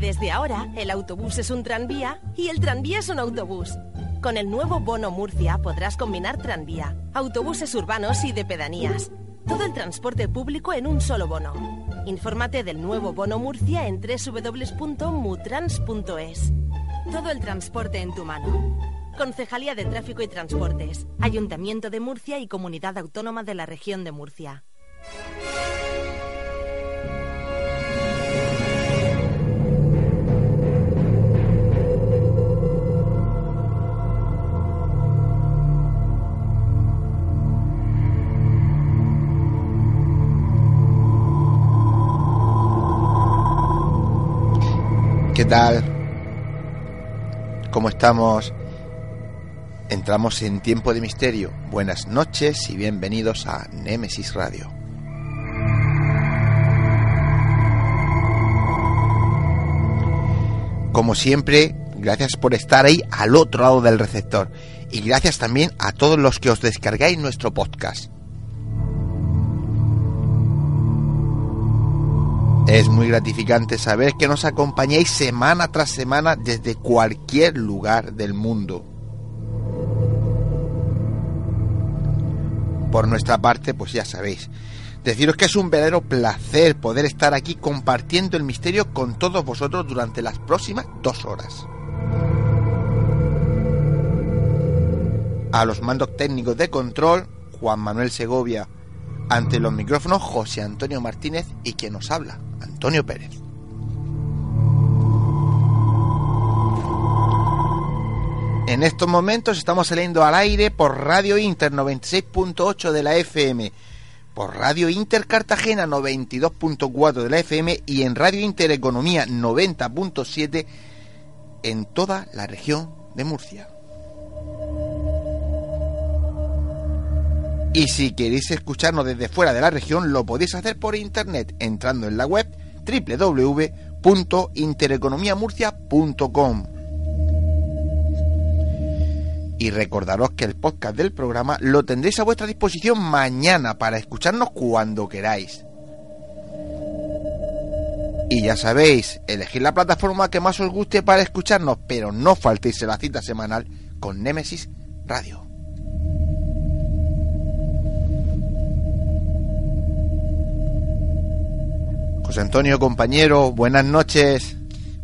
Desde ahora, el autobús es un tranvía y el tranvía es un autobús. Con el nuevo Bono Murcia podrás combinar tranvía, autobuses urbanos y de pedanías. Todo el transporte público en un solo bono. Infórmate del nuevo Bono Murcia en www.mutrans.es. Todo el transporte en tu mano. Concejalía de Tráfico y Transportes, Ayuntamiento de Murcia y Comunidad Autónoma de la Región de Murcia. ¿Qué tal? ¿Cómo estamos? Entramos en tiempo de misterio. Buenas noches y bienvenidos a Nemesis Radio. Como siempre, gracias por estar ahí al otro lado del receptor. Y gracias también a todos los que os descargáis nuestro podcast. Es muy gratificante saber que nos acompañáis semana tras semana desde cualquier lugar del mundo. Por nuestra parte, pues ya sabéis, deciros que es un verdadero placer poder estar aquí compartiendo el misterio con todos vosotros durante las próximas dos horas. A los mandos técnicos de control, Juan Manuel Segovia, ante los micrófonos José Antonio Martínez y quien nos habla, Antonio Pérez. En estos momentos estamos saliendo al aire por Radio Inter 96.8 de la FM, por Radio Inter Cartagena 92.4 de la FM y en Radio Inter Economía 90.7 en toda la región de Murcia. Y si queréis escucharnos desde fuera de la región, lo podéis hacer por internet entrando en la web www.intereconomiamurcia.com. Y recordaros que el podcast del programa lo tendréis a vuestra disposición mañana para escucharnos cuando queráis. Y ya sabéis, elegid la plataforma que más os guste para escucharnos, pero no faltéis la cita semanal con Nemesis Radio. José Antonio, compañero, buenas noches.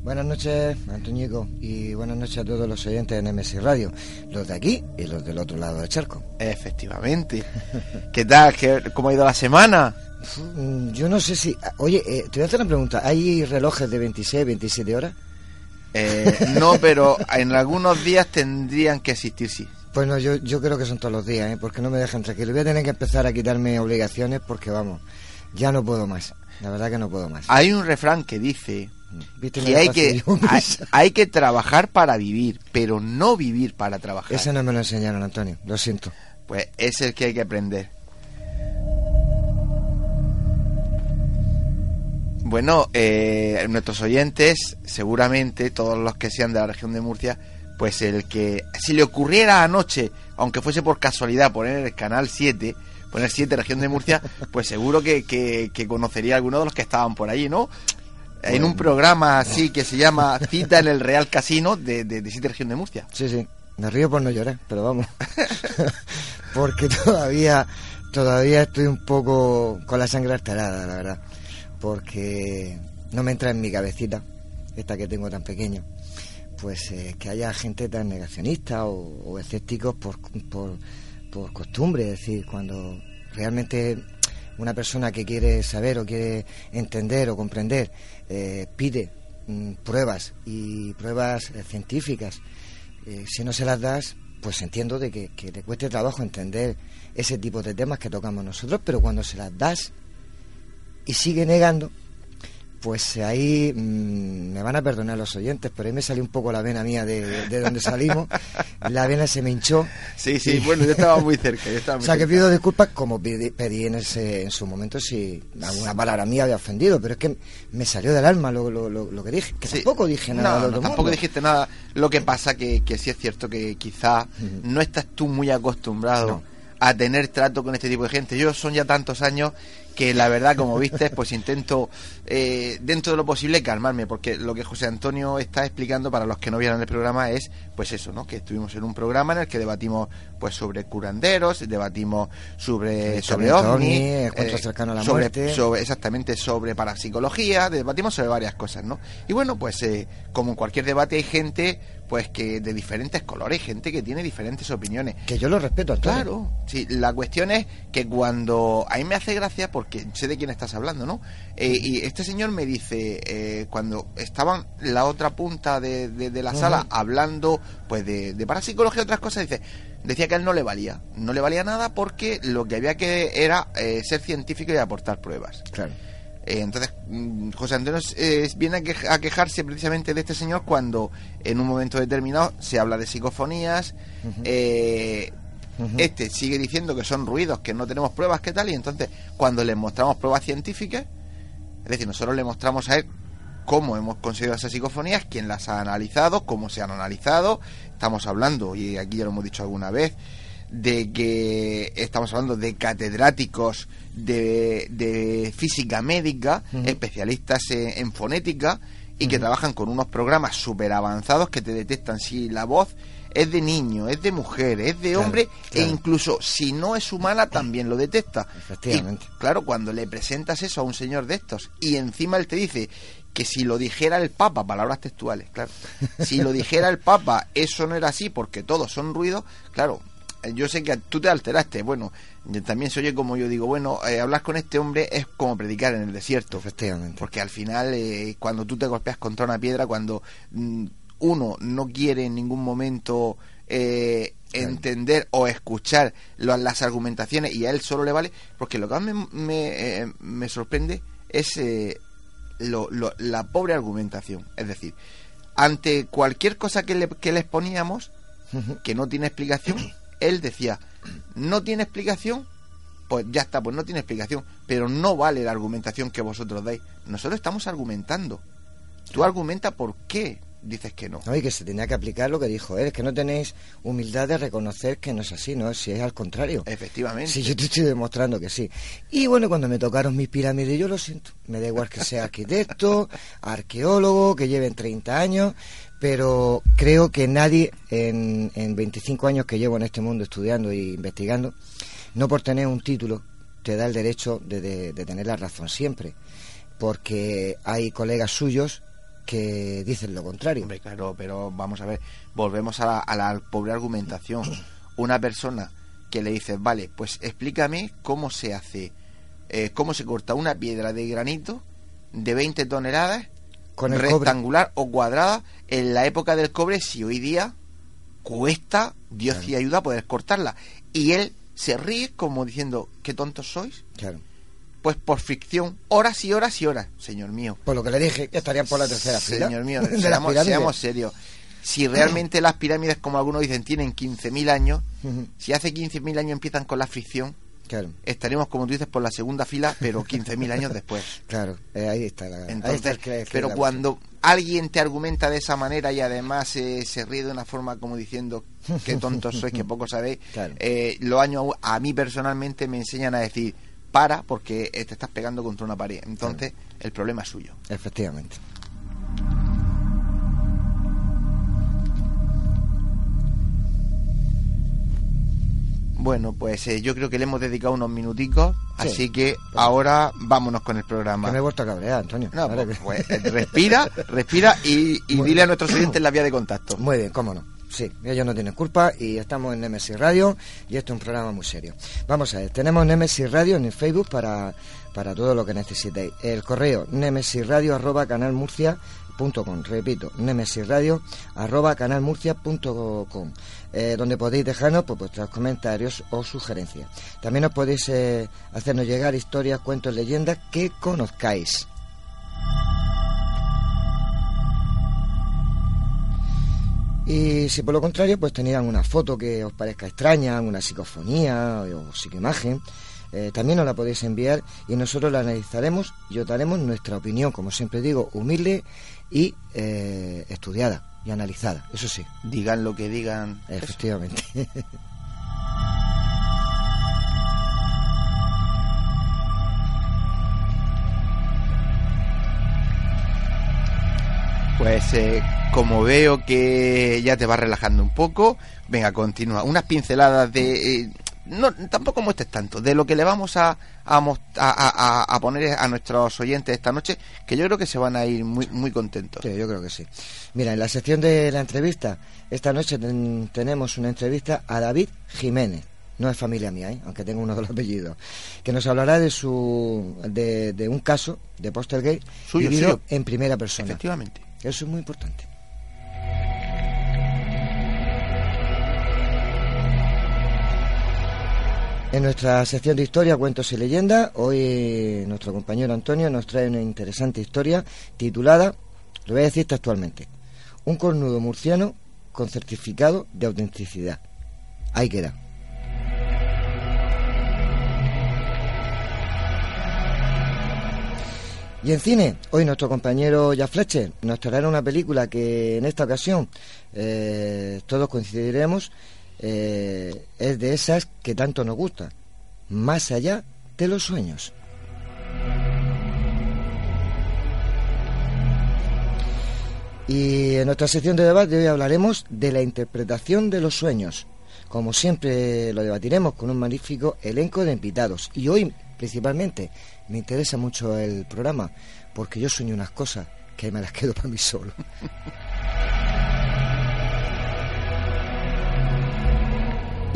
Buenas noches, Antoñico, y buenas noches a todos los oyentes de Nemesis Radio, los de aquí y los del otro lado del charco. Efectivamente. ¿Qué tal? ¿Qué- ¿Cómo ha ido la semana? Mm, Yo no sé si... Oye, eh, te voy a hacer una pregunta. ¿Hay relojes de 26, 27 horas? Eh, no, pero en algunos días tendrían que existir, sí. Pues no, yo, yo creo que son todos los días, ¿eh? porque no me dejan tranquilo. Voy a tener que empezar a quitarme obligaciones porque, vamos, ya no puedo más. La verdad que no puedo más. Hay un refrán que dice ¿Viste que hay que, hay, hay que trabajar para vivir, pero no vivir para trabajar. Ese no me lo enseñaron, Antonio. Lo siento. Pues es el que hay que aprender. Bueno, eh, nuestros oyentes, seguramente todos los que sean de la región de Murcia, pues el que si le ocurriera anoche, aunque fuese por casualidad poner el canal 7, poner 7 región de Murcia, pues seguro que, que, que conocería a alguno de los que estaban por allí, ¿no? En un programa así que se llama Cita en el Real Casino de, de, de Siete Región de Murcia. Sí, sí. Me río por no llorar, pero vamos. Porque todavía, todavía estoy un poco con la sangre alterada, la verdad. Porque no me entra en mi cabecita, esta que tengo tan pequeño, pues eh, que haya gente tan negacionista o, o escépticos por, por, por costumbre. Es decir, cuando realmente una persona que quiere saber o quiere entender o comprender eh, pide mm, pruebas y pruebas eh, científicas, eh, si no se las das, pues entiendo de que, que le cueste trabajo entender ese tipo de temas que tocamos nosotros, pero cuando se las das y sigue negando, pues ahí mmm, me van a perdonar los oyentes, pero ahí me salió un poco la vena mía de, de, de donde salimos. la vena se me hinchó. Sí, sí, y... bueno, yo estaba muy cerca. Yo estaba muy o sea, cerca. que pido disculpas como pedí, pedí en, ese, en su momento si alguna palabra mía había ofendido, pero es que me salió del alma lo, lo, lo, lo que dije, que sí. tampoco dije nada. No, no tampoco mundo. dijiste nada. Lo que pasa que, que sí es cierto que quizá uh -huh. no estás tú muy acostumbrado. No a tener trato con este tipo de gente. Yo son ya tantos años que la verdad, como viste, pues intento eh, dentro de lo posible calmarme, porque lo que José Antonio está explicando para los que no vieron el programa es, pues eso, ¿no? Que estuvimos en un programa en el que debatimos, pues sobre curanderos, debatimos sobre sobre ovni, eh, cercano a la sobre, muerte. sobre exactamente sobre parapsicología, debatimos sobre varias cosas, ¿no? Y bueno, pues eh, como en cualquier debate hay gente pues que de diferentes colores, gente que tiene diferentes opiniones. Que yo lo respeto, Antonio. Claro, sí, la cuestión es que cuando a mí me hace gracia porque sé de quién estás hablando, ¿no? Eh, y este señor me dice, eh, cuando estaban la otra punta de, de, de la sala hablando pues de, de parapsicología y otras cosas, dice, decía que a él no le valía, no le valía nada porque lo que había que era eh, ser científico y aportar pruebas. Claro. Eh, entonces, mm, José Antonio viene a, queja, a, quejarse precisamente de este señor cuando en un momento determinado se habla de psicofonías. Uh -huh. eh, uh -huh. Este sigue diciendo que son ruidos, que no tenemos pruebas, que tal. Y entonces, cuando le mostramos pruebas científicas, es decir, nosotros le mostramos a él cómo hemos conseguido esas psicofonías, quién las ha analizado, cómo se han analizado. Estamos hablando, y aquí ya lo hemos dicho alguna vez, de que estamos hablando de catedráticos de, de física médica, uh -huh. especialistas en, en, fonética y uh -huh. que trabajan con unos programas súper avanzados que te detectan si la voz es de niño, es de mujer, es de hombre claro, claro. e incluso si no es humana también lo detecta. Efectivamente. Y, claro, cuando le presentas eso a un señor de estos y encima él te dice que si lo dijera el Papa, palabras textuales, claro, si lo dijera el Papa, eso no era así porque todos son ruidos, claro, yo sé que tú te alteraste, bueno, también se oye como yo digo, bueno, eh, hablar con este hombre es como predicar en el desierto. Efectivamente. Porque al final, eh, cuando tú te golpeas contra una piedra, cuando mm, uno no quiere en ningún momento eh, entender o escuchar lo, las argumentaciones y a él solo le vale, porque lo que más me, me, eh, me sorprende es eh, lo, lo, la pobre argumentación. Es decir, ante cualquier cosa que le, que le exponíamos, que no tiene explicación, él decía, no tiene explicación, pues ya está, pues no tiene explicación, pero no vale la argumentación que vosotros dais. Nosotros estamos argumentando. Tú argumenta por qué dices que no. No, y que se tenía que aplicar lo que dijo él, es que no tenéis humildad de reconocer que no es así, ¿no? Si es al contrario. Efectivamente. Si yo te estoy demostrando que sí. Y bueno, cuando me tocaron mis pirámides, yo lo siento. Me da igual que sea arquitecto, arqueólogo, que lleven 30 años, pero creo que nadie en, en 25 años que llevo en este mundo estudiando e investigando, no por tener un título te da el derecho de, de, de tener la razón siempre, porque hay colegas suyos que dicen lo contrario. Hombre, claro, pero vamos a ver, volvemos a la, a la pobre argumentación. Una persona que le dice, vale, pues explícame cómo se hace, eh, cómo se corta una piedra de granito de 20 toneladas con el rectangular cobre. o cuadrada en la época del cobre si hoy día cuesta Dios claro. y ayuda a poder cortarla. Y él se ríe como diciendo qué tontos sois claro. Pues por ficción horas y horas y horas señor mío. Por lo que le dije estarían por la tercera fila. Señor mío seamos, seamos serios. Si realmente las pirámides como algunos dicen tienen 15.000 años si hace 15.000 años empiezan con la fricción Claro. Estaremos, como tú dices, por la segunda fila, pero 15.000 años después. Claro, eh, ahí está la Entonces, está el, Pero cuando alguien te argumenta de esa manera y además eh, se ríe de una forma como diciendo que tontos sois, que poco sabéis, Claro. eh, los años a mí personalmente me enseñan a decir para porque te estás pegando contra una pared. Entonces, el problema es suyo. Efectivamente. Bueno, pues eh, yo creo que le hemos dedicado unos minuticos, Sí. así que ahora vámonos con el programa. Que me he vuelto a cabrear, Antonio. No, pues, que- pues, eh, respira, respira y, y dile a nuestros oyentes la vía de contacto. Muy bien, cómo no. Sí, ellos no tienen culpa y estamos en Nemesis Radio y esto es un programa muy serio. Vamos a ver, tenemos Nemesis Radio en el Facebook para, para todo lo que necesitéis. El correo nemesisradio arroba canalmurcia.com, repito, nemesisradio arroba canalmurcia.com, eh, donde podéis dejarnos pues, vuestros comentarios o sugerencias. También os podéis eh, hacernos llegar historias, cuentos, leyendas que conozcáis. Y si por lo contrario, pues tenían una foto que os parezca extraña, una psicofonía o psicoimagen, eh, también nos la podéis enviar y nosotros la analizaremos y os daremos nuestra opinión, como siempre digo, humilde y eh, estudiada y analizada, eso sí, Digan lo que digan. eso. efectivamente. Pues eh, como veo que ya te vas relajando un poco, venga, continúa. Unas pinceladas de... eh, no, tampoco muestres tanto, de lo que le vamos a, a, a, a- poner a nuestros oyentes esta noche, que yo creo que se van a ir muy, muy contentos. Sí, yo creo que sí. Mira, en la sección de la entrevista, esta noche ten- tenemos una entrevista a David Jiménez. No es familia mía, ¿eh? aunque tengo uno de los apellidos. Que nos hablará de su de, de un caso de Postergate vivido suyo. en primera persona. Efectivamente. Eso es muy importante. En nuestra sección de historia, cuentos y leyendas, hoy nuestro compañero Antonio nos trae una interesante historia titulada, lo voy a decir textualmente, Un cornudo murciano con certificado de autenticidad. Ahí queda. Y en cine, hoy nuestro compañero Jack Fletcher nos traerá una película que en esta ocasión eh, todos coincidiremos, eh, es de esas que tanto nos gusta, Más allá de los sueños. Y en nuestra sección de debate hoy hablaremos de la interpretación de los sueños. Como siempre lo debatiremos con un magnífico elenco de invitados. Y hoy, principalmente, me interesa mucho el programa porque yo sueño unas cosas que me las quedo para mí solo.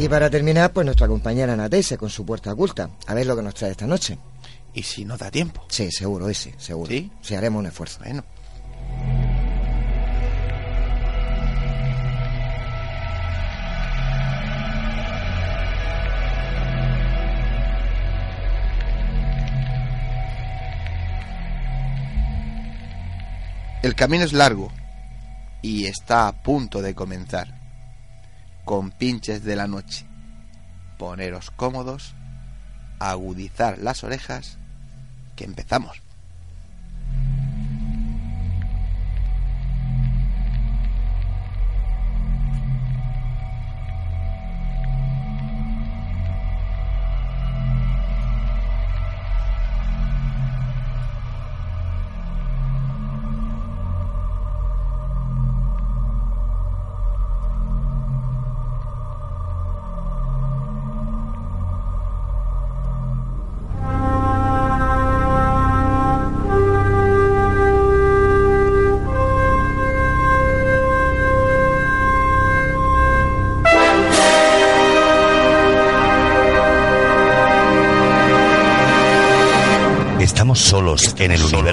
Y para terminar, pues nuestra compañera Natese con su puerta oculta. A ver lo que nos trae esta noche. Y si nos da tiempo. Sí, seguro, sí, seguro. ¿Sí? Sí, haremos un esfuerzo. Bueno. El camino es largo y está a punto de comenzar. Con pinches de la noche. Poneros cómodos, agudizar las orejas, que empezamos.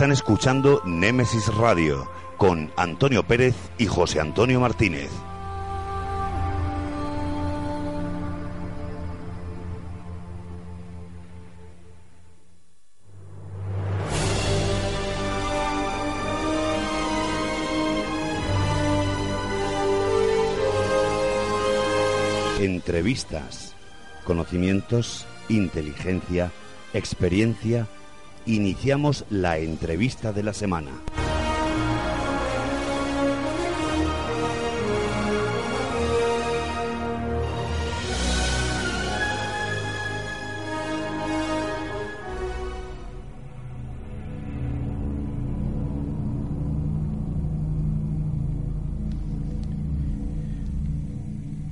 Están escuchando Némesis Radio con Antonio Pérez y José Antonio Martínez. Entrevistas, conocimientos, inteligencia, experiencia iniciamos la entrevista de la semana.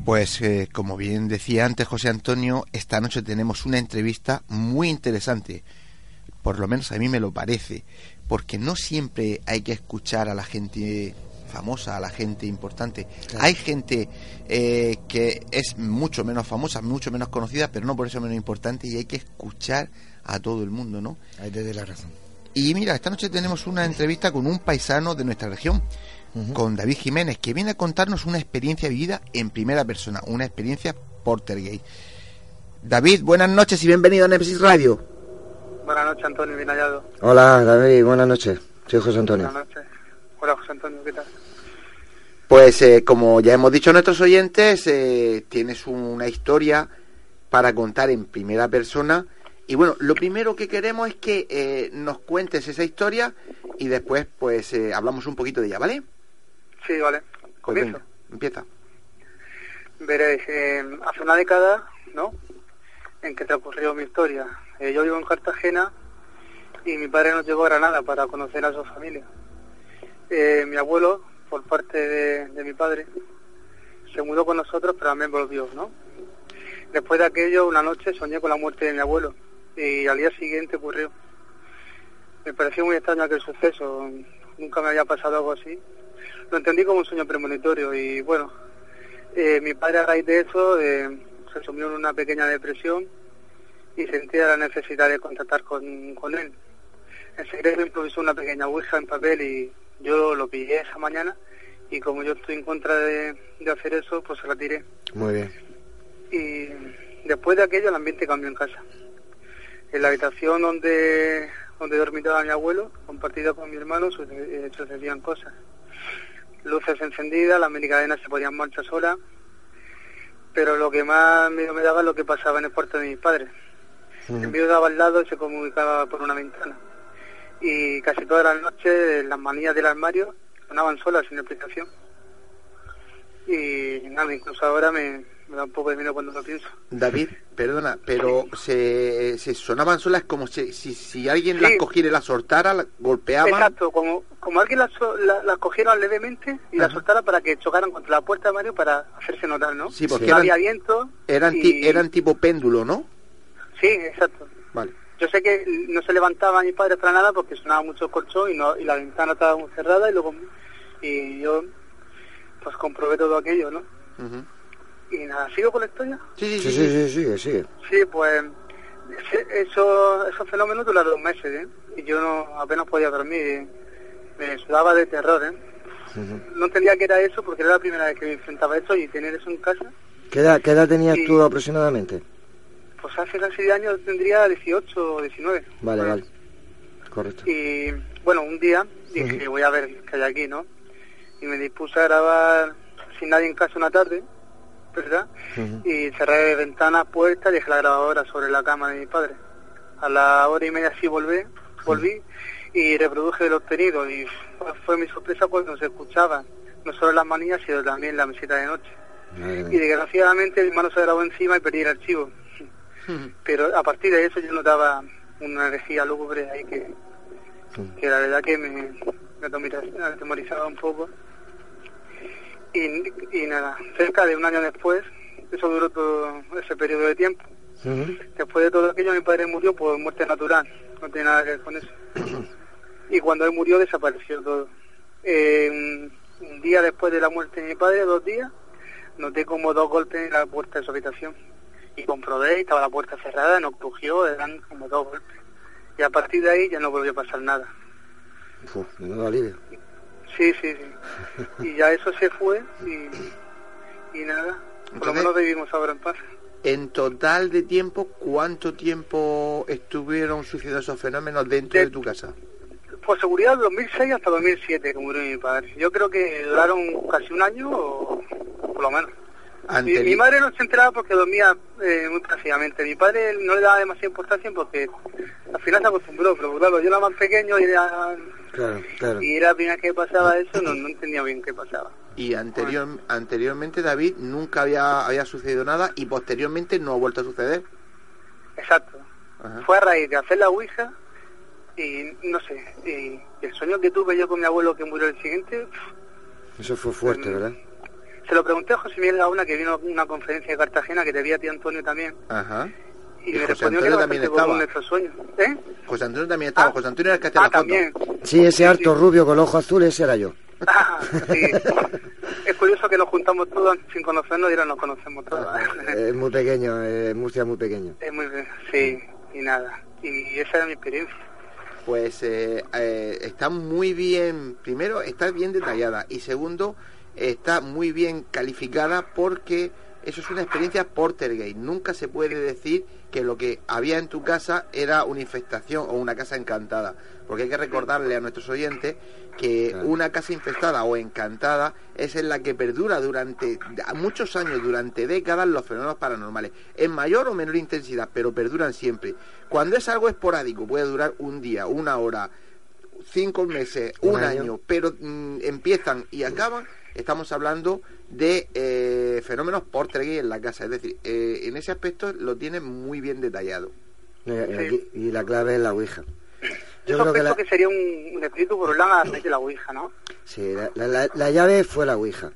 Pues eh, como bien decía antes José Antonio, esta noche tenemos una entrevista muy interesante por lo menos a mí me lo parece, porque no siempre hay que escuchar a la gente famosa, a la gente importante. Hay gente eh, que es mucho menos famosa, mucho menos conocida, pero no por eso menos importante y hay que escuchar a todo el mundo, ¿no? Hay de la razón. Y mira, esta noche tenemos una entrevista con un paisano de nuestra región, con David Jiménez, que viene a contarnos una experiencia vivida en primera persona, una experiencia Portergate. David, buenas noches y bienvenido a Nemesis Radio. Buenas noches, Antonio, bien hallado. Hola, David, buenas noches. Soy José Antonio. Buenas noches. Hola, José Antonio, ¿qué tal? Pues eh, como ya hemos dicho a nuestros oyentes, eh, tienes una historia para contar en primera persona. Y bueno, lo primero que queremos es que eh, nos cuentes esa historia y después pues hablamos un poquito de ella, ¿vale? Sí, vale. Pues Comienzo. empieza. Veréis, hace una década, ¿no? En que ocurrió mi historia. Eh, yo vivo en Cartagena y mi padre nos llegó a Granada para conocer a su familia. Eh, mi abuelo, por parte de, mi padre, se mudó con nosotros, pero también volvió, ¿no? Después de aquello, una noche soñé con la muerte de mi abuelo y al día siguiente ocurrió. Me pareció muy extraño aquel suceso, nunca me había pasado algo así. Lo entendí como un sueño premonitorio y bueno, eh, mi padre a raíz de eso se sumió en una pequeña depresión y sentía la necesidad de contactar con, él. En secreto improvisó una pequeña ouija en papel y yo lo pillé esa mañana y como yo estoy en contra de, hacer eso, pues se la tiré. Muy bien. Y después de aquello el ambiente cambió en casa. En la habitación donde, donde dormitaba mi abuelo, compartida con mi hermano, eh, sucedían cosas. Luces encendidas, las medicadenas se ponían marcha sola, pero lo que más miedo me daba es lo que pasaba en el cuarto de mis padres el mío daba al lado y se comunicaba por una ventana. Y casi todas las noches las manillas del armario sonaban solas sin explicación. Y nada, incluso ahora me, da un poco de miedo cuando lo pienso. David, perdona, pero se, se sonaban solas como si, si, alguien las cogiera y las soltara, las golpeaba. Exacto, como, como alguien las, las, cogiera levemente y las soltara para que chocaran contra la puerta de Mario para hacerse notar, ¿no? Sí, porque había viento. Eran, eran tipo péndulo, ¿no? Sí, exacto. Vale. Yo sé que no se levantaba mi padre para nada porque sonaba mucho el colchón y, no, y la ventana estaba muy cerrada y luego y yo pues comprobé todo aquello, ¿no? Y nada, ¿sigo con la historia? Sí, sí, sí, sí, sí, sí, pues eso, esos fenómenos duraron dos meses, ¿eh? Y yo no apenas podía dormir, me sudaba de terror, ¿eh? No entendía que era eso porque era la primera vez que me enfrentaba a eso y tener eso en casa. ¿Qué edad, qué edad tenías tú aproximadamente? Pues hace casi de años tendría 18 o 19. Vale, vale. Correcto. Y bueno, un día dije, voy a ver qué hay aquí, ¿no? Y me dispuse a grabar sin nadie en casa una tarde, ¿verdad? Y cerré ventanas, puertas, dejé la grabadora sobre la cama de mi padre. A la hora y media sí volví, volví y reproduje el obtenido y fue mi sorpresa cuando se escuchaba no solo las manillas, sino también la mesita de noche. Y desgraciadamente mi mano se grabó encima y perdí el archivo. Pero a partir de eso yo notaba una energía lúgubre ahí que, que la verdad que me, me atemorizaba un poco. Y, y nada, cerca de un año después, eso duró todo ese periodo de tiempo. Después de todo aquello mi padre murió por muerte natural, no tiene nada que ver con eso. y cuando él murió desapareció todo. Eh, un día después de la muerte de mi padre, dos días, noté como dos golpes en la puerta de su habitación. Y comprobé, y estaba la puerta cerrada, no crujió, eran como dos golpes. Y a partir de ahí ya no volvió a pasar nada. Uf, menudo alivio. Sí, sí, sí. Y ya eso se fue y, y nada. Por lo menos vivimos ahora en paz. En total de tiempo, ¿cuánto tiempo estuvieron sucediendo esos fenómenos dentro De- de tu casa? Por seguridad, 2006 hasta 2007, que murió mi padre. Yo creo que duraron casi un año, o por lo menos. Mi, madre no se enteraba porque dormía eh, muy plácidamente. Mi padre no le daba demasiada importancia porque al final se acostumbró, pero claro, yo era más pequeño y era, Claro, claro. y era la primera que pasaba eso, no, no entendía bien qué pasaba. Y anterior, anteriormente, David, nunca había, había sucedido nada y posteriormente no ha vuelto a suceder. Exacto. Ajá. Fue a raíz de hacer la Ouija y no sé, y el sueño que tuve yo con mi abuelo que murió el siguiente, Eso fue fuerte, ¿verdad? Se lo pregunté a José Miguel Gauna que vino a una conferencia de Cartagena que te vi a ti Antonio también Ajá. y, Y me José respondió que Antonio era también estaba. nuestro sueño. ¿Eh? José Antonio también estaba. Ah. José Antonio era el que hacía la Ah, foto. también. Sí, ese harto sí. rubio con ojos azules, ese era yo. Ah, sí. es curioso que nos juntamos todos sin conocernos y ahora nos conocemos todos. Es muy pequeño, es Murcia muy pequeño. es muy sí, y nada. Y esa era mi experiencia. Pues eh, eh, está muy bien, primero está bien detallada y segundo está muy bien calificada porque eso es una experiencia portergate. Nunca se puede decir que lo que había en tu casa era una infestación o una casa encantada, porque hay que recordarle a nuestros oyentes que Claro. una casa infestada o encantada es en la que perdura durante muchos años, durante décadas, los fenómenos paranormales, en mayor o menor intensidad, pero perduran siempre. Cuando es algo esporádico, puede durar un día, una hora, cinco meses, un, Un año. año. pero mm, empiezan y acaban, estamos hablando de eh, fenómenos portergate en la casa. Es decir, eh, en ese aspecto lo tiene muy bien detallado. Eh, Sí. aquí- y la clave es la Ouija. Yo, Yo creo que sospecho la, que sería un, un espíritu burlán a de la Ouija, ¿no? sí, la, la- la- la llave fue la Ouija.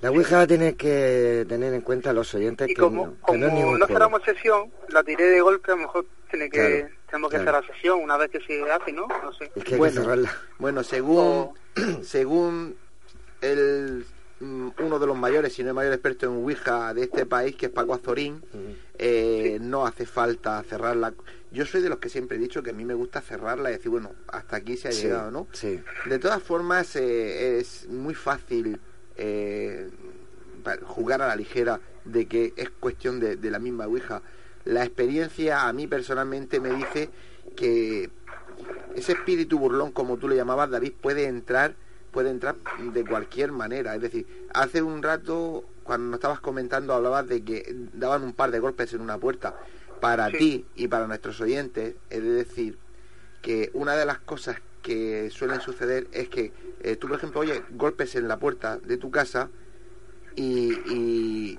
La Ouija tiene que tener en cuenta los oyentes Y que, como, no, que como no es ningún no cerramos sesión, la tiré de golpe, a lo mejor tiene que, Claro, tenemos que claro. cerrar sesión una vez que se hace, ¿no? No sé. Es que hay Bueno. que cerrarla. Bueno, según, según el, mm, uno de los mayores, si no el mayor experto en Ouija de este país, que es Paco Azorín, eh, no hace falta cerrarla. Yo soy de los que siempre he dicho que a mí me gusta cerrarla y decir, bueno, hasta aquí se ha Sí, llegado, ¿no? Sí. De todas formas, eh, es muy fácil eh, jugar a la ligera de que es cuestión de, de la misma Ouija. La experiencia a mí personalmente me dice que ese espíritu burlón, como tú le llamabas, David, puede entrar, puede entrar de cualquier manera. Es decir, hace un rato, cuando nos estabas comentando, hablabas de que daban un par de golpes en una puerta. Para Sí. ti y para nuestros oyentes, es de decir que una de las cosas que suelen suceder es que eh, tú, por ejemplo, oyes golpes en la puerta de tu casa y, y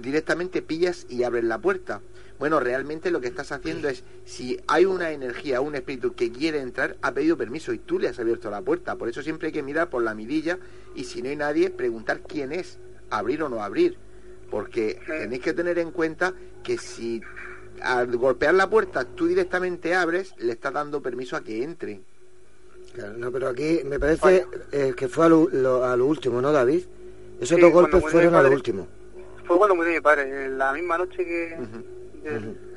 directamente pillas y abres la puerta. Bueno, realmente lo que estás haciendo es, si hay una energía, un espíritu que quiere entrar, ha pedido permiso y tú le has abierto la puerta. Por eso siempre hay que mirar por la mirilla y si no hay nadie, preguntar quién es, abrir o no abrir. Porque tenéis que tener en cuenta que si al golpear la puerta tú directamente abres, le estás dando permiso a que entre. Claro, no, pero aquí me parece eh, que fue a lo, lo- a lo último, ¿no, David? Esos Sí, dos golpes murió fueron a lo último. Fue cuando murió mi padre, la misma noche que.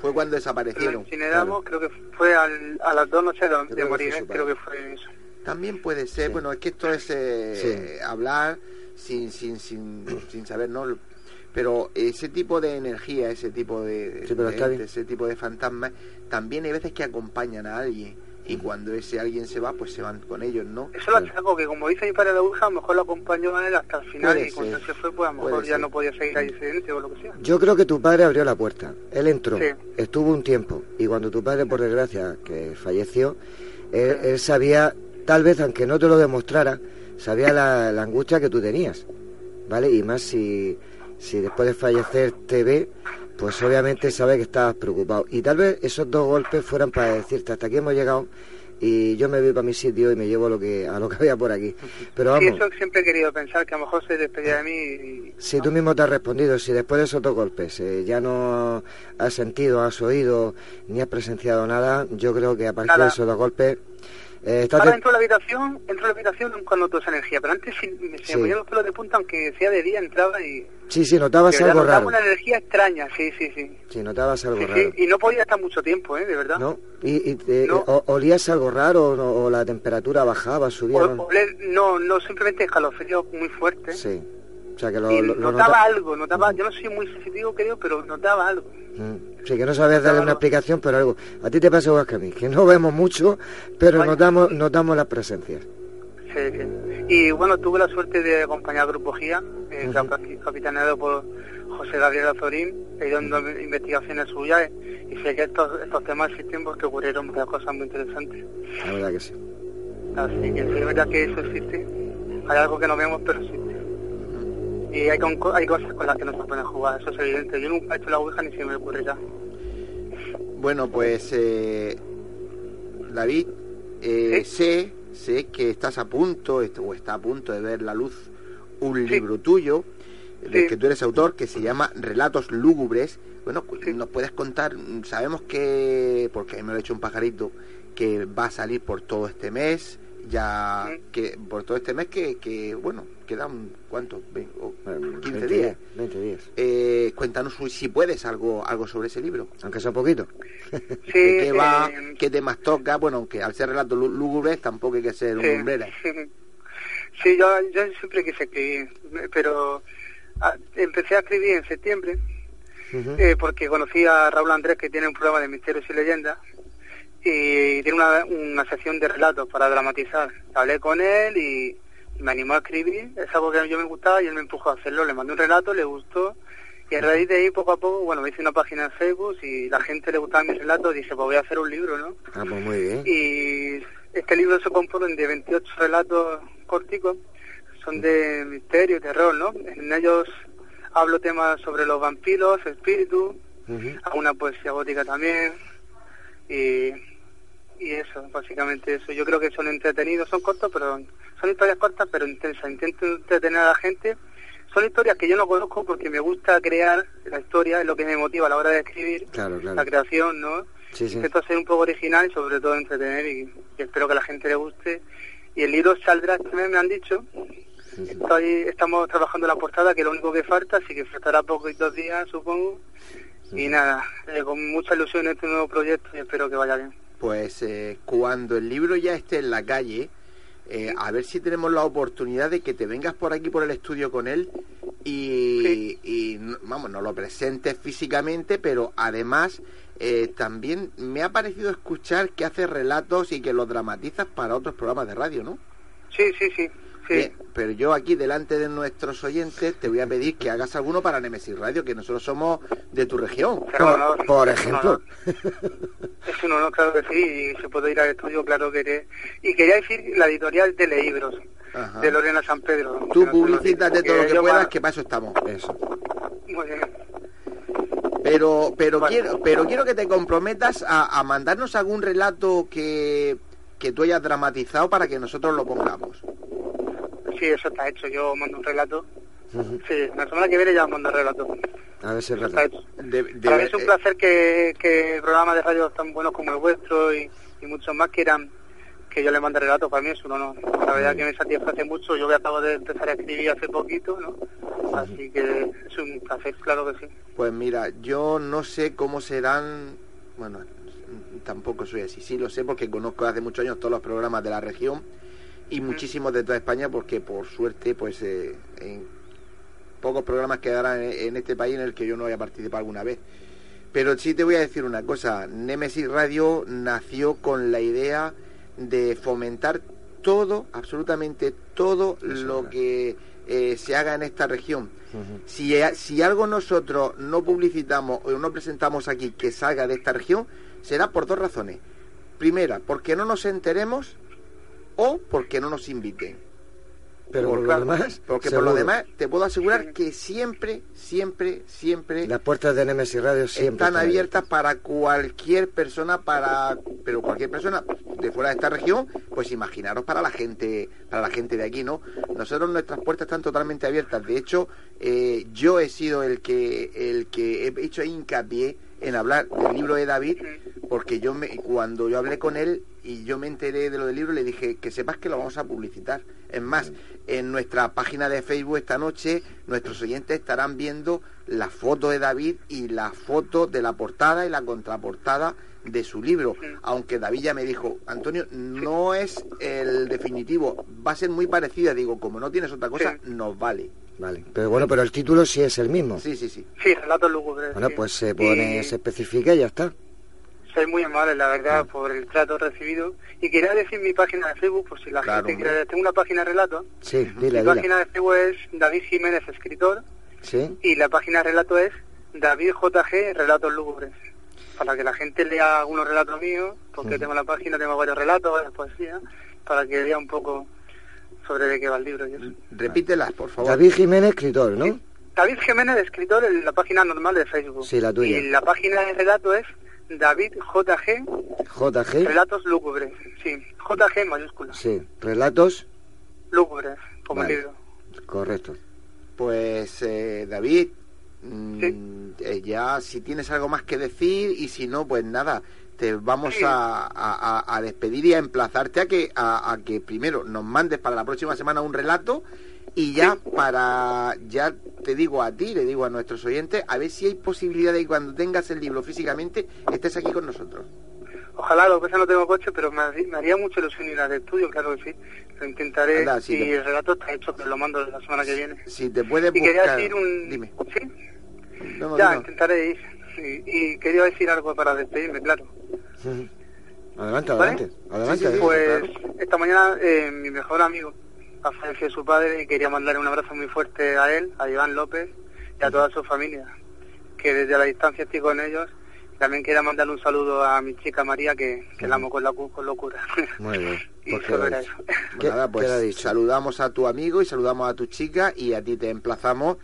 Fue cuando lo desaparecieron. incineramos, creo que fue al- a las dos noches de, morir, ¿eh? creo que fue eso. También puede ser, Sí. bueno, es que esto es eh, Sí. hablar sin, sin, sin, sin saber, ¿no? Pero ese tipo de energía, ese tipo de, Sí, pero de ese tipo de fantasmas, también hay veces que acompañan a alguien. Y cuando ese alguien se va, pues se van con ellos, ¿no? Eso lo achaco, que como dice mi padre de Ouija, a lo mejor lo acompañó a él hasta el final Puede y cuando ser. se fue, pues a lo mejor Puede ya ser. no podía seguir ahí sedente o lo que sea. Yo creo que tu padre abrió la puerta. Él entró, Sí. estuvo un tiempo. Y cuando tu padre, por desgracia, que falleció, él, él sabía, tal vez aunque no te lo demostrara, sabía la, la angustia que tú tenías, ¿vale? Y más si, si después de fallecer te ve, pues obviamente sabe que estabas preocupado. Y tal vez esos dos golpes fueran para decirte, hasta aquí hemos llegado y yo me voy para mi sitio y me llevo lo que, a lo que había por aquí. Pero vamos, Sí, eso siempre he querido pensar, que a lo mejor se despedía de mí y... si tú mismo te has respondido, si después de esos dos golpes eh, ya no has sentido, has oído, ni has presenciado nada, yo creo que a partir Nada. de esos dos golpes... Eh, Ahora la habitación, entro a la habitación nunca noto esa energía, pero antes sí, me, se Sí. me ponían los pelos de punta, aunque sea de día, entraba y... Sí, sí, notabas de algo notaba raro. una energía extraña, sí, sí, sí. Sí, notabas algo Sí, raro. sí, y no podía estar mucho tiempo, ¿eh? De verdad. ¿No? ¿Y, y, eh, No. o- olías algo raro o, o la temperatura bajaba, subía? O- ¿no? oler- no, no, simplemente escalofrío muy fuerte. Sí. O sea, que lo, notaba nota- algo, notaba, yo no soy muy sensitivo creo, pero notaba algo. Mm. Sí, que no sabías darle una explicación, pero algo. A ti te pasa igual que a mí, que no vemos mucho, pero notamos notamos las presencias. Sí, sí. Y bueno, tuve la suerte de acompañar al Grupo GIA, eh, capitaneado por José Gabriel Azorín, he ido dando investigaciones suyas y sé que estos, estos temas existen porque ocurrieron muchas cosas muy interesantes. La verdad que sí. Así que sí, es verdad que eso existe. Hay algo que no vemos, pero existe. Y hay, con- hay cosas con las que no se pueden jugar, eso es evidente. Yo nunca he hecho la Ouija ni se me ocurrirá. Bueno, pues eh, David, eh, sé, sé que estás a punto o está a punto de ver la luz un Sí. libro tuyo del Sí. que tú eres autor que se llama Relatos lúgubres. Bueno, nos puedes contar, sabemos que, porque me lo ha hecho un pajarito, que va a salir por todo este mes, ya Sí. que por todo este mes que, que bueno, quedan cuánto, Ve- o Bueno, 15 20 días. 20 días. Eh, cuéntanos si puedes algo algo sobre ese libro. Aunque sea poquito. Sí, ¿De qué va? eh, ¿Qué temas toca? Bueno, aunque al ser relatos lú- lúgubres tampoco hay que ser un Sí. lumbrera. Sí, yo, yo siempre quise escribir, pero ah, empecé a escribir en septiembre eh, porque conocí a Raúl Andrés que tiene un programa de misterios y leyendas y tiene una, una sección de relatos para dramatizar. Hablé con él y me animó a escribir, es algo que a mí yo me gustaba y él me empujó a hacerlo. Le mandé un relato, le gustó y a raíz de ahí poco a poco, bueno, me hice una página en Facebook y la gente le gustaba mis relatos y dije, pues voy a hacer un libro, ¿no? Ah, pues muy bien. Y este libro se compone de 28 relatos corticos, son de misterio y terror, ¿no? En ellos hablo temas sobre los vampiros, espíritus, Ujú. hago una poesía gótica también, y, y eso, básicamente eso. Yo creo que son entretenidos, son cortos, pero son historias cortas pero intensas. Intento entretener a la gente. Son historias que yo no conozco porque me gusta crear la historia, es lo que me motiva a la hora de escribir, Claro, claro. la creación, ¿no? Sí, sí. Intento ser un poco original y sobre todo entretener y, y espero que a la gente le guste. Y el libro saldrá este mes, me han dicho. Estoy, estamos trabajando la portada, que es lo único que falta, así que faltará poquitos días, supongo. Y nada, eh, con mucha ilusión en este nuevo proyecto y espero que vaya bien. Pues eh, cuando el libro ya esté en la calle, eh, a ver si tenemos la oportunidad de que te vengas por aquí por el estudio con él y, vamos, no lo presentes físicamente, pero además eh, también me ha parecido escuchar que haces relatos y que los dramatizas para otros programas de radio, ¿no? Sí, sí, sí. Sí. Pero yo aquí delante de nuestros oyentes te voy a pedir que hagas alguno para Nemesis Radio, que nosotros somos de tu región. Por Es ejemplo. Es un honor, claro que sí, y se puede ir al estudio, claro que sí. Y quería decir la editorial de libros Ajá. de Lorena San Pedro. Tú publicítate todo lo que puedas, que para eso estamos. Eso. Muy bien. Pero, pero quiero, pero quiero que te comprometas a, a mandarnos algún relato que, que tú hayas dramatizado para que nosotros lo pongamos. Sí, eso está hecho. Yo mando un relato. Sí, la semana que viene ya mando el relato. A ver si es verdad. hecho. De- de- Para mí es un eh, placer que, que programas de radio tan buenos como el vuestro y, y muchos más quieran que yo le mande relatos. Para mí es un honor. La verdad que me satisface mucho. Yo acabo de empezar a escribir hace poquito, ¿no? Así que es un placer, claro que sí. Pues mira, yo no sé cómo serán, bueno, tampoco soy así, sí lo sé porque conozco hace muchos años todos los programas de la región y muchísimos de toda España porque por suerte pues eh, en pocos programas quedarán en, en este país en el que yo no haya participado alguna vez. Pero sí te voy a decir una cosa, Nemesis Radio nació con la idea de fomentar todo, absolutamente todo lo que eh, se haga en esta región. Si, si algo nosotros no publicitamos o no presentamos aquí que salga de esta región, será por dos razones. Primera, porque no nos enteremos o porque no nos inviten. Pero por lo claro, demás, porque por lo demás te puedo asegurar que siempre, siempre, siempre Las puertas de Nemesis Radio siempre están abiertas para cualquier persona, para pero cualquier persona de fuera de esta región, pues imaginaros para la gente, para la gente de aquí, ¿no? Nosotros nuestras puertas están totalmente abiertas. De hecho, eh, yo he sido el que el que he hecho hincapié en hablar del libro de David, porque yo me, cuando yo hablé con él y yo me enteré de lo del libro, le dije que sepas que lo vamos a publicitar. Es más, en nuestra página de Facebook esta noche, nuestros oyentes estarán viendo la foto de David y la foto de la portada y la contraportada de su libro. Aunque David ya me dijo, Antonio, no es el definitivo, va a ser muy parecida. Digo, como no tienes otra cosa, nos vale. Vale, pero bueno, pero el título sí es el mismo. Sí, sí, sí. Sí, relatos lúgubres. Bueno, sí. pues se pone, Y se especifica y ya está. Soy muy amable, la verdad, por el trato recibido. Y quería decir mi página de Facebook, por si la Claro, gente quiere... Tengo una página de relato. Sí, dile, mi dile. página de Facebook es David Jiménez, escritor. Sí, Y la página de relato es David JG, Relatos Lúgubres. Para que la gente lea algunos relatos míos, porque tengo la página, tengo varios relatos, varias poesías, para que vea un poco sobre de qué va el libro y eso. Repítelas, por favor. David Jiménez, escritor, ¿no? David Jiménez, escritor, en la página normal de Facebook. Sí, la tuya. Y la página de relato es David JG, JG, Relatos Lúgubres. Sí, JG en mayúscula. sí, relatos, Lúgubres, como Vale. el libro. correcto. Pues eh, David, mm, Sí. eh, ya si tienes algo más que decir y si no, pues nada, te vamos Sí. a, a- a- a despedir y a emplazarte a que, a, a que primero nos mandes para la próxima semana un relato y ya para, ya te digo a ti, le digo a nuestros oyentes, a ver si hay posibilidad de que cuando tengas el libro físicamente estés aquí con nosotros. Ojalá, lo que pasa no tengo coche, pero me, haría- me haría mucha ilusión ir al estudio, claro que sí. Lo intentaré Anda, sí, y te- el relato está hecho, pero lo mando la semana que viene. Si te puedes Y quería buscar... decir un... Dime. ¿Sí? No, no, ya, intentaré ir. Sí, Y quería decir algo para despedirme, claro. Adelante, ¿Vale? adelante, adelante. Sí, sí, sí. adelante. Pues esta mañana eh, mi mejor amigo ha fallecido su padre y quería mandarle un abrazo muy fuerte a él, a Iván López y a toda su familia, que desde la distancia estoy con ellos. Y también quería mandarle un saludo a mi chica María, que, que la amo con, la, con locura. Muy bien. y Pues solo queda era dicho. eso. Pues ¿Qué- nada, pues saludamos a tu amigo y saludamos a tu chica y a ti te emplazamos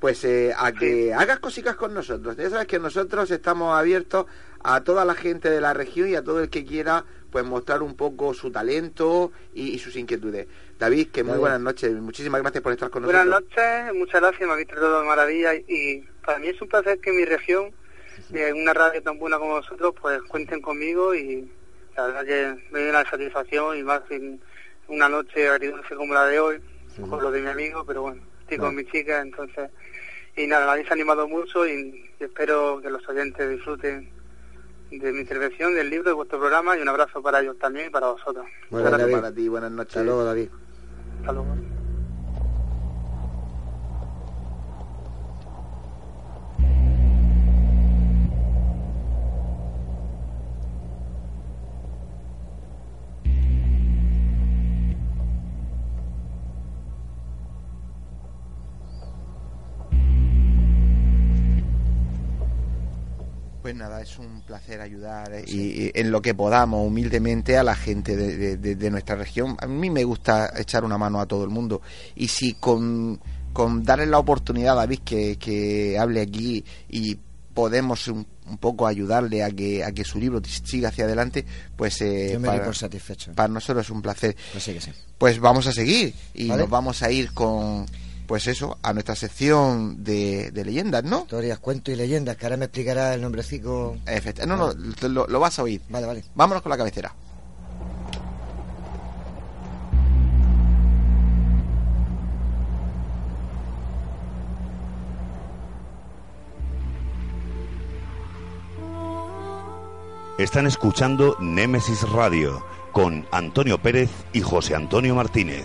pues eh, a que hagas cositas con nosotros. Ya sabes que nosotros estamos abiertos a toda la gente de la región y a todo el que quiera pues mostrar un poco su talento y, y sus inquietudes. David, que muy David. buenas noches. Muchísimas gracias por estar con Buenas nosotros. noches, muchas gracias, me habéis tratado de maravilla y, para mí es un placer que mi región, en una radio tan buena como vosotros, pues cuenten conmigo y la verdad que me da una satisfacción y más en una noche agridulce como la de hoy, con lo de mi amigo, pero bueno, estoy con mi chica, entonces, y nada, me habéis animado mucho y, y espero que los oyentes disfruten de mi intervención, del libro, de vuestro programa y un abrazo para ellos también y para vosotros. Para ti, buenas noches. Hasta luego, David. Hasta luego. Pues nada, es un placer ayudar eh, y, y en lo que podamos humildemente a la gente de, de- de- de nuestra región. A mí me gusta echar una mano a todo el mundo y si con, con darle la oportunidad a David que, que hable aquí y podemos un, un poco ayudarle a que, a que su libro siga hacia adelante, pues eh, Yo me para, por satisfecho. para nosotros es un placer. Pues sí que sí. Pues vamos a seguir y Vale. nos vamos a ir con, pues eso, a nuestra sección de, de leyendas, ¿no? Historias, cuentos y leyendas, que ahora me explicará el nombrecito. Efecti- no, no, lo- lo vas a oír. Vale, vale. Vámonos con la cabecera. Están escuchando Némesis Radio con Antonio Pérez y José Antonio Martínez.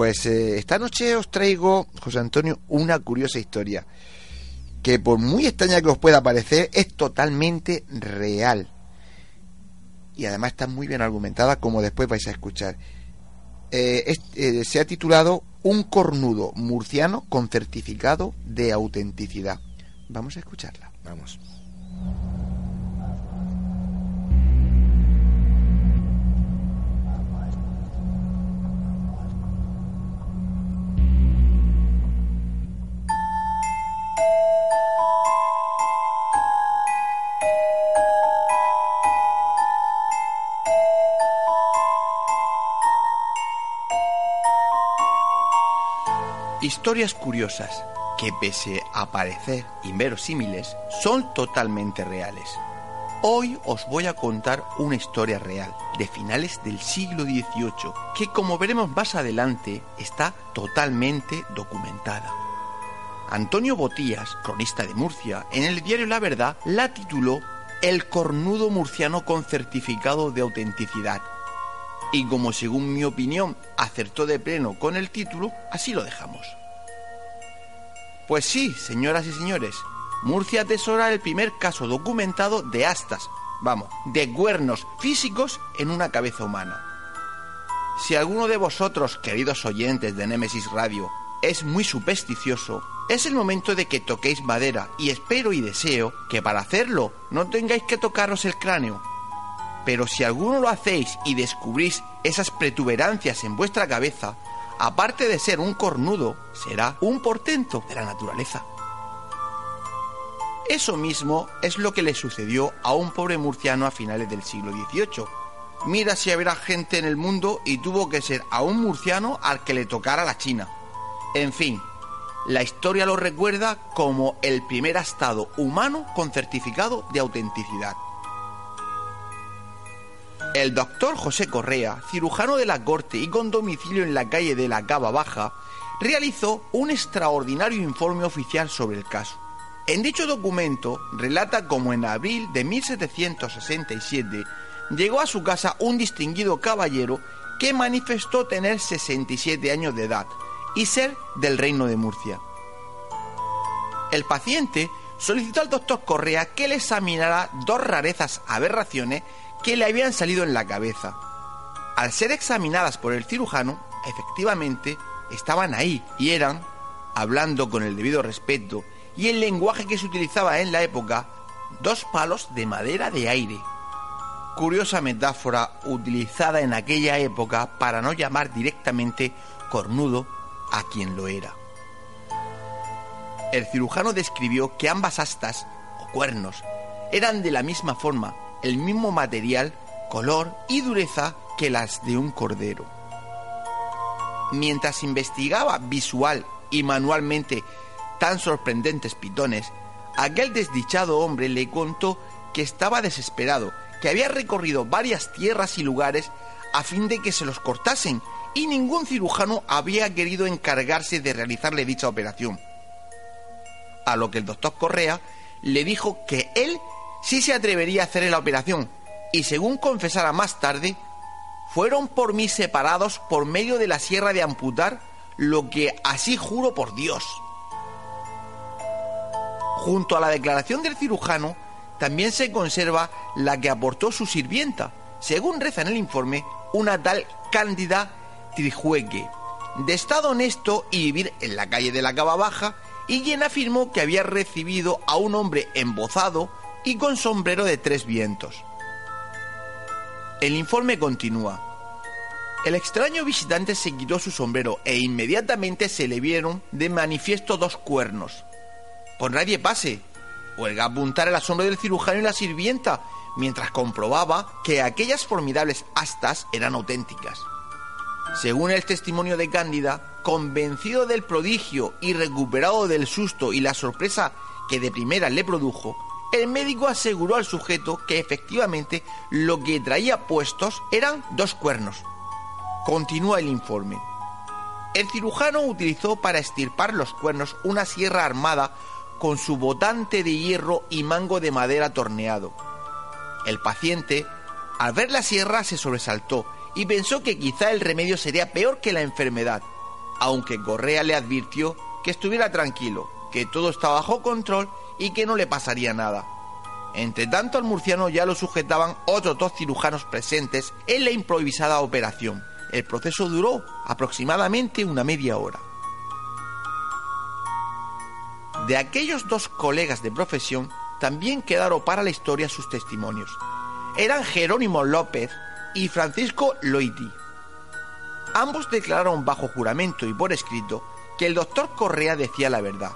Pues eh, esta noche os traigo, José Antonio, una curiosa historia que por muy extraña que os pueda parecer, es totalmente real. Y además está muy bien argumentada, como después vais a escuchar. Eh, eh, se ha titulado Un cornudo murciano con certificado de autenticidad. Vamos a escucharla. Vamos. Historias curiosas que pese a parecer inverosímiles son totalmente reales. Hoy os voy a contar una historia real de finales del siglo XVIII que como veremos más adelante está totalmente documentada. Antonio Botías, cronista de Murcia, en el diario La Verdad la tituló El cornudo murciano con certificado de autenticidad. Y como según mi opinión acertó de pleno con el título, así lo dejamos. Pues sí, señoras y señores, Murcia atesora el primer caso documentado de astas, vamos, de cuernos físicos en una cabeza humana. Si alguno de vosotros, queridos oyentes de Nemesis Radio, es muy supersticioso, es el momento de que toquéis madera y espero y deseo que para hacerlo no tengáis que tocaros el cráneo. Pero si alguno lo hacéis y descubrís esas protuberancias en vuestra cabeza, aparte de ser un cornudo, será un portento de la naturaleza. Eso mismo es lo que le sucedió a un pobre murciano a finales del siglo XVIII. Mira si habrá gente en el mundo y tuvo que ser a un murciano al que le tocara la China. En fin, la historia lo recuerda como el primer estado humano con certificado de autenticidad. El doctor José Correa, cirujano de la corte y con domicilio en la calle de la Cava Baja, realizó un extraordinario informe oficial sobre el caso. En dicho documento relata cómo en abril de 1767 llegó a su casa un distinguido caballero que manifestó tener 67 años de edad y ser del reino de Murcia. El paciente solicitó al doctor Correa que le examinara dos rarezas aberraciones que le habían salido en la cabeza. Al ser examinadas por el cirujano, efectivamente estaban ahí y eran, hablando con el debido respeto y el lenguaje que se utilizaba en la época, dos palos de madera de aire. Curiosa metáfora utilizada en aquella época para no llamar directamente cornudo a quien lo era. El cirujano describió que ambas astas, o cuernos, eran de la misma forma el mismo material, color y dureza que las de un cordero. Mientras investigaba visual y manualmente tan sorprendentes pitones, aquel desdichado hombre le contó que estaba desesperado, que había recorrido varias tierras y lugares a fin de que se los cortasen y ningún cirujano había querido encargarse de realizarle dicha operación. A lo que el doctor Correa le dijo que él sí se atrevería a hacer la operación y según confesara más tarde, fueron por mí separados por medio de la sierra de amputar, lo que así juro por Dios. Junto a la declaración del cirujano, también se conserva la que aportó su sirvienta, según reza en el informe, una tal Cándida De estado honesto y vivir en la calle de la Cava Baja, y quien afirmó que había recibido a un hombre embozado y con sombrero de tres vientos. El informe continúa. El extraño visitante se quitó su sombrero e inmediatamente se le vieron de manifiesto dos cuernos. Por nadie pase, huelga apuntar el asombro del cirujano y la sirvienta, mientras comprobaba que aquellas formidables astas eran auténticas. Según el testimonio de Cándida, convencido del prodigio y recuperado del susto y la sorpresa que de primera le produjo, el médico aseguró al sujeto que efectivamente lo que traía puestos eran dos cuernos. Continúa el informe. El cirujano utilizó para estirpar los cuernos una sierra armada con su botante de hierro y mango de madera torneado. El paciente, al ver la sierra, se sobresaltó y pensó que quizá el remedio sería peor que la enfermedad, aunque Correa le advirtió que estuviera tranquilo, que todo estaba bajo control y que no le pasaría nada. Entre tanto, al murciano ya lo sujetaban otros dos cirujanos presentes en la improvisada operación. El proceso duró aproximadamente una media hora. De aquellos dos colegas de profesión también quedaron para la historia sus testimonios. Eran Jerónimo López y Francisco Loiti. Ambos declararon bajo juramento y por escrito que el doctor Correa decía la verdad.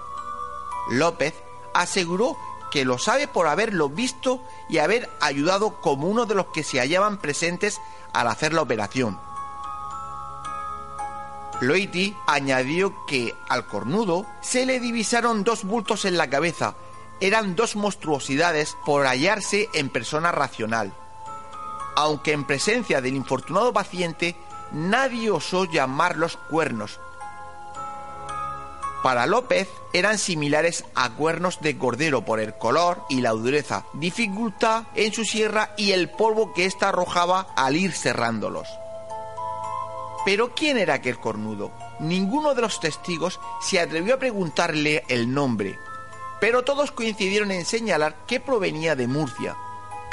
López aseguró que lo sabe por haberlo visto y haber ayudado como uno de los que se hallaban presentes al hacer la operación. Loiti añadió que al cornudo se le divisaron dos bultos en la cabeza. Eran dos monstruosidades por hallarse en persona racional. Aunque en presencia del infortunado paciente nadie osó llamarlos cuernos. Para López eran similares a cuernos de cordero por el color y la dureza, dificultad en su sierra y el polvo que ésta arrojaba al ir cerrándolos. Pero ¿quién era aquel cornudo? Ninguno de los testigos se atrevió a preguntarle el nombre, pero todos coincidieron en señalar que provenía de Murcia.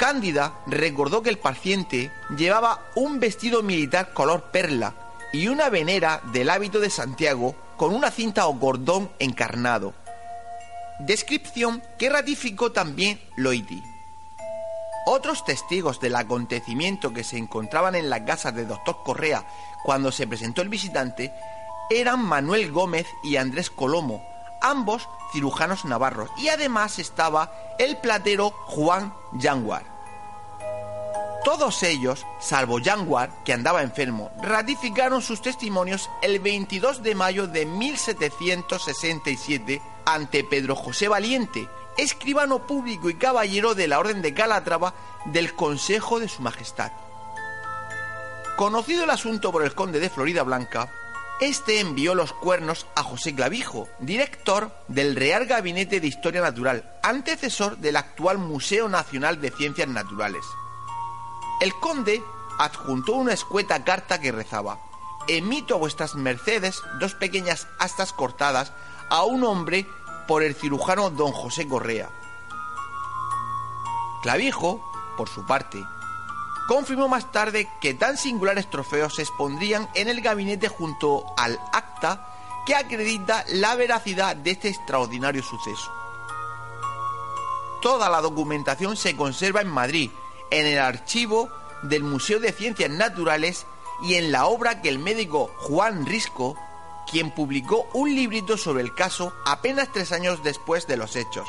Cándida recordó que el paciente llevaba un vestido militar color perla y una venera del hábito de Santiago con una cinta o cordón encarnado. Descripción que ratificó también Loiti. Otros testigos del acontecimiento que se encontraban en la casa del doctor Correa cuando se presentó el visitante eran Manuel Gómez y Andrés Colomo, ambos cirujanos navarros, y además estaba el platero Juan Yanguar. Todos ellos, salvo Yanguar, que andaba enfermo, ratificaron sus testimonios el 22 de mayo de 1767 ante Pedro José Valiente, escribano público y caballero de la Orden de Calatrava del Consejo de Su Majestad. Conocido el asunto por el conde de Florida Blanca, este envió los cuernos a José Clavijo, director del Real Gabinete de Historia Natural, antecesor del actual Museo Nacional de Ciencias Naturales. El conde adjuntó una escueta carta que rezaba: Emito a vuestras mercedes dos pequeñas astas cortadas a un hombre por el cirujano don José Correa. Clavijo, por su parte, confirmó más tarde que tan singulares trofeos se expondrían en el gabinete junto al acta que acredita la veracidad de este extraordinario suceso. Toda la documentación se conserva en Madrid, en el archivo del Museo de Ciencias Naturales y en la obra que el médico Juan Risco, quien publicó un librito sobre el caso apenas tres años después de los hechos.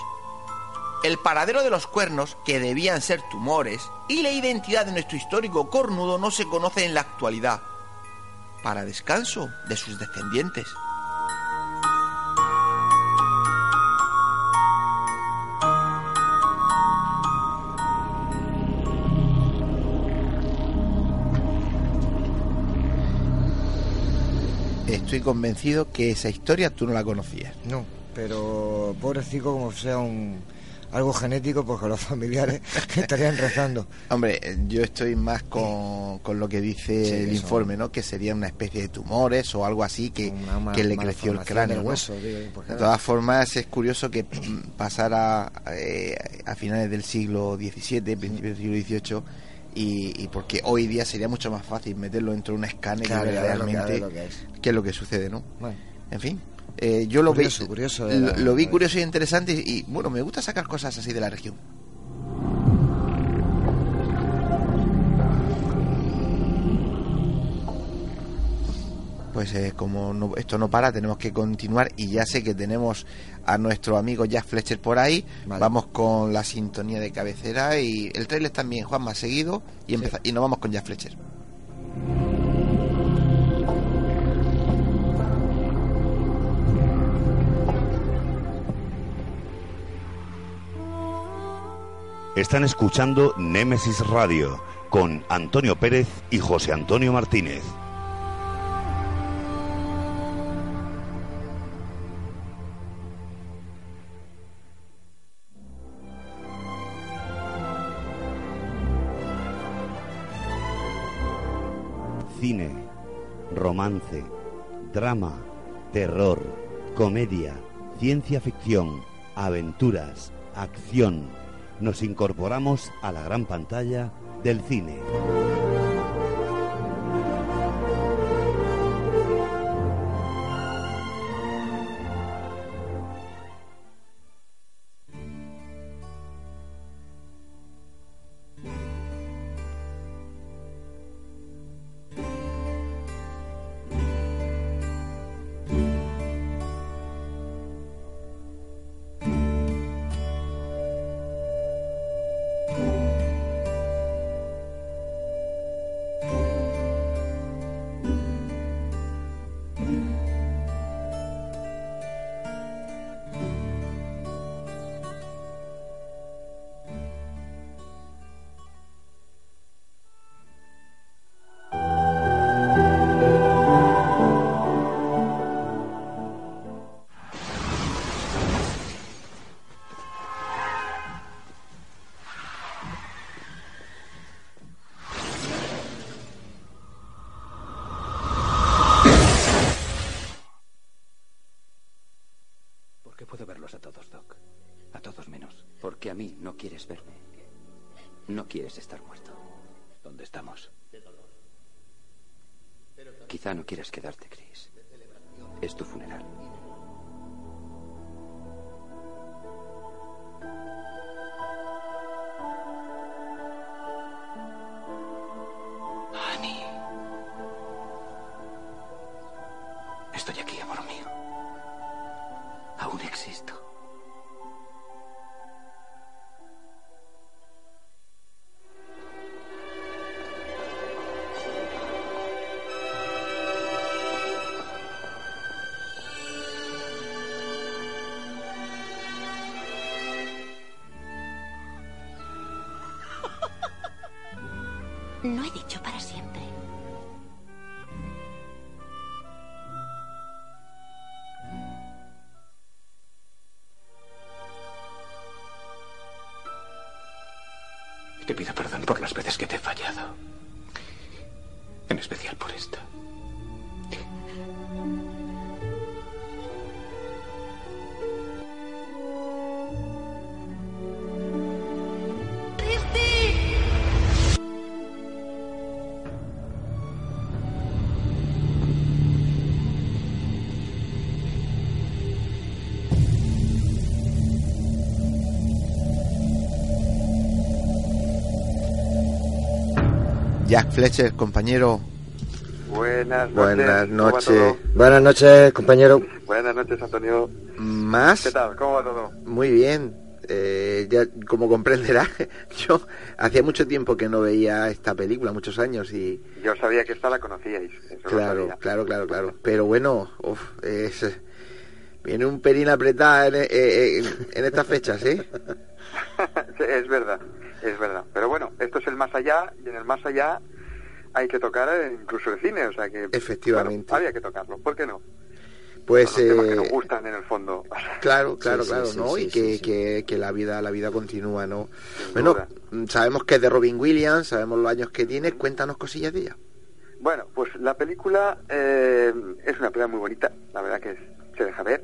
El paradero de los cuernos, que debían ser tumores, y la identidad de nuestro histórico cornudo no se conoce en la actualidad, para descanso de sus descendientes. Estoy convencido que esa historia tú no la conocías. No, pero pobrecito como sea un algo genético, porque los familiares estarían rezando. Hombre, yo estoy más con, con lo que dice Sí, el eso. informe, ¿no? Que sería una especie de tumores o algo así que, Una que le creció el cráneo. hueso, digo, De todas formas, es curioso que mm, pasara eh, a finales del siglo XVII, principios del siglo XVIII, y, y porque hoy día sería mucho más fácil meterlo dentro de un escáner Claro, y ver lo que- realmente lo que es. qué es lo que sucede, ¿no? Bueno, En fin, eh, yo lo vi, Curioso, lo, vi curioso y interesante y, y, bueno, me gusta sacar cosas así de la región. Pues eh, como no- esto no para, tenemos que continuar y ya sé que tenemos a nuestro amigo Jack Fletcher por ahí. Vale. Vamos con la sintonía de cabecera y el trailer también, Juan, más seguido y, empeza- y nos vamos con Jack Fletcher. Están escuchando Némesis Radio con Antonio Pérez y José Antonio Martínez. Cine, romance, drama, terror, comedia, ciencia ficción, aventuras, acción. Nos incorporamos a la gran pantalla del cine. Jack Fletcher, compañero. Buenas noches. Buenas ¿cómo va noches. Buenas noches, compañero. Buenas noches, Antonio. Más. ¿Qué tal? ¿Cómo va todo? Muy bien. Eh, ya, como comprenderá, yo hacía mucho tiempo que no veía esta película, muchos años, y Yo sabía que esta la conocíais. eso claro, sabía. claro, claro, claro. Pero bueno, uf, es, viene un pelín apretada en, eh, eh, en, en estas fechas, ¿eh? Sí, es verdad, es verdad. Pero bueno, esto es el más allá y en el más allá hay que tocar incluso el cine, o sea que... Efectivamente. bueno, había que tocarlo, ¿por qué no? Pues Son los temas que eh, nos gustan en el fondo. Claro, claro, Sí, claro, sí, ¿no? sí, y que. Que, que la vida, la vida continúa, ¿no? Sin Bueno, duda. mm, sabemos que es de Robin Williams, sabemos los años que tiene, cuéntanos cosillas de ella. Bueno, pues la película eh, es una película muy bonita, la verdad que es- se deja ver.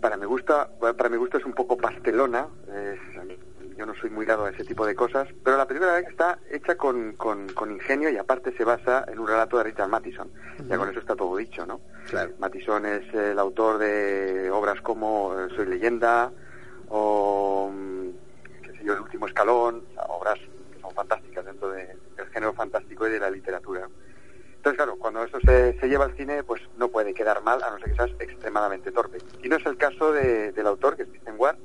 Para mi gusto, para mi gusto es un poco pastelona. es- yo no soy muy dado a ese tipo de cosas, pero la película está hecha con, con, con ingenio y aparte se basa en un relato de Richard Matheson. Ya con eso está todo dicho, ¿no? Claro. Matheson es el autor de obras como eh, Soy leyenda o mm, qué sé yo, El último escalón, o sea, obras que son fantásticas dentro de- del género fantástico y de la literatura. Entonces, claro, cuando eso se, se lleva al cine, pues no puede quedar mal, a no ser que seas extremadamente torpe. Y no es el caso de- del autor, que es Stephen Ward.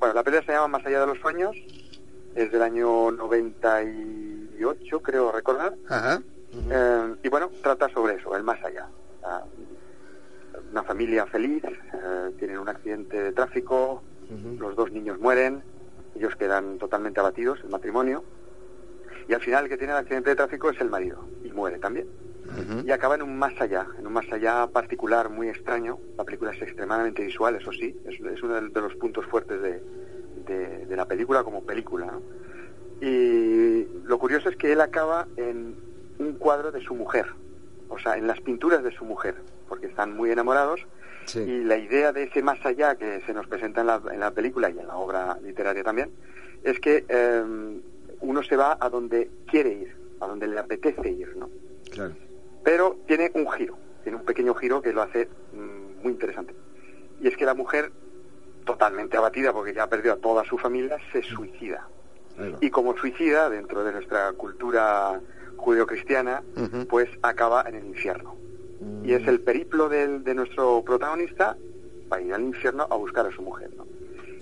Bueno, la película se llama Más allá de los sueños, es del año 98, creo recordar. Ajá. Eh, y bueno, trata sobre eso, el más allá. Una familia feliz, eh, tienen un accidente de tráfico, los dos niños mueren, ellos quedan totalmente abatidos, el matrimonio, y al final el que tiene el accidente de tráfico es el marido, y muere también. Y acaba en un más allá, en un más allá particular muy extraño. La película es extremadamente visual, eso sí, es, es uno de, de los puntos fuertes de, de- de la película como película. ¿no? Y lo curioso es que él acaba en un cuadro de su mujer, o sea, en las pinturas de su mujer, porque están muy enamorados. Sí. Y la idea de ese más allá que se nos presenta en la, en la película y en la obra literaria también, es que eh, uno se va a donde quiere ir, a donde le apetece ir, ¿no? Claro. Pero tiene un giro, tiene un pequeño giro que lo hace mm, muy interesante. Y es que la mujer, totalmente abatida porque ya perdió a toda su familia, se suicida. Y como suicida, dentro de nuestra cultura judeocristiana, Ujú. pues acaba en el infierno. Y es el periplo del- de nuestro protagonista para ir al infierno a buscar a su mujer, ¿no?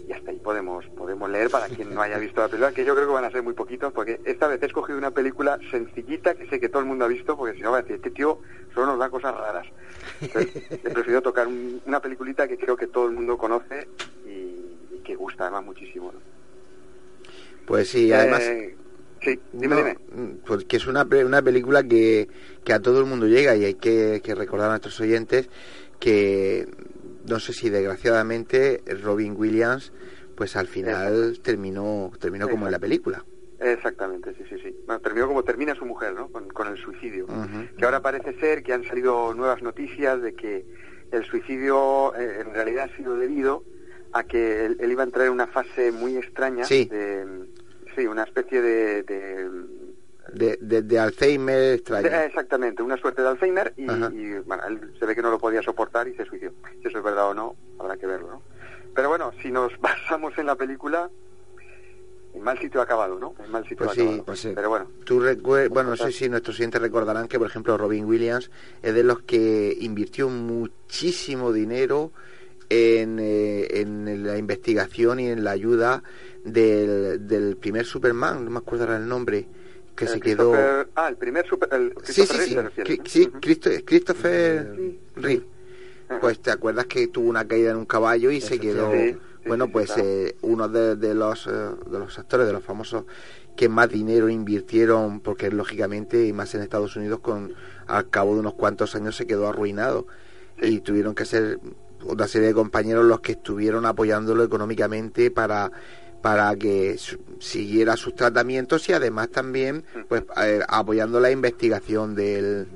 Y hasta ahí podemos, podemos leer para quien no haya visto la película, que yo creo que van a ser muy poquitos, porque esta vez he escogido una película sencillita que sé que todo el mundo ha visto, porque si no va a decir, este tío solo nos da cosas raras. Entonces, he preferido tocar un- una peliculita que creo que todo el mundo conoce y, y que gusta además muchísimo. ¿no? Pues sí, además... Eh, sí, dime, No, dime. mm, Pues que es una, una película que, que a todo el mundo llega y hay que, que recordar a nuestros oyentes que no sé si desgraciadamente Robin Williams pues al final terminó terminó como en la película. Exactamente, sí, sí, sí. Bueno, terminó como termina su mujer, ¿no? Con, con el suicidio. Que ahora parece ser que han salido nuevas noticias de que el suicidio eh, en realidad ha sido debido a que él, él iba a entrar en una fase muy extraña Sí. de sí, una especie de, de- De, de, de Alzheimer extraño. de- exactamente, una suerte de Alzheimer y, y, bueno, él se ve que no lo podía soportar y se suicidó. Si eso es verdad o no, habrá que verlo, ¿no? Pero bueno, si nos basamos en la película, en mal sitio ha acabado, ¿no? En mal sitio Pues ha sí, acabado. pues sí. Pero bueno, Tú bueno, no sé si nuestros oyentes recordarán que, por ejemplo, Robin Williams es de los que invirtió muchísimo dinero en, eh, en la investigación y en la ayuda del, del primer Superman, no me acuerdo ahora el nombre, que el se quedó... Christopher- Ah, el primer super... El Sí, Christopher sí, sí, Reeve, ¿te refieres, Cri- no? sí, Cristo- Christopher Reeve. Pues te acuerdas que tuvo una caída en un caballo y se quedó... Sí, sí, bueno, sí, pues claro. eh, uno de, de los, eh, de los actores, de los famosos que más dinero invirtieron, porque lógicamente, y más en Estados Unidos, con al cabo de unos cuantos años se quedó arruinado. Y tuvieron que ser una serie de compañeros los que estuvieron apoyándolo económicamente para para que siguiera sus tratamientos y además también pues apoyando la investigación del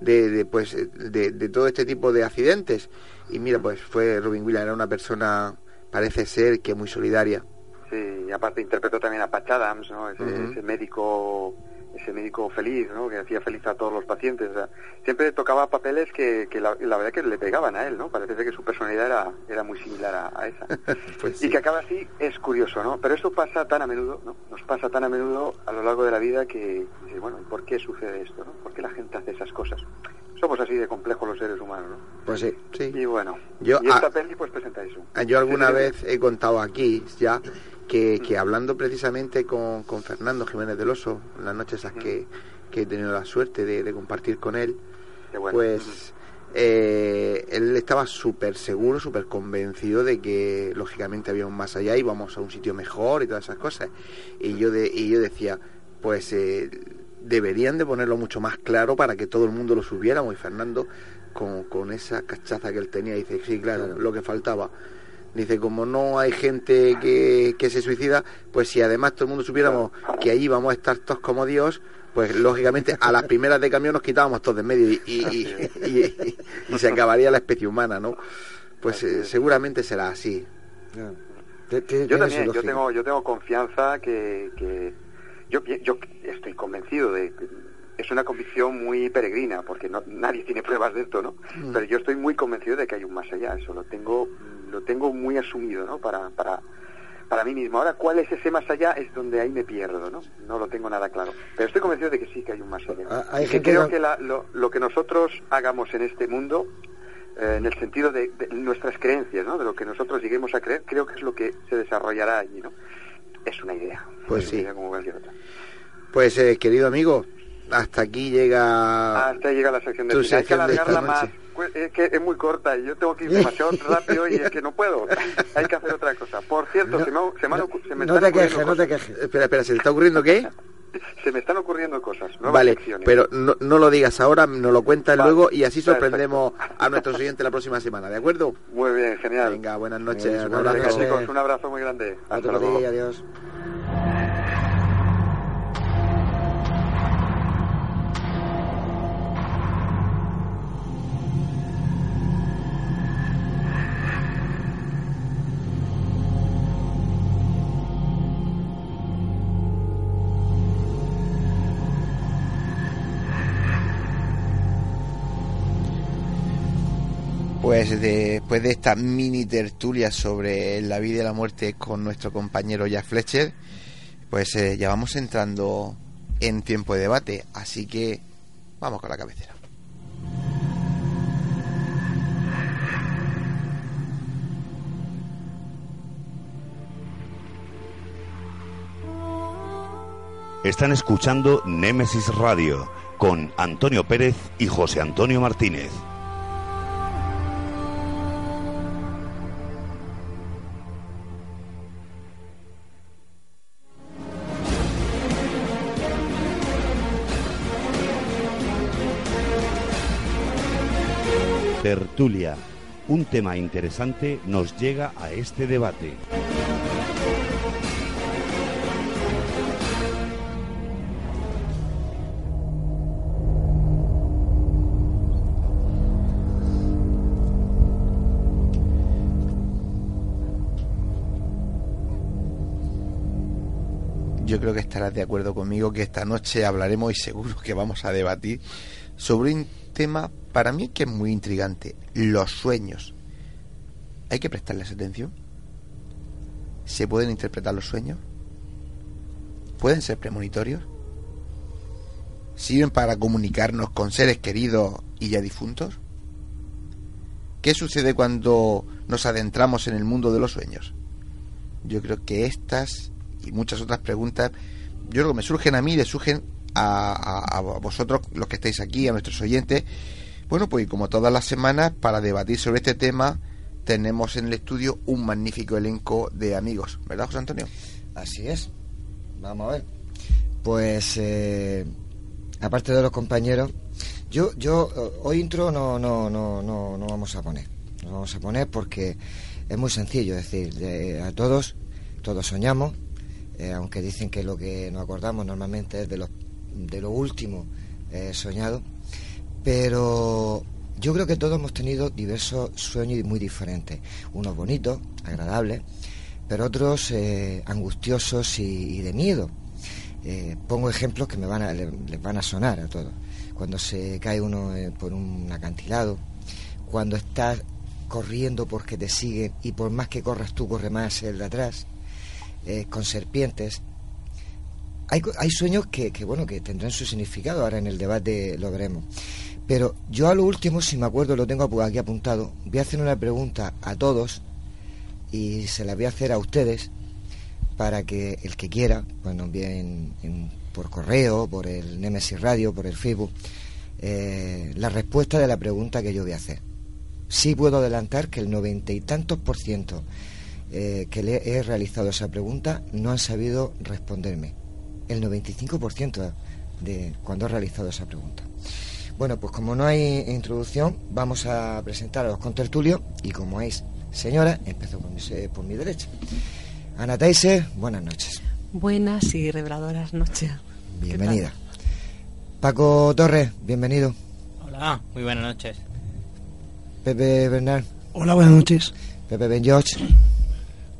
de, de, pues de, de todo este tipo de accidentes y mira pues fue Robin Williams era una persona parece ser que muy solidaria Sí, y aparte interpretó también a Patch Adams, ¿no? Ese, Ujú. ese médico ese médico feliz, ¿no? Que hacía feliz a todos los pacientes. o sea, siempre tocaba papeles que, que la, la verdad que le pegaban a él, ¿no? Parece que su personalidad era, era muy similar a, a esa. Pues Y que acaba así es curioso, ¿no? Pero eso pasa tan a menudo, ¿no? Nos pasa tan a menudo a lo largo de la vida que bueno, ¿y por qué sucede esto, no? ¿Por qué la gente hace esas cosas? Somos así de complejos los seres humanos, ¿no? pues sí sí Y bueno, Yo, y esta peli pues presenta eso. Yo alguna sí, vez he contado aquí ya que, que hablando precisamente con, con Fernando Jiménez del Oso, las noches esas que, que he tenido la suerte de, de compartir con él, bueno. pues eh, él estaba súper seguro, súper convencido de que lógicamente había un más allá y íbamos a un sitio mejor y todas esas cosas. Y yo, de, y yo decía, pues eh, deberían de ponerlo mucho más claro para que todo el mundo lo supiéramos. Y Fernando, con, con esa cachaza que él tenía, dice, sí, claro, lo que faltaba. Dice, como no hay gente que, que se suicida, pues si además todo el mundo supiéramos que allí vamos a estar todos como Dios, pues lógicamente a las primeras de cambio nos quitábamos todos de en medio y, y, y- y- y se acabaría la especie humana, ¿no? Pues eh, seguramente será así. yo también, yo tengo, yo tengo confianza que, que yo, yo estoy convencido de que es una convicción muy peregrina, porque no, nadie tiene pruebas de esto, ¿no? Mm. Pero yo estoy muy convencido de que hay un más allá, eso lo tengo, lo tengo muy asumido, ¿no? Para, para, para mí mismo. Ahora, ¿cuál es ese más allá? Es donde ahí me pierdo, ¿no? No lo tengo nada claro. Pero estoy convencido de que sí que hay un más allá. Ah, hay Y que creo que- que la- lo, lo que nosotros hagamos en este mundo eh, en el sentido de, de nuestras creencias, ¿no? De lo que nosotros lleguemos a creer, creo que es lo que se desarrollará allí, ¿no? Es una idea. Pues es sí. Una idea como cualquier otra. Pues eh, querido amigo, hasta aquí llega Hasta ahí llega la sección de tu. Hay que sección esta alargarla más. Es que es muy corta y yo tengo que ir demasiado rápido y es que no puedo. Hay que hacer otra cosa. Por cierto, se me, ha- se me ocu- se me No te quejes, no te quejes. Espera, espera, ¿se te está ocurriendo qué? Se me están ocurriendo cosas. Nuevas Vale, secciones. pero no, no lo digas ahora, nos lo cuentas Vale, luego y así perfecto. sorprendemos a nuestros oyentes la próxima semana, ¿de acuerdo? Muy bien, genial. Venga, buenas noches. Buenas noches. chicos, un abrazo muy grande. Hasta Otro luego. día, adiós. Pues después de esta mini tertulia sobre la vida y la muerte con nuestro compañero Jack Fletcher, pues eh, ya vamos entrando en tiempo de debate, así que vamos con la cabecera. Están escuchando Némesis Radio con Antonio Pérez y José Antonio Martínez. Tertulia. Un tema interesante nos llega a este debate. Yo creo que estarás de acuerdo conmigo que esta noche hablaremos y seguro que vamos a debatir sobre un tema para mí que es muy intrigante, los sueños. ¿Hay que prestarles atención? ¿Se pueden interpretar los sueños? ¿Pueden ser premonitorios? ¿Sirven para comunicarnos con seres queridos y ya difuntos? ¿Qué sucede cuando nos adentramos en el mundo de los sueños? Yo creo que estas y muchas otras preguntas, yo creo que me surgen a mí le surgen a, vosotros, los que estáis aquí, a nuestros oyentes. Bueno, pues como todas las semanas, para debatir sobre este tema, tenemos en el estudio un magnífico elenco de amigos, ¿verdad, José Antonio? Así es. Vamos a ver. Pues, eh, aparte de los compañeros, yo, yo, hoy intro no, no, no, no, no vamos a poner. No vamos a poner porque es muy sencillo, es decir, a todos, todos soñamos, eh, aunque dicen que lo que nos acordamos normalmente es de, los, de lo último eh, soñado, pero yo creo que todos hemos tenido diversos sueños muy diferentes, unos bonitos, agradables, pero otros eh, angustiosos y, de miedo. Eh, pongo ejemplos que me van a, les, van a sonar a todos. Cuando se cae uno por un acantilado, cuando estás corriendo porque te siguen y por más que corras tú corre más el de atrás, con serpientes. Hay, sueños que, bueno, que tendrán su significado, ahora en el debate lo veremos. Pero yo a lo último, si me acuerdo, lo tengo aquí apuntado, voy a hacer una pregunta a todos y se la voy a hacer a ustedes para que el que quiera, pues nos envíe en, en, por correo, por el Nemesis Radio, por el Facebook, eh, la respuesta de la pregunta que yo voy a hacer. Sí puedo adelantar que el noventa y tantos por ciento eh, que le he realizado esa pregunta no han sabido responderme. El 95% de cuando he realizado esa pregunta. Bueno, pues como no hay introducción, vamos a presentar a los contertulios y como es señora, empezó por mi, por mi derecha. Ana Taise, buenas noches. Buenas y reveladoras noches. Bienvenida. Paco Torres, bienvenido. Hola, muy buenas noches. Pepe Bernal. Hola, buenas noches. Pepe Ben George.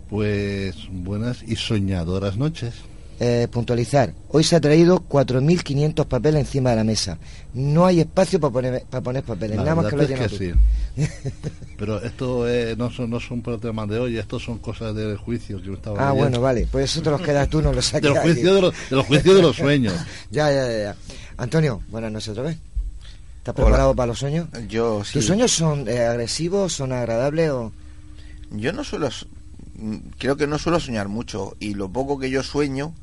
Pues buenas y soñadoras noches. Eh, puntualizar. Hoy se ha traído 4.500 papeles encima de la mesa. No hay espacio para poner, para poner papeles. La Nada más que lo es que sí. Pero esto eh, no son no son problemas de hoy, esto son cosas del juicio que yo estaba Ah, leyendo. bueno, vale. Pues eso te los quedas tú, no lo de saques. los juicios de los, de los juicios de los sueños. ya, ya, ya, ya. Antonio, buenas noches otra vez. ¿Estás Hola. preparado para los sueños? Yo sí. ¿Tus sueños son eh, agresivos, son agradables o...? Yo no suelo, creo que no suelo soñar mucho y lo poco que yo sueño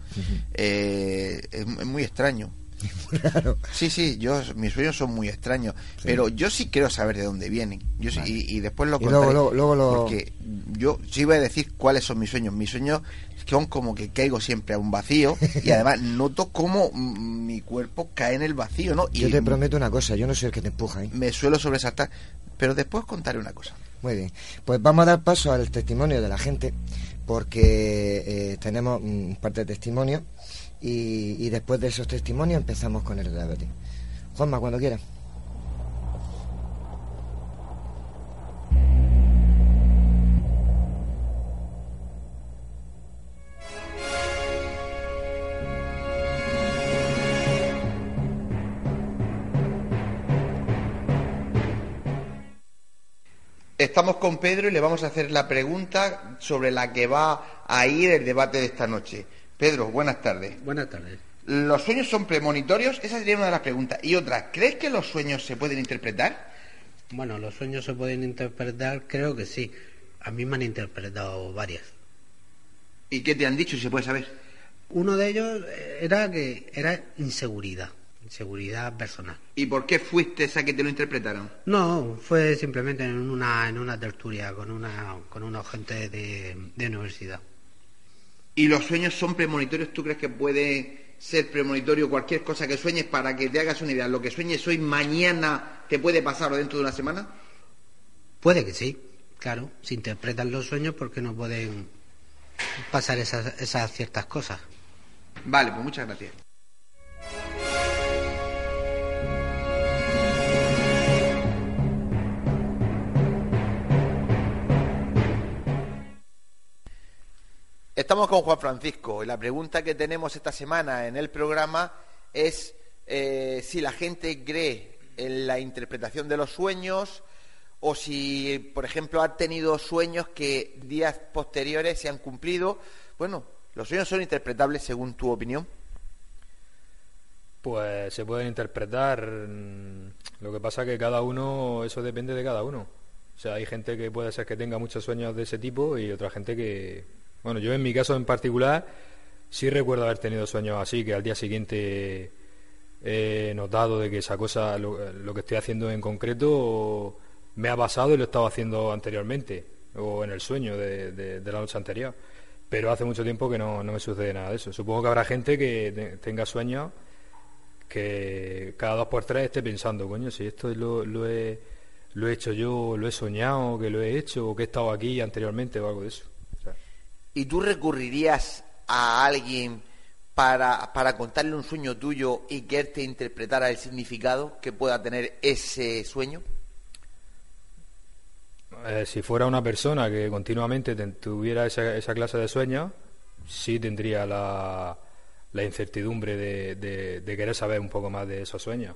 eh, es, es muy extraño. Sí, sí, yo mis sueños son muy extraños, pero yo sí quiero saber de dónde vienen. Yo sí- y, y después lo Y luego- contaré, luego- luego lo- porque yo sí voy a decir cuáles son mis sueños. Mis sueños son como que caigo siempre a un vacío y además noto cómo mm, mi cuerpo cae en el vacío, ¿no? Y Yo te prometo una cosa, yo no soy el que te empuja, ¿eh? me suelo sobresaltar, pero después contaré una cosa. Muy bien. Pues vamos a dar paso al testimonio de la gente, porque eh, tenemos parte de testimonio y, y después de esos testimonios empezamos con el debate. Juanma, cuando quieras. Estamos con Pedro y le vamos a hacer la pregunta sobre la que va a ir el debate de esta noche. Pedro, buenas tardes. Buenas tardes. ¿Los sueños son premonitorios? Esa sería una de las preguntas. Y otra, ¿crees que los sueños se pueden interpretar? Bueno, los sueños se pueden interpretar, creo que sí. A mí me han interpretado varias. ¿Y qué te han dicho, si se puede saber? Uno de ellos era que era inseguridad, inseguridad personal. ¿Y por qué fuiste esa que te lo interpretaron? No, fue simplemente en una, en una tertulia con una, con una gente de, de universidad. ¿Y los sueños son premonitorios? ¿Tú crees que puede ser premonitorio cualquier cosa que sueñes para que te hagas una idea? ¿Lo que sueñes hoy, mañana, te puede pasar o dentro de una semana? Puede que sí, claro. Se interpretan los sueños porque no pueden pasar esas, esas ciertas cosas. Vale, pues muchas gracias. Estamos con Juan Francisco y la pregunta que tenemos esta semana en el programa es eh, si la gente cree en la interpretación de los sueños o si, por ejemplo, ha tenido sueños que días posteriores se han cumplido. Bueno, ¿los sueños son interpretables según tu opinión? Pues se pueden interpretar. Lo que pasa que cada uno, eso depende de cada uno. O sea, hay gente que puede ser que tenga muchos sueños de ese tipo y otra gente que, bueno, yo en mi caso en particular sí recuerdo haber tenido sueños así, que al día siguiente he notado de que esa cosa, lo, que estoy haciendo en concreto, me ha pasado y lo estaba haciendo anteriormente, o en el sueño de, la noche anterior. Pero hace mucho tiempo que no, me sucede nada de eso. Supongo que habrá gente que tenga sueños que cada dos por tres esté pensando, coño, si esto lo, he, lo he hecho yo, lo he soñado, que lo he hecho, o que he estado aquí anteriormente o algo de eso. ¿Y tú recurrirías a alguien para, para contarle un sueño tuyo y que él te interpretara el significado que pueda tener ese sueño? Eh, si fuera una persona que continuamente tuviera esa, esa, clase de sueños, sí tendría la, la incertidumbre de, de, querer saber un poco más de esos sueños.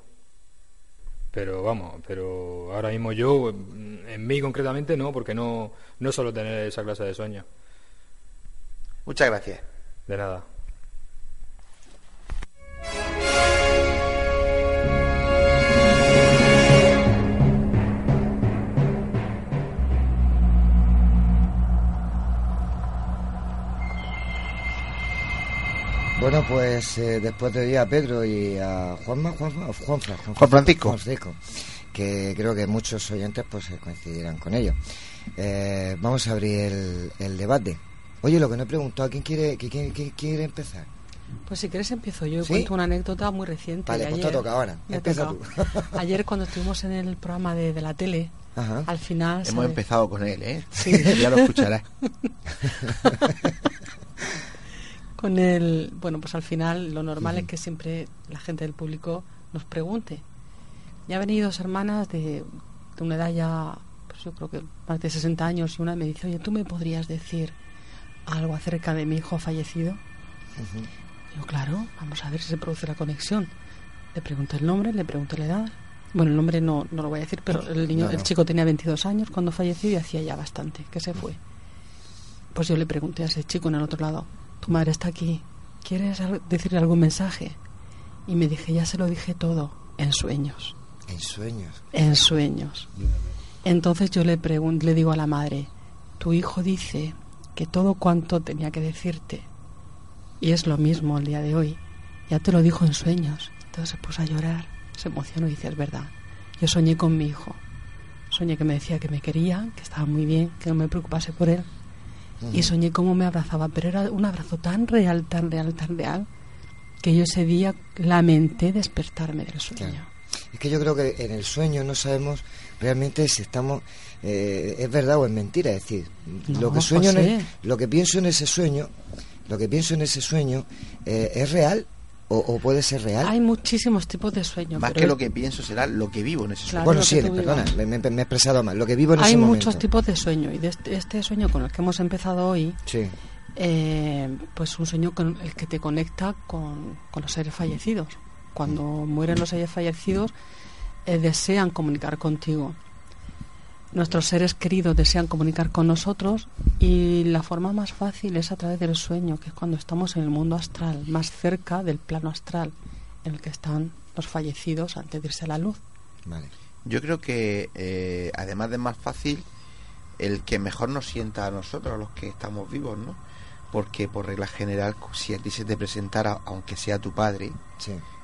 Pero vamos, pero ahora mismo yo, en mí concretamente no, porque no, no solo tener esa clase de sueños. Muchas gracias. De nada. Bueno, pues eh, después de ir a Pedro y a Juanma, Juan, Juan, Juan, Francisco. que creo que muchos oyentes pues coincidirán con ello. Eh, vamos a abrir el, el debate. Oye, lo que no he preguntado, ¿quién quiere, quién, quiere empezar? Pues si quieres empiezo yo. Cuento una anécdota muy reciente. Vale, pues te toca ahora. Empieza tú. ayer cuando estuvimos en el programa de, la tele, al final... Hemos empezado con él, ¿eh? Sí. ya lo escucharás. con el... Bueno, pues al final lo normal es que siempre la gente del público nos pregunte. Ya han venido dos hermanas de, de una edad ya, pues yo creo que más de 60 años y una me dice, oye, ¿tú me podrías decir algo acerca de mi hijo fallecido. Digo, claro, vamos a ver si se produce la conexión. Le pregunto el nombre, le pregunto la edad. Bueno, el nombre no, no lo voy a decir, pero el niño, el chico tenía 22 años cuando falleció y hacía ya bastante que se fue. Pues yo le pregunté a ese chico en el otro lado, tu madre está aquí, ¿quieres decirle algún mensaje? Y me dije, ya se lo dije todo, en sueños. ¿En sueños? En sueños. Entonces yo le, pregunto, le digo a la madre, tu hijo dice que todo cuanto tenía que decirte, y es lo mismo el día de hoy, ya te lo dijo en sueños. Entonces se puso a llorar, se emocionó y dice, es verdad, yo soñé con mi hijo. Soñé que me decía que me quería, que estaba muy bien, que no me preocupase por él. Y soñé cómo me abrazaba, pero era un abrazo tan real, tan real, tan real, que yo ese día lamenté despertarme del sueño. Es que yo creo que en el sueño no sabemos realmente si estamos eh, es verdad o es mentira. Es decir, lo que sueño, lo que pienso en ese sueño, lo que pienso en ese sueño eh, es real o, puede ser real. Hay muchísimos tipos de sueños. Más que lo que pienso será lo que vivo en ese sueño. bueno, sí, perdona, me, he expresado mal. Lo que vivo en Hay ese momento. Hay muchos tipos de sueño y de este, este, sueño con el que hemos empezado hoy. Sí. Eh, pues un sueño con el que te conecta con, con los seres fallecidos. Cuando mueren los seres fallecidos, desean comunicar contigo nuestros seres queridos desean comunicar con nosotros y la forma más fácil es a través del sueño, que es cuando estamos en el mundo astral, más cerca del plano astral en el que están los fallecidos antes de irse a la luz. Yo creo que eh, además de más fácil, el que mejor nos sienta a nosotros, a los que estamos vivos, ¿no? Porque por regla general, si a ti se te presentara, aunque sea tu padre,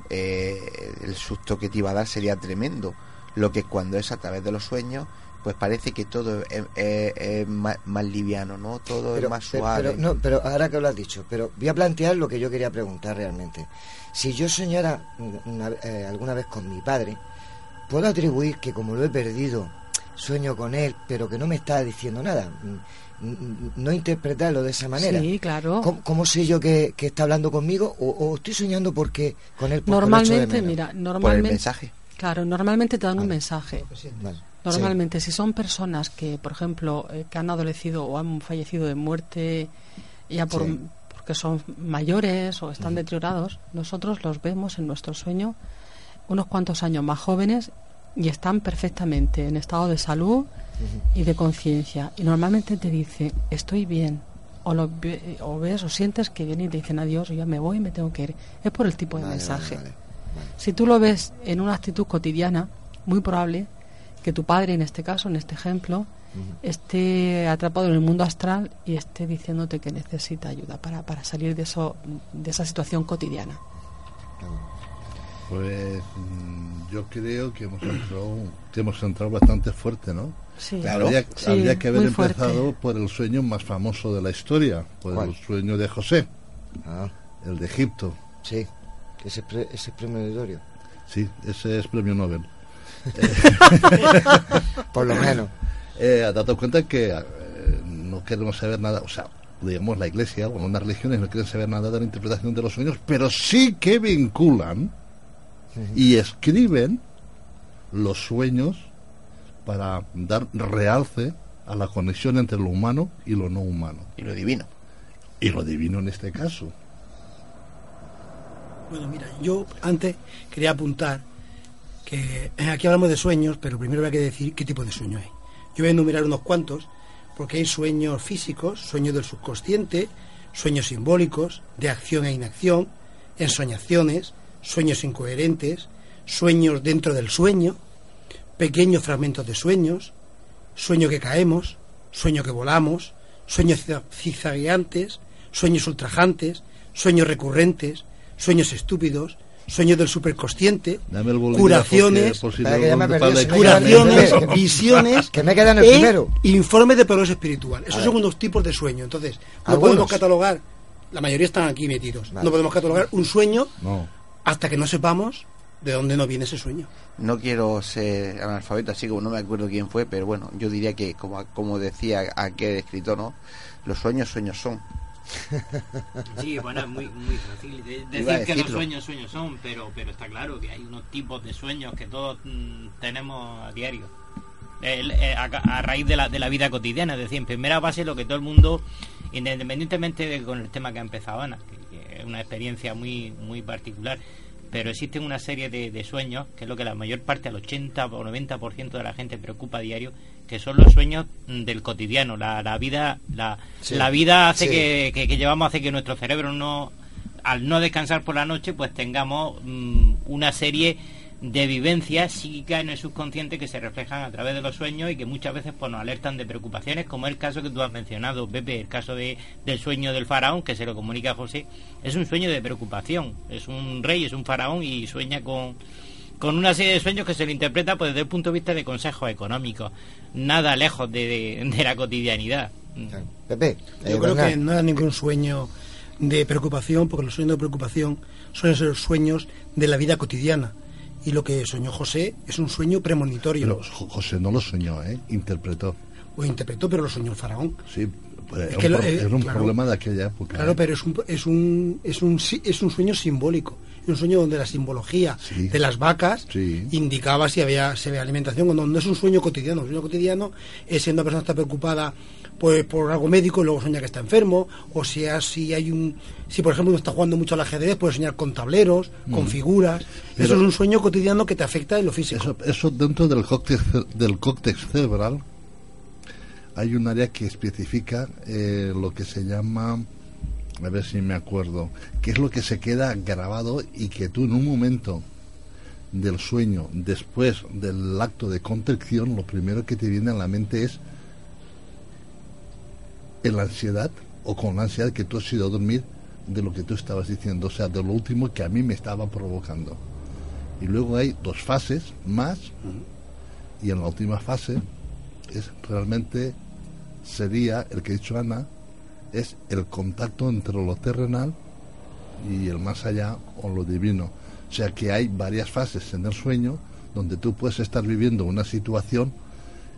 eh, el susto que te iba a dar sería tremendo. Lo que cuando es a través de los sueños, pues parece que todo es, es- es más, más liviano, ¿no? Todo es más suave. pero, no, pero ahora que lo has dicho, pero voy a plantear lo que yo quería preguntar realmente. Si yo soñara una- eh, alguna vez con mi padre, puedo atribuir que como lo he perdido, sueño con él, pero que no me está diciendo nada. Mm, mm, No interpretarlo de esa manera. Sí, claro. ¿Cómo, cómo sé yo que, que está hablando conmigo o, o estoy soñando porque con él porque Normalmente, mira, normalmente... mensaje. Claro, normalmente te dan un mensaje. Vale. Normalmente, si son personas que, por ejemplo, eh, que han adolecido o han fallecido de muerte ya por, Sí. porque son mayores o están deteriorados, nosotros los vemos en nuestro sueño unos cuantos años más jóvenes y están perfectamente en estado de salud y de conciencia. Y normalmente te dice, estoy bien. O, lo o ves o sientes que vienen y te dicen adiós, yo ya me voy y me tengo que ir. Es por el tipo de Vale, mensaje. vale, vale. Si tú lo ves en una actitud cotidiana, muy probable que tu padre, en este caso, en este ejemplo, esté atrapado en el mundo astral y esté diciéndote que necesita ayuda para, para salir de, eso, de esa situación cotidiana. Pues mm, yo creo que hemos entrado, que hemos entrado bastante fuerte, ¿no? Sí. Claro. Habría, Sí, habría que haber fuerte. empezado por el sueño más famoso de la historia, por ¿Cuál? el sueño de José, Ah, el de Egipto. sí, ese, pre- ese premonitorio. Sí, ese es premio Nobel. Por lo menos. Eh, dado cuenta que eh, no queremos saber nada, o sea, digamos la iglesia o algunas religiones no quieren saber nada de la interpretación de los sueños, pero sí que vinculan y escriben los sueños para dar realce a la conexión entre lo humano y lo no humano. Y lo divino. Y lo divino en este caso. Bueno, mira, yo antes quería apuntar eh, aquí hablamos de sueños, pero primero hay que decir qué tipo de sueño hay. Yo voy a enumerar unos cuantos, porque hay sueños físicos, sueños del subconsciente, sueños simbólicos, de acción e inacción, ensoñaciones, sueños incoherentes, sueños dentro del sueño, pequeños fragmentos de sueños, sueño que caemos, sueño que volamos, sueños zigzagueantes, sueños ultrajantes, sueños recurrentes, sueños estúpidos, sueños del superconsciente, Dame el bolígrafo curaciones, curaciones, que- visiones que me queda en el e primero. informes de progreso espiritual. Esos son unos tipos de sueño. Entonces, no Algunos. podemos catalogar, la mayoría están aquí metidos, Vale. no podemos catalogar un sueño No. hasta que no sepamos de dónde nos viene ese sueño. No quiero ser analfabeto, así como no me acuerdo quién fue, pero bueno, yo diría que, como, como decía aquel escritor, ¿no? Los sueños, sueños son. Sí, bueno, es muy, muy fácil de- decir que los sueños sueños son, pero, pero está claro que hay unos tipos de sueños que todos mm, tenemos a diario. El- eh, a, a raíz de la, de la vida cotidiana, es decir, en primera base lo que todo el mundo, independientemente de con el tema que ha empezado Ana, que, que es una experiencia muy, muy particular, pero existen una serie de, de sueños, que es lo que la mayor parte, al 80 o 90% de la gente preocupa a diario, que son los sueños del cotidiano, la, la vida, la, Sí. la vida hace Sí. que, que, que llevamos hace que nuestro cerebro no, al no descansar por la noche, pues tengamos mm, una serie de vivencias psíquicas en el subconsciente que se reflejan a través de los sueños y que muchas veces pues, nos alertan de preocupaciones, como el caso que tú has mencionado, Pepe, el caso de, del sueño del faraón, que se lo comunica a José, es un sueño de preocupación, es un rey, es un faraón y sueña con, con una serie de sueños que se lo interpreta pues, desde el punto de vista de consejos económicos, nada lejos de, de- de la cotidianidad. Pepe, Yo eh, creo venga. que no es ningún sueño de preocupación, porque los sueños de preocupación suelen ser sueños de la vida cotidiana. Y lo que soñó José es un sueño premonitorio. Pero Jo- José no lo soñó, ¿eh? Interpretó. o interpretó, pero lo soñó el faraón. Sí, pues, Es era que un, lo- eh, era un claro. problema de aquella época. Claro, ¿eh? pero es un, es un, es un, si- es un sueño simbólico. Un sueño donde la simbología Sí. de las vacas Sí. indicaba si había, si había alimentación o no. No es un sueño cotidiano. Un sueño cotidiano es si una persona está preocupada pues, por algo médico y luego sueña que está enfermo. O si, ha- si hay un. Si, por ejemplo, uno está jugando mucho al ajedrez, puede soñar con tableros, con Mm. figuras. Pero- Eso es un sueño cotidiano que te afecta en lo físico. Eso, eso dentro del cóctel, del cóctex cerebral hay un área que especifica eh, lo que se llama, a ver si me acuerdo, que es lo que se queda grabado y que tú en un momento del sueño, después del acto de contrición, lo primero que te viene a la mente es en la ansiedad o con la ansiedad que tú has ido a dormir de lo que tú estabas diciendo, o sea, de lo último que a mí me estaba provocando. Y luego hay dos fases más, y en la última fase es realmente sería el que ha dicho Ana, es el contacto entre lo terrenal y el más allá o lo divino. O sea que hay varias fases en el sueño donde tú puedes estar viviendo una situación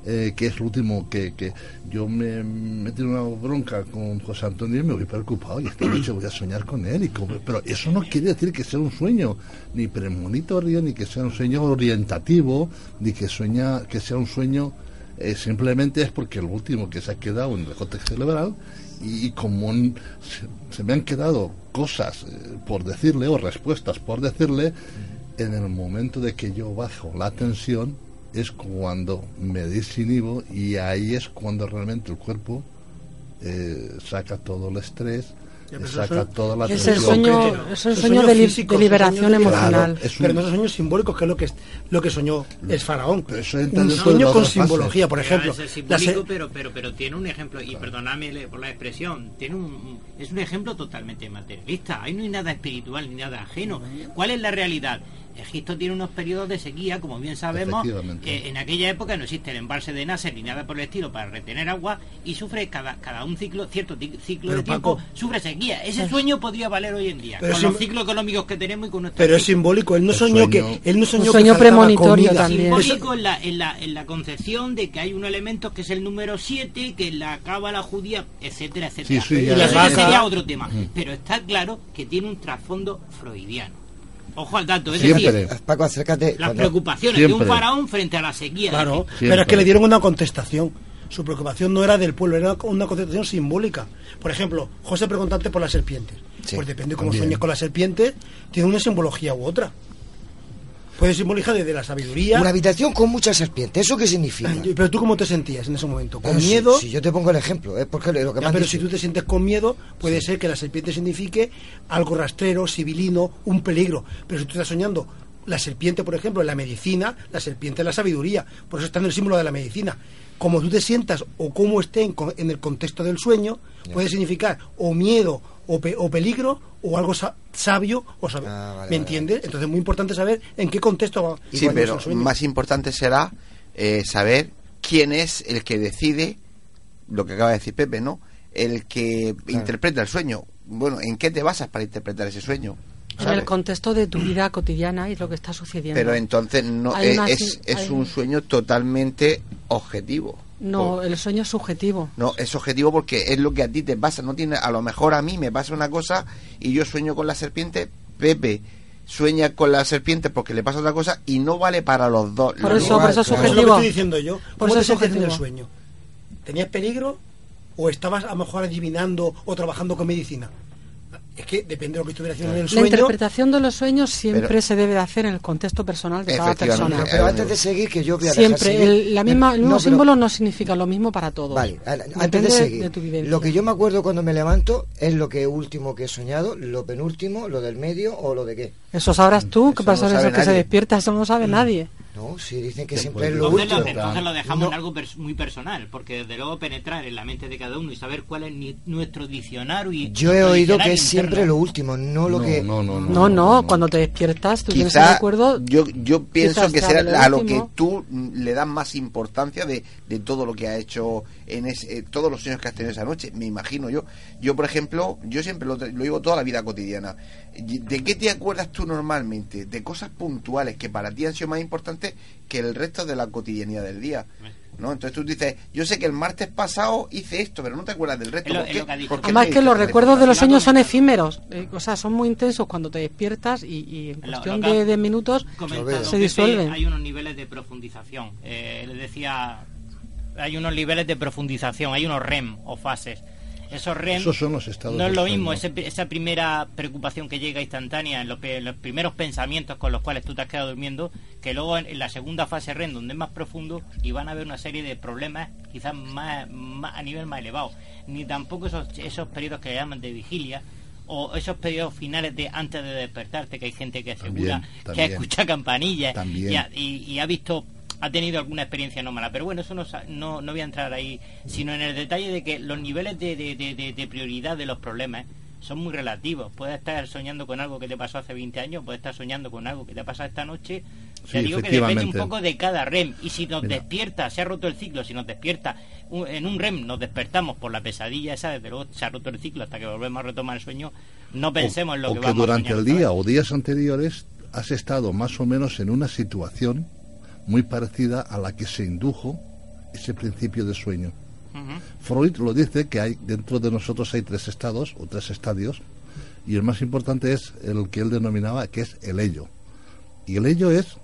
eh, que es lo último que, que yo me metí una bronca con José Antonio y me voy preocupado y esta noche voy a soñar con él y pero eso no quiere decir que sea un sueño ni premonitorio ni que sea un sueño orientativo ni que sueña que sea un sueño eh, simplemente es porque lo último que se ha quedado en el contexto cerebral y, como se me han quedado cosas eh, por decirle o respuestas por decirle en el momento de que yo bajo la tensión es cuando me desinhibo y ahí es cuando realmente el cuerpo eh, saca todo el estrés Ya, pero saca eso- toda la Es el sueño- es el sueño de li- físicos, de liberación emocional. físicos. es un- Pero no son sueños simbólicos, que es lo que, lo que soñó el faraón. eso entra Un sueño con simbología, por ejemplo. Ser la simbólico, se- pero, pero, pero tiene un ejemplo, y perdonadme le- por la expresión, tiene un, un- es un ejemplo totalmente materialista. Ahí no hay nada espiritual ni nada ajeno. ¿Cuál es la realidad? Egipto tiene unos periodos de sequía, como bien sabemos. Eh, en aquella época no existe el embalse de Nasser ni nada por el estilo para retener agua y sufre cada, cada un ciclo, cierto ciclo Pero, de tiempo, Paco- sufre sequía. Ese sueño podría valer hoy en día, Pero con los ciclos económicos que tenemos y con nuestra Pero es simbólico, él no El soñó sueño- que él no soñó que sueño premonitorio comida. también. Simbólico en la, en, la, en la concepción de que hay un elemento que es el número 7, que en la cábala judía, etcétera, etcétera. Sí, sí, Y ya, sería otro tema. Pero está claro que tiene un trasfondo freudiano. Ojo al dato, es Siempre. decir, Paco, acércate. las cuando- preocupaciones de un faraón frente a la sequía. Claro, pero es que le dieron una contestación. Su preocupación no era del pueblo, era una contestación simbólica. Por ejemplo, José preguntante por las serpientes. Sí, pues depende cómo también. sueñes con las serpientes, tiene una simbología u otra. Puede simbolizar desde la sabiduría. Una habitación con muchas serpientes, ¿eso qué significa? Pero tú cómo te sentías en ese momento? ¿Con si- miedo? Si, yo te pongo el ejemplo, es porque lo que me Ya, pero dicho. si tú te sientes con miedo, puede ser que la serpiente signifique algo rastrero, sibilino, un peligro. Pero si tú estás soñando la serpiente, por ejemplo, en la medicina, la serpiente es la sabiduría. Por eso está en el símbolo de la medicina. Como tú te sientas o cómo esté en, en el contexto del sueño, puede significar o miedo o, pe- o peligro o algo sa- sabio o sab- Ah, vale, ¿Me vale, entiendes? Entonces es muy importante saber en qué contexto va. Sí, pero más importante será eh, saber quién es el que decide lo que acaba de decir Pepe, ¿no? El que interpreta el sueño. Bueno, ¿en qué te basas para interpretar ese sueño? En el contexto de tu vida cotidiana y lo que está sucediendo. Pero entonces no eh, una- es, es un sueño totalmente objetivo. No, el sueño es subjetivo. No, es objetivo porque es lo que a ti te pasa. No tiene, a lo mejor a mí me pasa una cosa y yo sueño con la serpiente. Pepe sueña con la serpiente porque le pasa otra cosa y no vale para los dos. Por Lo eso, mismo- por eso es es lo que subjetivo. estoy diciendo yo. Por ¿Cómo eso te es el subjetivo. sueño? ¿Tenías peligro o estabas a lo mejor adivinando o trabajando con medicina? Es que depende de lo que estuvieras haciendo en el La sueño. interpretación de los sueños siempre Pero- se debe de hacer en el contexto personal de cada persona. Pero antes de seguir, que yo voy a Siempre, el, la misma, el mismo No, pero- símbolo no significa lo mismo para todos. Vale, a- antes Depende de seguir, tu vivencia. lo que yo me acuerdo cuando me levanto es lo que último que he soñado, lo penúltimo, lo del medio o lo de qué. Eso sabrás tú, que no pasa sabe eso que se despierta, eso no sabe nadie. No, si dicen que siempre es lo Entonces lo, último. entonces lo dejamos No. en algo pers- muy personal, porque desde luego penetrar en la mente de cada uno y saber cuál es ni- nuestro diccionario y Yo he oído que es siempre lo último, no lo que... no, no, No, no, cuando te despiertas tú tienes el recuerdo. yo, yo pienso que será a lo que tú le das más importancia de, de todo lo que ha hecho en ese, eh, todos los sueños que has tenido esa noche, me imagino yo. Yo, por ejemplo, yo siempre lo, lo digo toda la vida cotidiana. ¿De qué te acuerdas tú normalmente? De cosas puntuales que para ti han sido más importantes que el resto de la cotidianidad del día. ¿No? Entonces tú dices, yo sé que el martes pasado hice esto, pero no te acuerdas del resto. Es lo- ¿Por es qué? lo que ha dicho. ¿Por qué Además que los recuerdos de los sueños son efímeros, eh, o sea, son muy intensos cuando te despiertas y, y en cuestión lo de, de minutos se disuelven. Hay unos niveles de profundización. Eh, le decía, hay unos niveles de profundización, hay unos REM o fases. Esos REM Esos son los estados no es lo mismo ese- esa primera preocupación que llega instantánea en los, primeros pensamientos con los cuales tú te has quedado durmiendo que luego en, en la segunda fase REM donde es más profundo y van a haber una serie de problemas quizás más, más- a nivel más elevado. Ni tampoco esos, esos periodos que llaman de vigilia o esos periodos finales de antes de despertarte que hay gente que asegura También, que escucha campanillas y, ha- y- y ha visto ha tenido alguna experiencia no mala pero bueno eso no, no, no voy a entrar ahí sino en el detalle de que los niveles de, de- de- prioridad de los problemas son muy relativos. Puedes estar soñando con algo que te pasó hace 20 años puedes estar soñando con algo que te ha pasado esta noche. Te Sí, digo que depende un poco de cada REM. Y si nos Mira. despierta se ha roto el ciclo si nos despierta en un REM nos despertamos por la pesadilla esa desde luego se ha roto el ciclo hasta que volvemos a retomar el sueño no pensemos en lo o que, que vamos a durante soñar el día o días anteriores has estado más o menos en una situación muy parecida a la que se indujo ese principio de sueño. Freud lo dice que hay dentro de nosotros hay tres estados o tres estadios y el más importante es el que él denominaba que es el ello. Y el ello es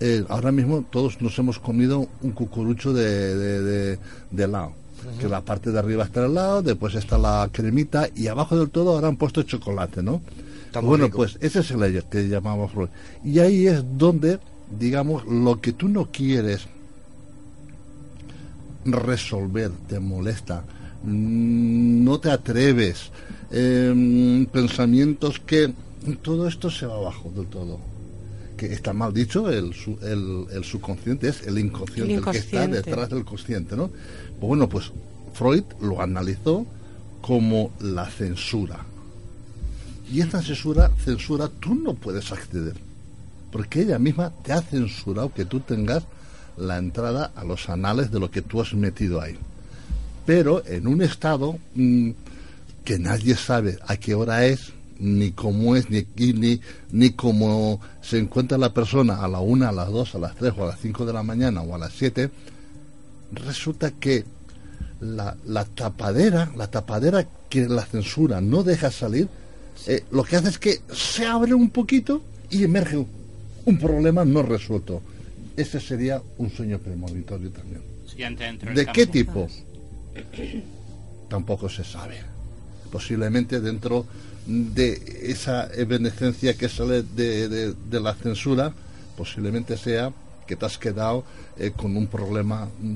eh, ahora mismo todos nos hemos comido un cucurucho de, de, de- de helado. Que la parte de arriba está el helado, después está la cremita y abajo del todo ahora han puesto chocolate, ¿no? Está bueno, rico. pues ese es el ello que llamamos Freud. Y ahí es donde, digamos, lo que tú no quieres resolver, te molesta, no te atreves, em, pensamientos que todo esto se va abajo del todo. Que está mal dicho, el, el, el subconsciente es el inconsciente, El el, que está inconsciente. detrás del consciente, ¿no? Pues bueno, pues Freud lo analizó como la censura. Y esta censura, censura tú no puedes acceder, porque ella misma te ha censurado que tú tengas la entrada a los anales de lo que tú has metido ahí. Pero en un estado mm, que nadie sabe a qué hora es, ni cómo es, ni, ni, ni cómo se encuentra la persona a la una, a las dos, a las tres o a las cinco de la mañana o a las siete, resulta que la, la tapadera, la tapadera que la censura no deja salir, eh, lo que hace es que se abre un poquito y emerge un, problema no resuelto. Ese sería un sueño premonitorio también. Sí, dentro ¿De qué campo. tipo? Tampoco se sabe. Posiblemente dentro de esa evanescencia que sale de, de- de la censura, posiblemente sea que te has quedado eh, con un problema mm,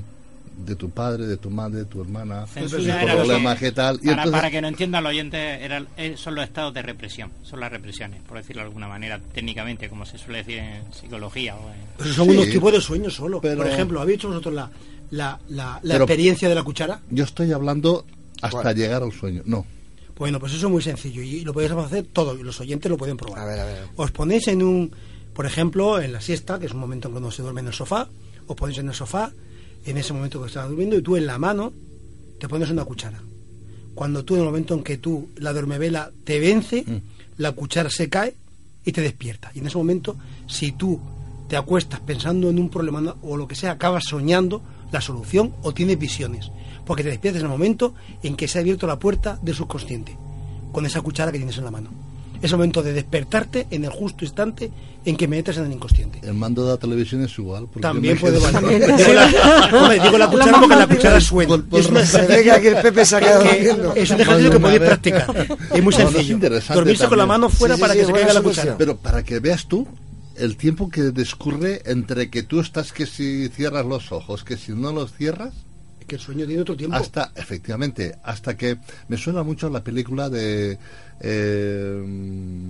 de tu padre, de tu madre, de tu hermana, Censura un era lo problema que- que tal. Y para, entonces, para que no entienda el oyente, era, eh, son los estados de represión, son las represiones, por decirlo de alguna manera, técnicamente, como se suele decir en psicología. O en... Pero son Sí, unos tipos de sueños solo. pero- Por ejemplo, ¿habéis hecho vosotros la, la, la, experiencia de la cuchara? yo estoy hablando hasta ¿Cuál? llegar al sueño. No. Bueno, pues eso es muy sencillo y lo podéis hacer todos, y los oyentes lo pueden probar. A ver, a ver. Os ponéis en un, por ejemplo, en la siesta, que es un momento en cuando se duerme en el sofá, os ponéis en el sofá, en ese momento que estás durmiendo, y tú en la mano te pones una cuchara. Cuando tú, en el momento en que tú, la duermevela te vence, Mm. la cuchara se cae y te despierta. Y en ese momento, si tú te acuestas pensando en un problema o lo que sea, acabas soñando la solución o tienes visiones. Porque te despiertas en el momento en que se ha abierto la puerta del subconsciente, con esa cuchara que tienes en la mano. Es el momento de despertarte en el justo instante en que metes en el inconsciente. El mando de la televisión es igual. porque También puede valer. Digo la, hombre, digo la cuchara porque la cuchara suena. Es una- Se ve que aquí el Pepe se ha quedado que durmiendo. es un ejercicio que podéis practicar. Es muy No, no, es sencillo. interesante Dormirse con la mano fuera Sí, para sí, que se caiga la cuchara. Pero para que veas tú el tiempo que discurre entre que tú estás que si cierras los ojos, que si no los cierras, que el sueño tiene otro tiempo. hasta, efectivamente, hasta que me suena mucho la película de... eh, mm,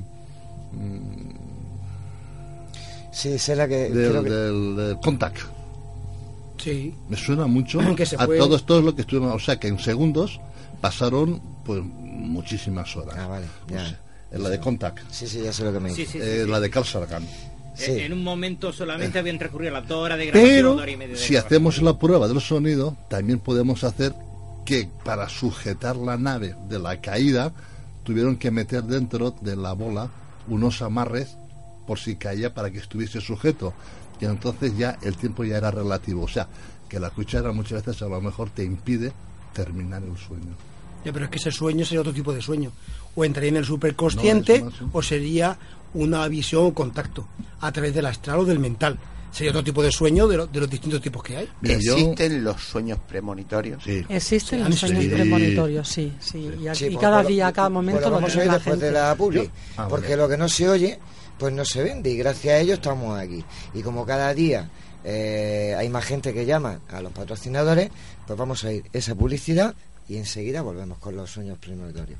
Sí, será que... del, que- del- del Contact. Sí. Me suena mucho Que se a fue- todo esto es lo que estuvieron, o sea que en segundos pasaron pues muchísimas horas. Ah, vale, ya. O sea, en la de Contact, Sí, sí, ya sé lo que me Sí, dice. sí, sí, eh, sí. la de Carl Sagan. Sí. Eh, En un momento solamente habían transcurrido las dos horas de grabación, Pero dos horas y media de si grabación. hacemos la prueba del sonido, también podemos hacer que para sujetar la nave de la caída tuvieron que meter dentro de la bola unos amarres por si caía para que estuviese sujeto. Y entonces ya el tiempo ya era relativo. O sea, que la cuchara muchas veces a lo mejor te impide terminar el sueño. Ya, pero es que ese sueño sería otro tipo de sueño. O entraría en el superconsciente No, eso no, sí. o sería una visión o contacto a través del astral o del mental. sería otro tipo de sueño de, lo- de los distintos tipos que hay. ¿Existen los sueños premonitorios? Existen Sí, los sueños Sí. premonitorios, sí, sí. Y, aquí- Sí, y cada día, cada momento lo lo vamos a tiene oír la después gente. de la publi. Ah, porque lo que no se oye, pues no se vende. Y gracias a ello estamos aquí. Y como cada día eh, hay más gente que llama a los patrocinadores, pues vamos a ir esa publicidad y enseguida volvemos con los sueños premonitorios.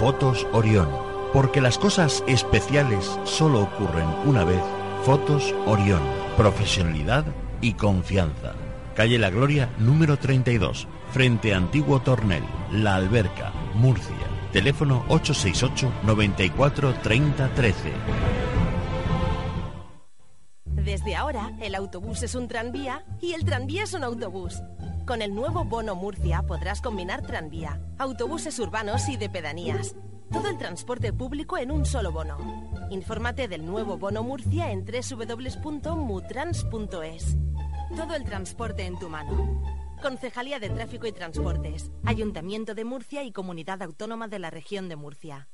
Fotos Orión. Porque las cosas especiales solo ocurren una vez. Fotos Orión. Profesionalidad y confianza. Calle La Gloria, número 32, frente a Antiguo Tornel, La Alberca, Murcia. Teléfono 868 94 30 13. Desde ahora, el autobús es un tranvía y el tranvía es un autobús. Con el nuevo Bono Murcia podrás combinar tranvía, autobuses urbanos y de pedanías. Todo el transporte público en un solo bono. Infórmate del nuevo Bono Murcia en www.mutrans.es. Todo el transporte en tu mano. Concejalía de Tráfico y Transportes, Ayuntamiento de Murcia y Comunidad Autónoma de la Región de Murcia.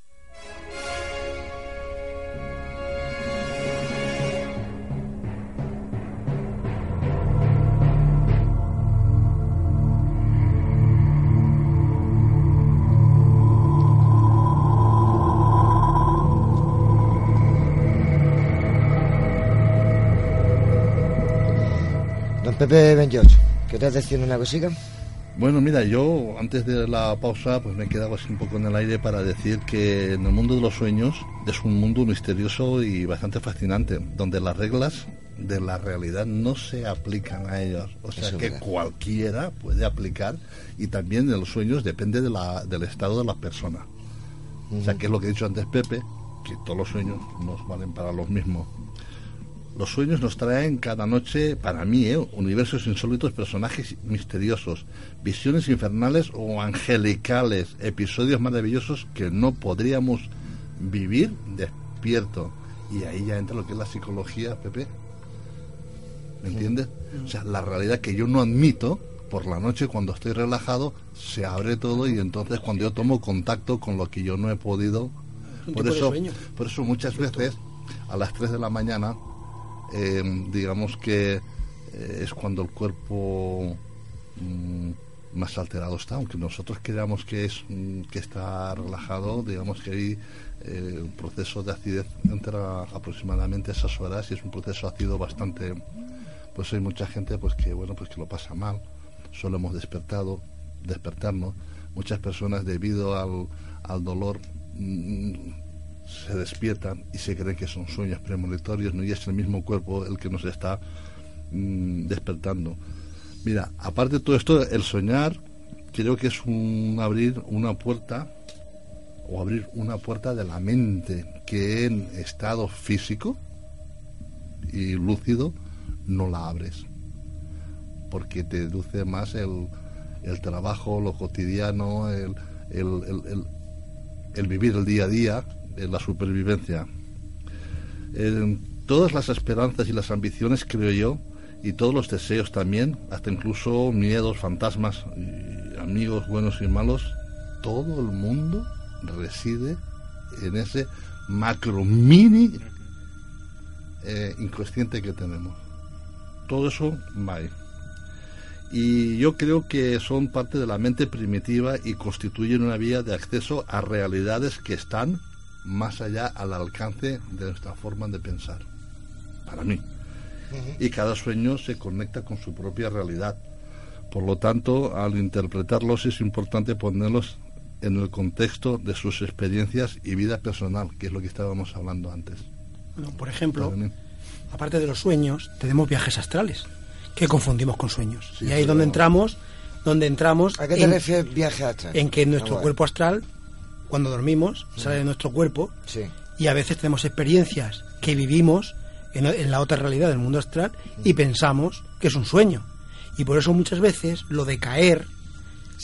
Pepe Ben George, ¿querés decir una cosita? Bueno, mira, yo antes de la pausa pues me he quedado así un poco en el aire para decir que en el mundo de los sueños es un mundo misterioso y bastante fascinante, donde las reglas de la realidad no se aplican a ellos. O sea Eso que verdad. cualquiera puede aplicar y también de los sueños depende de la- del estado de la persona. O sea, que es lo que he dicho antes Pepe, que todos los sueños nos valen para los mismos. Los sueños nos traen cada noche, para mí, ¿eh? universos insólitos, personajes misteriosos, visiones infernales o angelicales, episodios maravillosos que no podríamos vivir despierto. Y ahí ya entra lo que es la psicología, Pepe. ¿Me entiendes? O sea, la realidad que yo no admito, por la noche cuando estoy relajado, se abre todo y entonces cuando yo tomo contacto con lo que yo no he podido... Por eso, por eso muchas veces a las 3 de la mañana eh, digamos que eh, es cuando el cuerpo mm, más alterado está, aunque nosotros creamos que es mm, que está relajado, digamos que hay eh, un proceso de acidez entra aproximadamente esas horas y es un proceso ácido bastante pues hay mucha gente pues que bueno pues que lo pasa mal, solo hemos despertado, despertarnos, muchas personas debido al, al dolor mm, se despiertan y se creen que son sueños premonitorios, ¿no? y es el mismo cuerpo el que nos está mm, despertando. Mira, aparte de todo esto, el soñar creo que es un abrir una puerta o abrir una puerta de la mente que en estado físico y lúcido no la abres porque te deduce más el, el trabajo, lo cotidiano, el- el- el vivir el día a día, eh, la supervivencia. Eh, todas las esperanzas y las ambiciones, creo yo, y todos los deseos también, hasta incluso miedos, fantasmas, amigos buenos y malos, todo el mundo reside en ese macro mini eh, inconsciente que tenemos. Todo eso va ahí. Y yo creo que son parte de la mente primitiva y constituyen una vía de acceso a realidades que están más allá al alcance de nuestra forma de pensar. Para mí. Y cada sueño se conecta con su propia realidad. Por lo tanto, al interpretarlos es importante ponerlos en el contexto de sus experiencias y vida personal, que es lo que estábamos hablando antes. Por ejemplo, aparte de los sueños, tenemos viajes astrales, que confundimos con sueños. y ahí es donde entramos, donde entramos... ¿A qué te en- refieres viaje astral? En que nuestro Ah, bueno. cuerpo astral, cuando dormimos, sale de nuestro cuerpo Sí. y a veces tenemos experiencias que vivimos en, en la otra realidad del mundo astral y pensamos que es un sueño. Y por eso muchas veces lo de caer,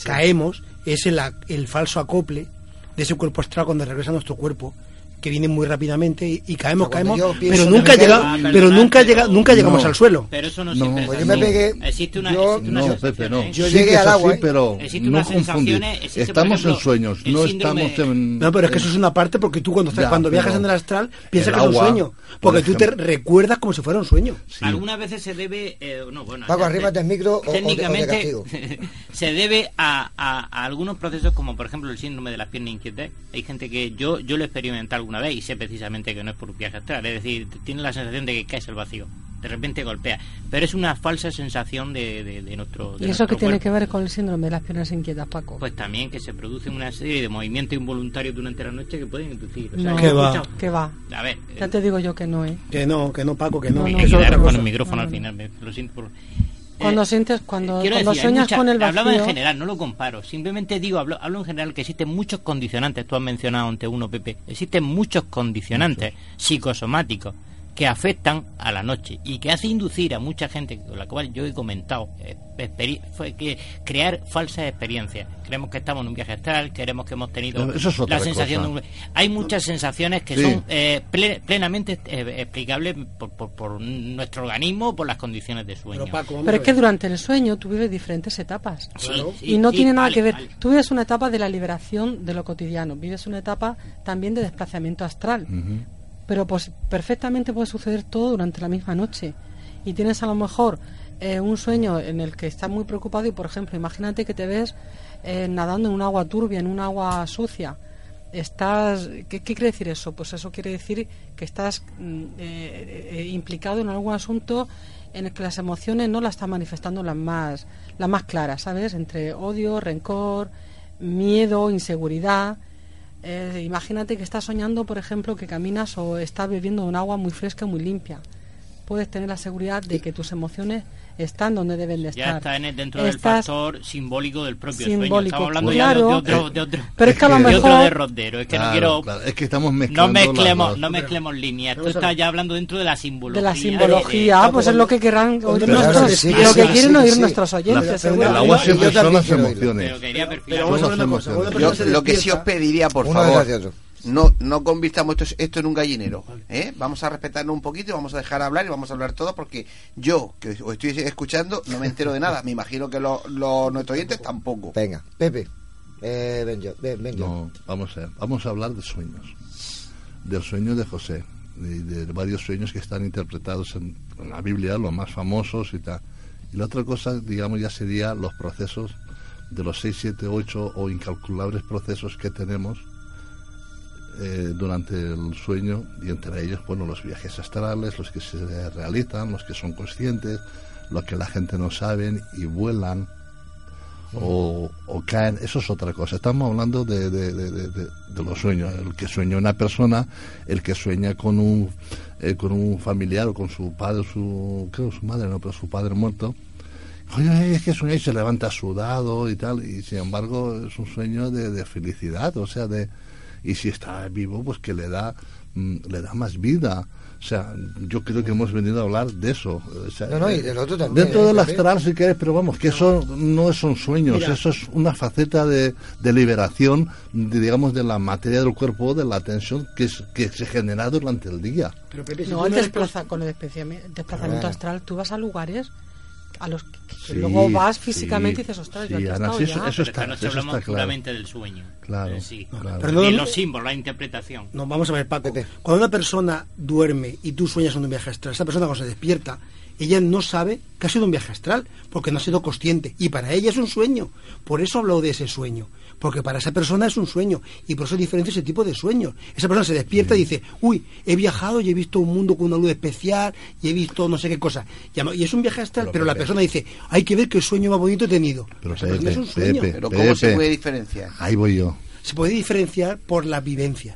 caemos, es el, el falso acople de ese cuerpo astral cuando regresa a nuestro cuerpo que viene muy rápidamente y, y caemos, caemos, pero nunca llega, pero nunca llega, nunca llegamos No. al suelo. Pero eso no, No, siempre es así. yo me pegué- existe una, yo- existe una No, Pepe, no. ¿eh? Yo Sí llegué al agua, ¿eh? pero Existe no confundir. existe, por Estamos ejemplo, en sueños, no síndrome- estamos en... No, pero es que eso es una parte porque tú cuando estás, Ya, cuando viajas en el astral piensas el que es un sueño, por porque tú te recuerdas como si fuera un sueño. Sí. Algunas veces se debe, eh, no, bueno, Paco, ya- arrímate el micro técnicamente se debe a algunos procesos como por ejemplo el síndrome de las piernas inquietas. Hay gente que yo yo lo he experimentado alguna vez y sé precisamente que no es por un viaje astral, es decir, tiene la sensación de que caes al vacío, de repente golpea, pero es una falsa sensación de, de- de nuestro de ¿Y eso que tiene que ver con el síndrome de las piernas inquietas, Paco? Pues también que se produce una serie de movimientos involuntarios durante la noche que pueden inducir. O sea, No, yo ¿Qué va? va. A ver, Ya te digo yo que no, ¿eh? Que no, que no, Paco, que no. No, hay que con el micrófono No, al final, me- lo siento por... Cuando Eh, sientes, cuando, Quiero cuando decir, sueñas mucha- con el vacío... Hablaba en general, no lo comparo. Simplemente digo, hablo, hablo en general que existen muchos condicionantes. Tú has mencionado ante uno, Pepe. Existen muchos condicionantes psicosomáticos que afectan a la noche y que hace inducir a mucha gente, con la cual yo he comentado, eh, que crear falsas experiencias. Creemos que estamos en un viaje astral, queremos que hemos tenido Eso es otra la sensación cosa. de un... Hay muchas sensaciones que Sí. son eh, ple- plenamente eh, explicables por, por- por nuestro organismo o por las condiciones de sueño. Pero Paco, es que durante el sueño tú vives diferentes etapas. Sí, y no sí, tiene nada vale, que ver. vale. Tú vives una etapa de la liberación de lo cotidiano, vives una etapa también de desplazamiento astral. Pero pues perfectamente puede suceder todo durante la misma noche. Y tienes a lo mejor eh, un sueño en el que estás muy preocupado y, por ejemplo, imagínate que te ves eh, nadando en un agua turbia, en un agua sucia. Estás, ¿qué, quiere decir eso? Pues eso quiere decir que estás mm, eh, eh, implicado en algún asunto en el que las emociones no las están manifestando las más, las más claras, ¿sabes? Entre odio, rencor, miedo, inseguridad. Eh, imagínate que estás soñando, por ejemplo, que caminas o estás bebiendo un agua muy fresca, muy limpia. Puedes tener la seguridad de que tus emociones están donde deben de Ya estar. está en el- dentro del factor simbólico del propio sueño. Estamos hablando claro. ya de, de otro, de otro, Pero es que a lo de otro derrotero. Es que Claro, no quiero... claro, Es que estamos No mezclando mezclemos, no mezclemos líneas. Tú estás ya hablando dentro de la simbología. de la simbología, de- pues es lo que querrán oír Pero nuestros, sí, lo que sí, quieren sí, oír sí. nuestros oyentes. La- seguro. el agua Yo siempre también son las. Pero emociones. Pero vamos a ver una cosa. lo que sí os pediría, por favor. No, no convirtamos esto, esto en un gallinero. ¿eh? Vamos a respetarnos un poquito y vamos a dejar hablar y vamos a hablar todo porque yo, que os estoy escuchando, no me entero de nada. Me imagino que los, los nuestros oyentes tampoco. Venga, Pepe. Eh, ven yo, ven, ven yo. No, vamos a ver, vamos a hablar de sueños. Del sueño de José, y de varios sueños que están interpretados en, en la Biblia, los más famosos y tal. Y la otra cosa, digamos, ya sería los procesos de los 6, 7, 8 o incalculables procesos que tenemos eh, durante el sueño y entre ellos, bueno, los viajes astrales, los que se realizan, los que son conscientes, los que la gente no sabe y vuelan o, o caen, eso es otra cosa. Estamos hablando de, los sueños. El que sueña una persona, el que sueña con un, eh, con un familiar o con su padre, su, creo su madre, no, pero su padre muerto. Oye, es que sueña y se levanta sudado y tal, y sin embargo es un sueño de, de felicidad, o sea, de y si está vivo, pues que le da mm, le da más vida. O sea, yo creo que hemos venido a hablar de eso. O sea, No, no, y del otro también, Dentro ¿eh, del astral, si quieres, pero vamos, que eso no son sueños, Mira. eso es una faceta de, de liberación, de, digamos, de la materia del cuerpo, de la tensión que, es- que se genera durante el día. Pero Pepe, si No, el no eres desplaza- con el desplazamiento Ah. astral, tú vas a lugares a los que, que Sí, luego vas sí, físicamente y dices, ostras, yo sí, aquí he Ana, estado sí, ya". eso- eso Pero está- esta noche eso hablamos está claro. puramente del sueño. Claro, sí. claro. Pero no- Y los símbolos, la interpretación. No, vamos a ver, Paco. Cuando una persona duerme y tú sueñas en un viaje astral, esa persona cuando se despierta, ella no sabe que ha sido un viaje astral, porque no ha sido consciente. Y para ella es un sueño. Por eso hablo de ese sueño. Porque para esa persona es un sueño. Y por eso diferencia ese tipo de sueños. Esa persona se despierta y dice, uy, he viajado y he visto un mundo con una luz especial y he visto no sé qué cosa. Y es un viaje astral, pero, la persona dice, hay que ver qué sueño más bonito he tenido. Pero Esa persona Pepe, es un sueño. Pepe, Pero ¿cómo se Pepe. puede diferenciar? Ahí voy yo. se puede diferenciar por las vivencias.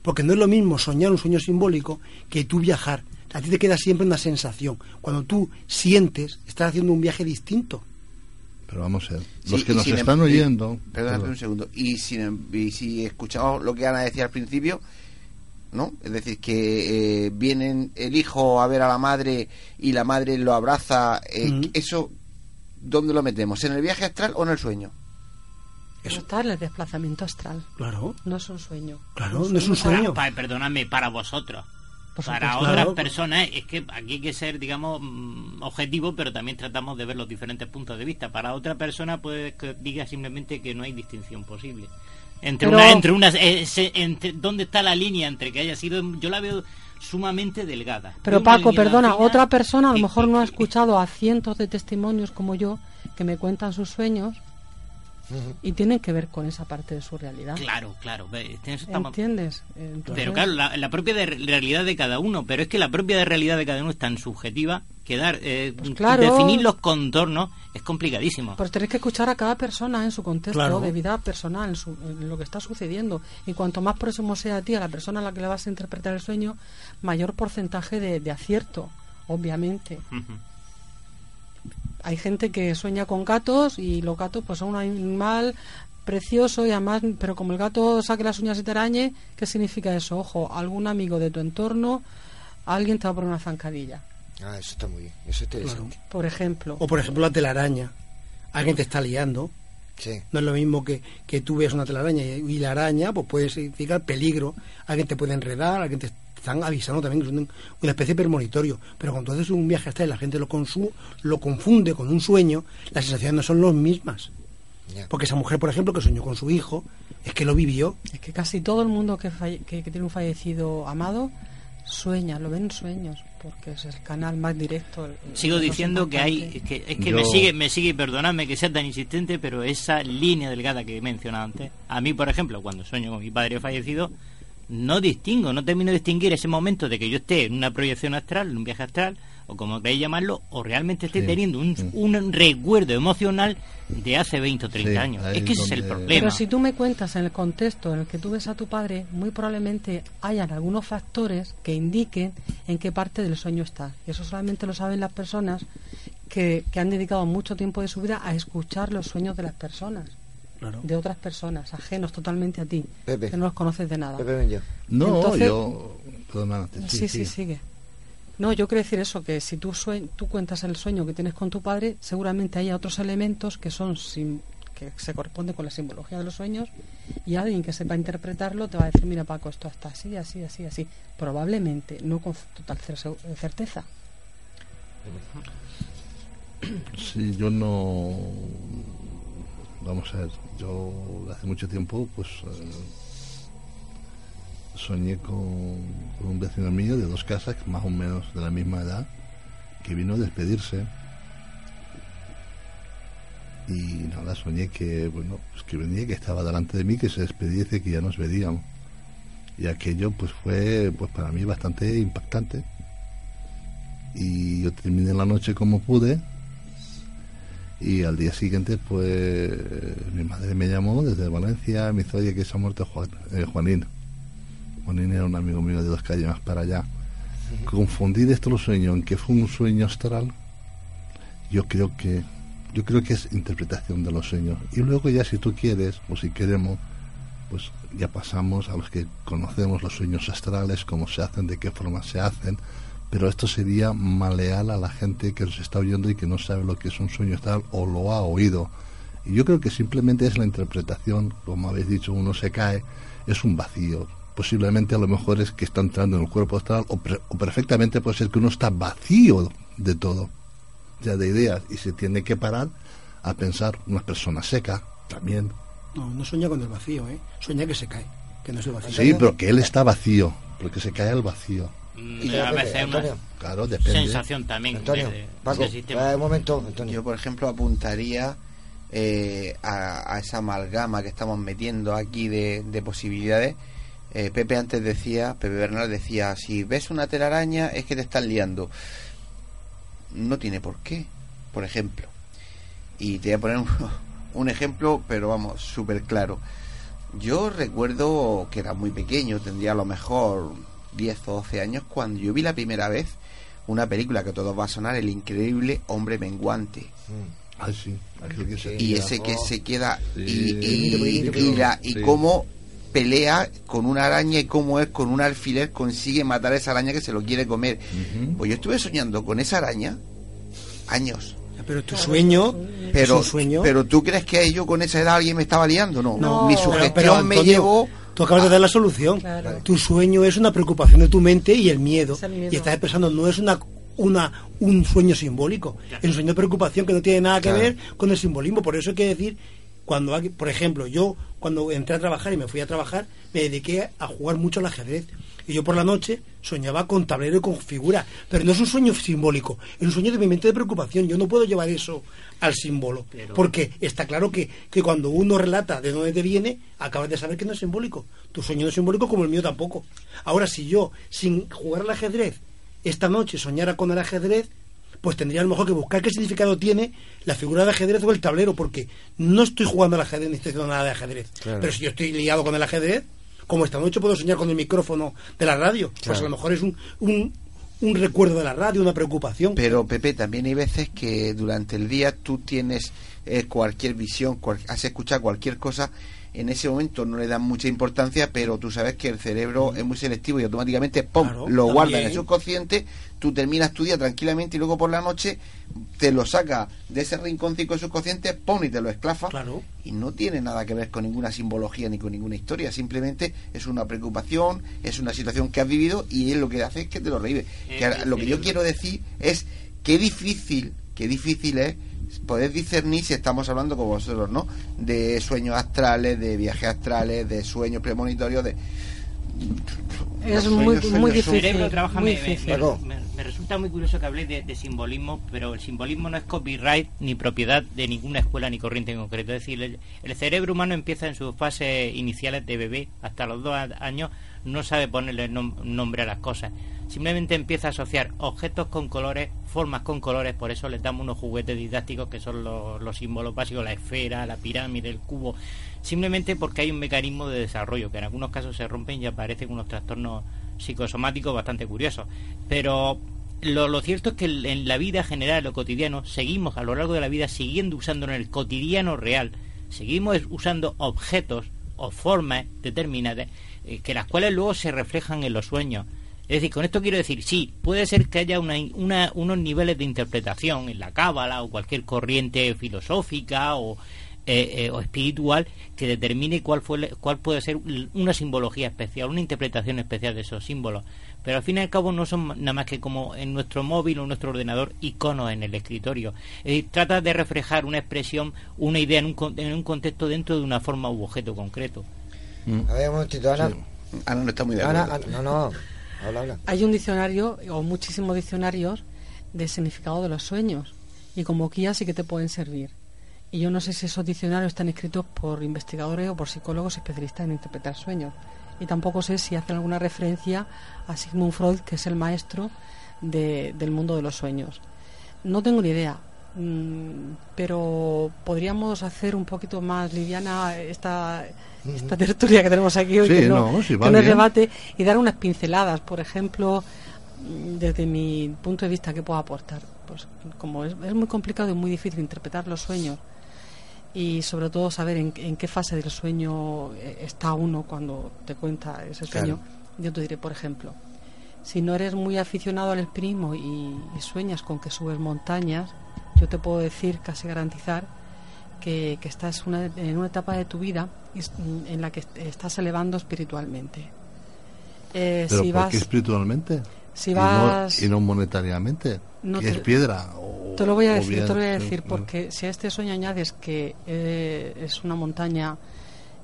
Porque no es lo mismo soñar un sueño simbólico que tú viajar. A ti te queda siempre una sensación. Cuando tú sientes, estás haciendo un viaje distinto. Pero vamos a ver. Sí, Los que nos em- están oyendo. Perdóname perdón. un segundo. Y si, y si escuchamos lo que Ana decía al principio, ¿no? Es decir, que eh, vienen el hijo a ver a la madre y la madre lo abraza. eh, Ujú. ¿Eso dónde lo metemos? ¿En el viaje astral o en el sueño? Eso está en el desplazamiento astral. Claro. No es un sueño. Claro, no es un sueño. para- perdonadme, para vosotros. Para otras personas es que aquí hay que ser, digamos, mm, objetivo, pero también tratamos de ver los diferentes puntos de vista. Para otra persona puede que diga simplemente que no hay distinción posible. Entre Pero- una, entre unas, eh, se- entre, ¿dónde está la línea entre que haya sido? Yo la veo sumamente delgada. Pero una Paco, perdona, fina otra persona a lo mejor no ha escuchado a cientos de testimonios como yo que me cuentan sus sueños y tienen que ver con esa parte de su realidad. Claro, claro. ¿Entiendes? Entonces- Pero claro, la, la propia de realidad de cada uno, pero es que la propia de realidad de cada uno es tan subjetiva que dar, eh, Pues claro. definir los contornos es complicadísimo. Pues tenéis que escuchar a cada persona en su contexto Claro. de vida personal, en, su- en lo que está sucediendo. Y cuanto más próximo sea a ti, a la persona a la que le vas a interpretar el sueño, mayor porcentaje de, de acierto, obviamente. Hay gente que sueña con gatos y los gatos pues son un animal precioso y además, pero como el gato saque las uñas y te arañe, ¿qué significa eso? Ojo, algún amigo de tu entorno, alguien te va a poner una zancadilla, Ah, eso está muy bien. Eso es interesante. por ejemplo. O por ejemplo la telaraña. Alguien te está liando. Sí. No es lo mismo que, que tú veas una telaraña y, y la araña, pues puede significar peligro. Alguien te puede enredar, alguien te están avisando también que es un- una especie de premonitorio. Pero cuando haces un viaje hasta y la gente lo, consu- lo confunde con un sueño, las sensaciones no son las mismas. Porque esa mujer, por ejemplo, que soñó con su hijo, es que lo vivió. Es que casi todo el mundo que, falle- que, que tiene un fallecido amado sueña, lo ven en sueños, porque es el canal más directo. Sigo diciendo que hay importante. que, es que Yo- me sigue me sigue y perdonadme que sea tan insistente pero esa línea delgada que he mencionado antes a mí por ejemplo cuando sueño con mi padre fallecido no distingo no termino de distinguir ese momento de que yo esté en una proyección astral en un viaje astral o como queráis llamarlo o realmente esté Sí, teniendo un, sí. un recuerdo emocional de hace 20 o 30 Sí, años es que ese es el problema Pero si tú me cuentas en el contexto en el que tú ves a tu padre, muy probablemente hayan algunos factores que indiquen en qué parte del sueño estás. Y eso solamente lo saben las personas que, que han dedicado mucho tiempo de su vida a escuchar los sueños de las personas. De otras personas, ajenos totalmente a ti, Pepe. que no los conoces de nada. Pepe, ven yo. No, Entonces- yo. Perdona, Sí, sí, sigue. No, yo quiero decir eso, que si tú, sue- tú cuentas el sueño que tienes con tu padre, seguramente haya otros elementos que son sim- que se corresponden con la simbología de los sueños y alguien que sepa interpretarlo te va a decir, mira Paco, esto está así, así, así, así. Probablemente, no con total cer- certeza. Sí, yo no. Vamos a ver, yo hace mucho tiempo, pues. eh, soñé con, un vecino mío de dos casas, más o menos de la misma edad, que vino a despedirse. Y nada, soñé que, bueno, pues que venía, que estaba delante de mí, que se dice que ya nos veríamos. Y aquello, pues fue, pues para mí bastante impactante. Y yo terminé la noche como pude, y al día siguiente, pues mi madre me llamó desde Valencia, me dice, oye, que se ha muerto Juan, eh, Juanín. Juanín era un amigo mío de dos calles más para allá. Confundir esto los sueños en que fue un sueño astral, yo creo que yo creo que es interpretación de los sueños. Y luego ya si tú quieres o si queremos, pues ya pasamos a los que conocemos los sueños astrales, cómo se hacen, de qué forma se hacen, pero esto sería maleal a la gente que nos está oyendo y que no sabe lo que es un sueño astral o lo ha oído. Y yo creo que simplemente es la interpretación, como habéis dicho, uno se cae, es un vacío. Posiblemente a lo mejor es que está entrando en el cuerpo astral o, pre- o perfectamente puede ser que uno está vacío de todo. ya de ideas y se tiene que parar a pensar una persona seca también. No, no sueña con el vacío, ¿eh? Sueña que se cae, que no es el vacío. Sí, pero que él está vacío, porque se cae al vacío. Mm, a veces es una Antonio. Claro, depende. sensación también Antonio, de- de- Paco, eh, un momento, Antonio. Yo, por ejemplo, apuntaría eh, a, a esa amalgama que estamos metiendo aquí de, de posibilidades. Eh, Pepe antes decía, Pepe Bernal decía, si ves una telaraña es que te estás liando. No tiene por qué, por ejemplo. Y te voy a poner un, un ejemplo, pero vamos, súper claro. Yo recuerdo que era muy pequeño, tendría a lo mejor 10 o 12 años, cuando yo vi la primera vez una película que a todos va a sonar, El increíble hombre menguante. Sí, que se Y ese que se queda y, Sí. y, y la- y Sí. cómo pelea con una araña y cómo es con un alfiler consigue matar a esa araña que se lo quiere comer. Pues yo estuve soñando con esa araña años. Pero tu sueño Pero, es un sueño. pero tú crees que yo con esa edad alguien me estaba liando, no. Mi pero- sugestión pero, me Antonio, llevó Tú acabas de dar la solución. Tu sueño es una preocupación de tu mente y el miedo. Es el miedo. Y estás expresando, no es una una un sueño simbólico. Es un sueño de preocupación que no tiene nada que Claro. ver con el simbolismo. Por eso hay que decir, cuando alguien- por ejemplo, yo cuando entré a trabajar y me fui a trabajar, me dediqué a jugar mucho al ajedrez. Y yo por la noche soñaba con tablero y con figuras. Pero no es un sueño simbólico, es un sueño de mi mente de preocupación. Yo no puedo llevar eso al símbolo. Porque está claro que, que cuando uno relata de dónde te viene, acabas de saber que no es simbólico. Tu sueño no es simbólico como el mío tampoco. Ahora, si yo, sin jugar al ajedrez, esta noche soñara con el ajedrez, pues tendría a lo mejor que buscar qué significado tiene la figura de ajedrez o el tablero, porque no estoy jugando al ajedrez ni estoy haciendo nada de ajedrez. Claro. Pero si yo estoy liado con el ajedrez, como esta noche puedo soñar con el micrófono de la radio, pues a lo mejor es un, un, un recuerdo de la radio, una preocupación. Pero Pepe, también hay veces que durante el día tú tienes eh, cualquier visión, cual- has escuchado cualquier cosa, en ese momento no le dan mucha importancia, pero tú sabes que el cerebro es muy selectivo y automáticamente ¡pum! Claro, lo guarda en el subconsciente, tú terminas tu día tranquilamente y luego por la noche te lo saca de ese rinconcito subconsciente, ¡pum! y te lo esclafa. Y no tiene nada que ver con ninguna simbología ni con ninguna historia, simplemente es una preocupación, es una situación que has vivido y él lo que hace es que te lo revive. Que ahora, lo que yo quiero decir es qué difícil, qué difícil es poder discernir si estamos hablando con vosotros, ¿no? De sueños astrales, de viajes astrales, de sueños premonitorios, de Es muy, sueños- muy sueños El difícil. cerebro trabaja, muy me, me- difícil. me- me- me resulta muy curioso que habléis de, de simbolismo, pero el simbolismo no es copyright ni propiedad de ninguna escuela ni corriente en concreto. Es decir, el, el cerebro humano empieza en sus fases iniciales de bebé, hasta los dos años, no sabe ponerle nom- nombre a las cosas. Simplemente empieza a asociar objetos con colores, formas con colores, por eso les damos unos juguetes didácticos que son los, los símbolos básicos, la esfera, la pirámide, el cubo, simplemente porque hay un mecanismo de desarrollo que en algunos casos se rompen y aparecen unos trastornos psicosomáticos bastante curiosos. Pero lo, cierto es que en la vida general, lo cotidiano, seguimos a lo largo de la vida siguiendo usando en el cotidiano real, seguimos usando objetos o formas determinadas eh, que las cuales luego se reflejan en los sueños. Es decir, con esto quiero decir, sí, puede ser que haya una, una- unos niveles de interpretación en la cábala o cualquier corriente filosófica o, eh, eh, o espiritual que determine cuál, fue, cuál puede ser una simbología especial, una interpretación especial de esos símbolos. Pero al fin y al cabo no son nada más que como en nuestro móvil o en nuestro ordenador iconos en el escritorio. Es decir, trata de reflejar una expresión, una idea en un, con- en un contexto dentro de una forma u objeto concreto. A ver, un momentito, Ana. Ana no está muy de Ana, acuerdo. Ana, no, no. Hay un diccionario o muchísimos diccionarios de significado de los sueños y como guía sí que te pueden servir. Y yo no sé si esos diccionarios están escritos por investigadores o por psicólogos especialistas en interpretar sueños. Y tampoco sé si hacen alguna referencia a Sigmund Freud, que es el maestro de- del mundo de los sueños. No tengo ni idea, mm, pero podríamos hacer un poquito más liviana esta, esta tertulia que tenemos aquí hoy, Sí, que no, no, sí, va que no es debate, y dar unas pinceladas. Por ejemplo, desde mi punto de vista, ¿qué puedo aportar? Pues como es, es muy complicado y muy difícil interpretar los sueños y sobre todo saber en, en qué fase del sueño eh, está uno cuando te cuenta ese sueño, Claro. yo te diré, por ejemplo, si no eres muy aficionado al alpinismo y, y sueñas con que subes montañas, yo te puedo decir, casi garantizar, que, que estás una- en una etapa de tu vida es- en la que est- estás elevando espiritualmente. Eh, ¿Pero si por vas, qué espiritualmente? si Y vas- no, y no monetariamente. No ¿Y te- es piedra? O Te lo voy a decir, bien- te lo voy a decir, porque si a este sueño añades que eh, es una montaña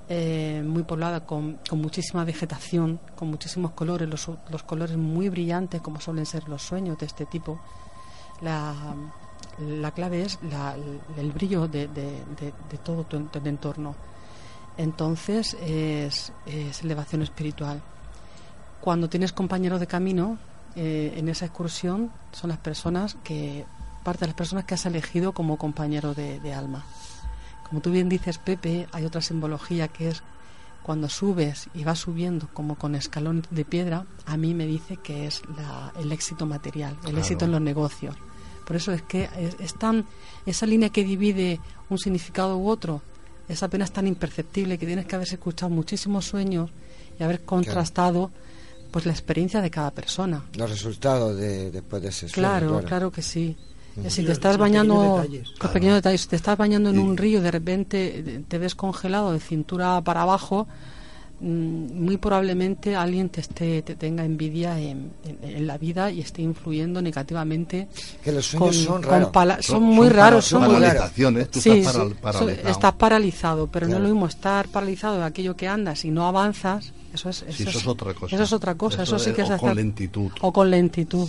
eh, muy poblada con, con muchísima vegetación, con muchísimos colores, los, los colores muy brillantes, como suelen ser los sueños de este tipo, la, la clave es la- el brillo de, de- de- de todo tu, en- tu entorno. Entonces es, es elevación espiritual. Cuando tienes compañeros de camino, eh, en esa excursión son las personas que, parte de las personas que has elegido como compañero de, de alma. Como tú bien dices, Pepe, hay otra simbología que es cuando subes y vas subiendo como con escalón de piedra, a mí me dice que es la- el éxito material, el Claro. éxito en los negocios. Por eso es que es, es tan, esa línea que divide un significado u otro es apenas tan imperceptible que tienes que haber escuchado muchísimos sueños y haber contrastado pues la experiencia de cada persona. Los resultados de, después de ese sueño. Claro, claro que sí. Si te estás bañando, pequeños detalles. los Claro. pequeños detalles, si te estás bañando en un río y de repente te ves congelado de cintura para abajo, muy probablemente alguien te esté te tenga envidia en, en- en la vida y esté influyendo negativamente. Que los sueños son con raros. son, Son- muy son raros, son muy paralizaciones, tú Sí, estás paral- paralizado. estás paralizado, pero no es lo mismo estar paralizado de aquello que andas y no avanzas. Eso es, Sí, eso es otra cosa. Eso es otra cosa. Eso, Eso sí que es- o con lentitud. O con lentitud.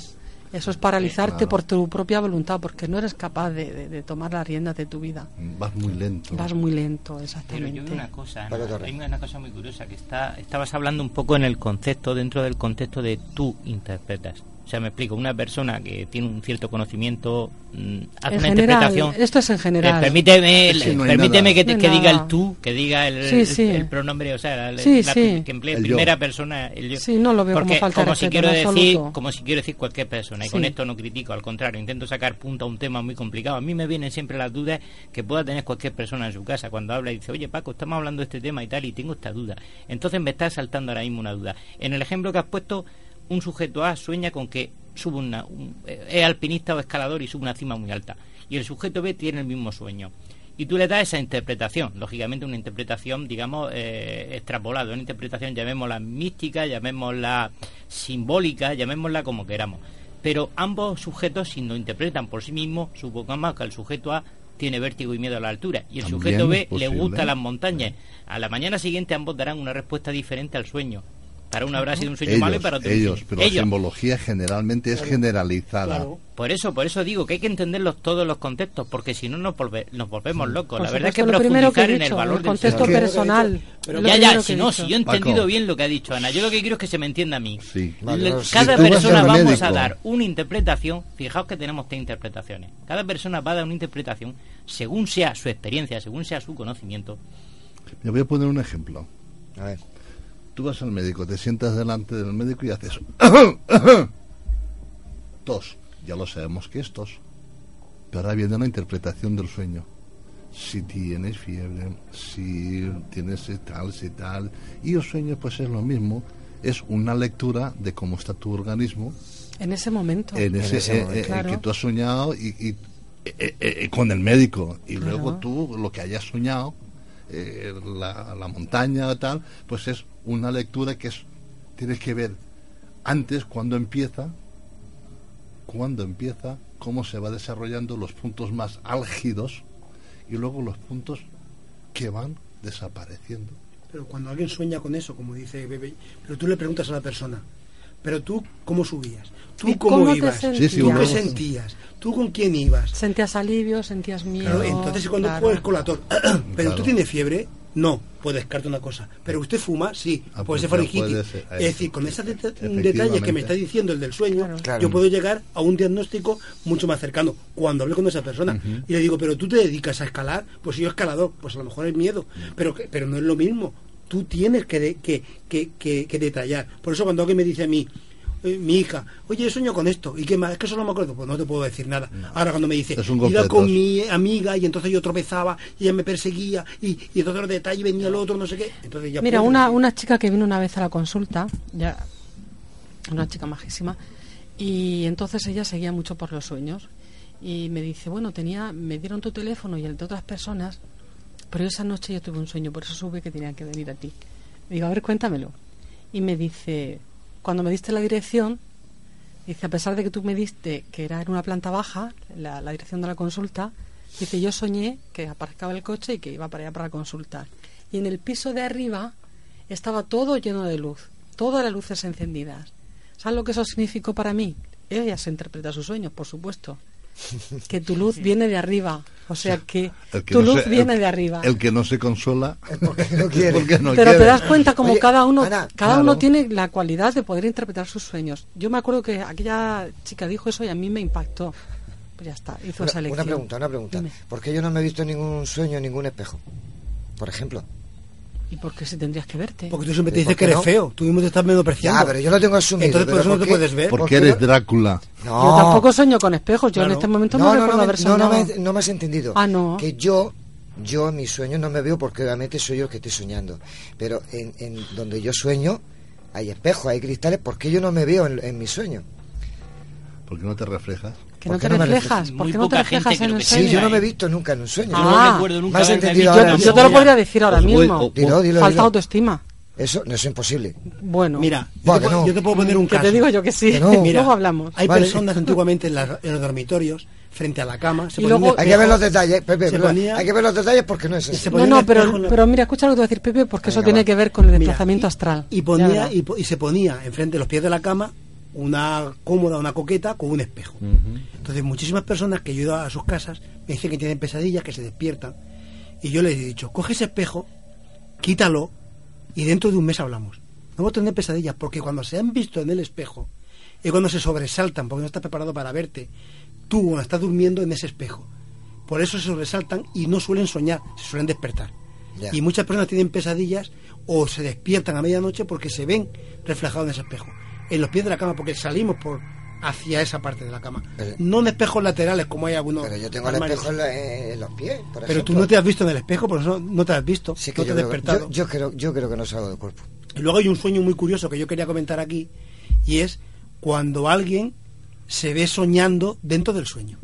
Eso es paralizarte Claro. por tu propia voluntad, porque no eres capaz de, de- de tomar las riendas de tu vida. Vas muy lento. Vas muy lento, Pero exactamente. yo veo una cosa, hay una cosa muy curiosa, que está, estabas hablando un poco en el concepto, dentro del contexto de tú interpretas. O sea, me explico, una persona que tiene un cierto conocimiento mm, hace En una general, interpretación. esto es en general. Eh, permíteme, no hay permíteme nada. que, te- No hay que diga el tú, que diga el, Sí, el- sí. el pronombre, o sea, la- Sí, la- sí. que emplee yo. primera persona el yo. Sí, no lo veo como Porque, de como si quiero decir, absoluto. como si quiero decir cualquier persona y Sí. con esto no critico, al contrario, intento sacar punto a un tema muy complicado. A mí me vienen siempre las dudas que pueda tener cualquier persona en su casa cuando habla y dice, "Oye, Paco, estamos hablando de este tema y tal y tengo esta duda." Entonces me está saltando ahora mismo una duda. En el ejemplo que has puesto, un sujeto A sueña con que sube una, un- eh, es alpinista o escalador y sube una cima muy alta. Y el sujeto B tiene el mismo sueño. Y tú le das esa interpretación, lógicamente una interpretación, digamos, eh, extrapolada, una interpretación, llamémosla mística, llamémosla simbólica, llamémosla como queramos. Pero ambos sujetos, si lo interpretan por sí mismos, supongamos que el sujeto A tiene vértigo y miedo a la altura y el También sujeto B le gusta las montañas. A la mañana siguiente ambos darán una respuesta diferente al sueño. Para uno habrá sido un sueño ellos, malo y para otro ellos, pero la simbología generalmente es generalizada. por eso, por eso digo que hay que entenderlos todos los contextos, porque si no nos, volve- nos volvemos locos. Por la verdad es que primero que profundizar en el dicho, valor el del contexto humano- personal. Pero ya, ya, si no, dicho. si yo he entendido Paco. bien lo que ha dicho Ana, yo lo que quiero es que se me entienda a mí. Vale, Le- pero si cada persona al vamos médico- a dar una interpretación, fijaos que tenemos tres interpretaciones. Cada persona va a dar una interpretación según sea su experiencia, según sea su conocimiento. Me voy a poner un ejemplo. A ver. Tú vas al médico, te sientas delante del médico y haces tos. Ya lo sabemos que es tos. Pero ahora viene una interpretación del sueño. Si tienes fiebre, si tienes tal, si tal. Y el sueño pues es lo mismo. Es una lectura de cómo está tu organismo En ese momento. en ese, eh, eh, Claro. que tú has soñado y, y, eh, eh, con el médico y Claro. luego tú lo que hayas soñado eh, la, montaña tal pues es una lectura que es tienes que ver antes cuando empieza cuando empieza cómo se va desarrollando los puntos más álgidos y luego los puntos que van desapareciendo. Pero cuando alguien sueña con eso, como dice Bebe, pero tú le preguntas a la persona, pero tú cómo subías, tú ¿Y cómo, cómo te ibas, sentías? Sí, sí, tú qué sentías, tú con quién ibas. Sentías alivio, sentías miedo. Claro, entonces cuando claro. puedes con la tos, pero Claro. tú tienes fiebre, no, pues descarta una cosa. Pero usted fuma, sí, Ah, puede pues ser faringitis. puede ser, Es decir, con esos deta- detalles que me está diciendo el del sueño, Claro. yo puedo llegar a un diagnóstico mucho más cercano cuando hablo con esa persona. Y le digo, pero tú te dedicas a escalar, pues si yo escalador, pues a lo mejor es miedo, pero, que- pero no es lo mismo. Tú tienes que, de- que, que, que, que detallar. Por eso cuando alguien me dice a mí, eh, mi hija, oye, sueño con esto, ¿y qué más? Es que eso no me acuerdo, pues no te puedo decir nada. Ahora cuando me dice, iba con mi amiga y entonces yo tropezaba y ella me perseguía y, y entonces los detalles venía el otro, no sé qué. Entonces ya Mira, puedo una, decir. una chica que vino una vez a la consulta, ya una chica majísima, y entonces ella seguía mucho por los sueños. Y me dice, bueno, tenía, me dieron tu teléfono y el de otras personas, pero esa noche yo tuve un sueño, por eso supe que tenía que venir a ti. Digo, a ver, cuéntamelo. Y me dice, cuando me diste la dirección, Dice, a pesar de que tú me diste que era en una planta baja, la, dirección de la consulta, dice, yo soñé que aparcaba el coche y que iba para allá para consultar. Y en el piso de arriba estaba todo lleno de luz, todas las luces encendidas. ¿Sabes lo que eso significó para mí? Ella se interpreta sus sueños, por supuesto. Que tu luz viene de arriba. O sea que, tu no luz se- viene el- de arriba. El que no se consola porque no quiere. porque no Pero quiere. te das cuenta como Oye, cada uno Ana, cada claro. uno tiene la cualidad de poder interpretar sus sueños. Yo me acuerdo que aquella chica dijo eso y a mí me impactó. Pues ya está, hizo Una, esa una elección. pregunta, una pregunta. Dime. ¿Por qué yo no me he visto en ningún sueño, en ningún espejo? Por ejemplo. ¿Y por qué si tendrías que verte? Porque tú siempre te ¿Y por dices que eres no? feo. Tú mismo te estás menospreciando. Ya, pero yo lo tengo asumido. Entonces por eso no ¿por te puedes ver. Porque ¿Por qué eres? Drácula. No. Yo tampoco sueño con espejos. Yo en este momento no, No, no, recuerdo no, haber me- no, no, soñado. me, no me has entendido. Ah, no. Que yo, yo en mis sueños no me veo porque obviamente soy yo el que estoy soñando. Pero en, en donde yo sueño hay espejos, hay cristales. ¿Por qué yo no me veo en, en mis sueños? ¿Por qué no te reflejas? Que ¿Por no te reflejas. ¿Por qué no te reflejas en el que Sí, sueño? yo no me he visto nunca en un sueño. Yo Ah. no recuerdo nunca ¿Me has haberme entendido visto ahora? Yo te lo podría decir ahora voy- mismo. os- Dilo, dilo, Falta dilo. autoestima. Eso no es imposible. Bueno, Mira, yo te, puedo- no. yo te puedo poner un que caso. te digo yo que sí. Que no. Mira, Luego hablamos. Hay Vale. personas antiguamente en, los dormitorios, frente a la cama, se Y Hay que ver los detalles, Pepe. ponía- Hay que ver los detalles porque no es ponía No, un no, pero, la- pero mira, escucha lo que te voy a decir, Pepe, porque eso tiene va. que ver con el Mira, desplazamiento astral. Y, ponía, y, y se ponía enfrente de los pies de la cama una cómoda, una coqueta con un espejo. Entonces, muchísimas personas que yo he ido a sus casas me dicen que tienen pesadillas, que se despiertan. Y yo les he dicho, coge ese espejo, quítalo y dentro de un mes hablamos. No voy a tener pesadillas porque cuando se han visto en el espejo es cuando se sobresaltan porque no estás preparado para verte. Tú cuando estás durmiendo en ese espejo. Por eso se sobresaltan y no suelen soñar, se suelen despertar. Y muchas personas tienen pesadillas o se despiertan a medianoche porque se ven reflejados en ese espejo. En los pies de la cama, porque salimos por hacia esa parte de la cama. Pero- no en espejos laterales como hay algunos. Pero yo tengo el espejo en, la- en los pies, por Pero tú ejemplo. no te has visto en el espejo, por eso no te has visto. Sí, que no te yo, has creo, despertado. yo, yo creo, yo creo que no salgo del cuerpo. Y luego hay un sueño muy curioso que yo quería comentar aquí, y es cuando alguien se ve soñando dentro del sueño.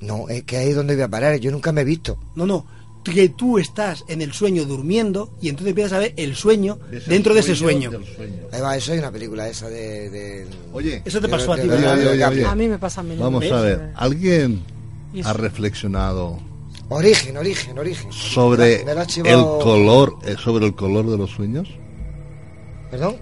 No, es que ahí es donde voy a parar. Yo nunca me he visto. No, no, que tú estás en el sueño durmiendo y entonces empiezas a ver el sueño dentro de ese sueño. sueño. Ahí va, eso hay una película esa de... de- Oye, Eso te de- pasó a de- ti, oye, oye. A mí me pasa a mí. Vamos ¿Ves? a ver, ¿alguien ha reflexionado Origen, origen, origen. sobre el chivado- color, eh, sobre el color de los sueños? ¿Perdón?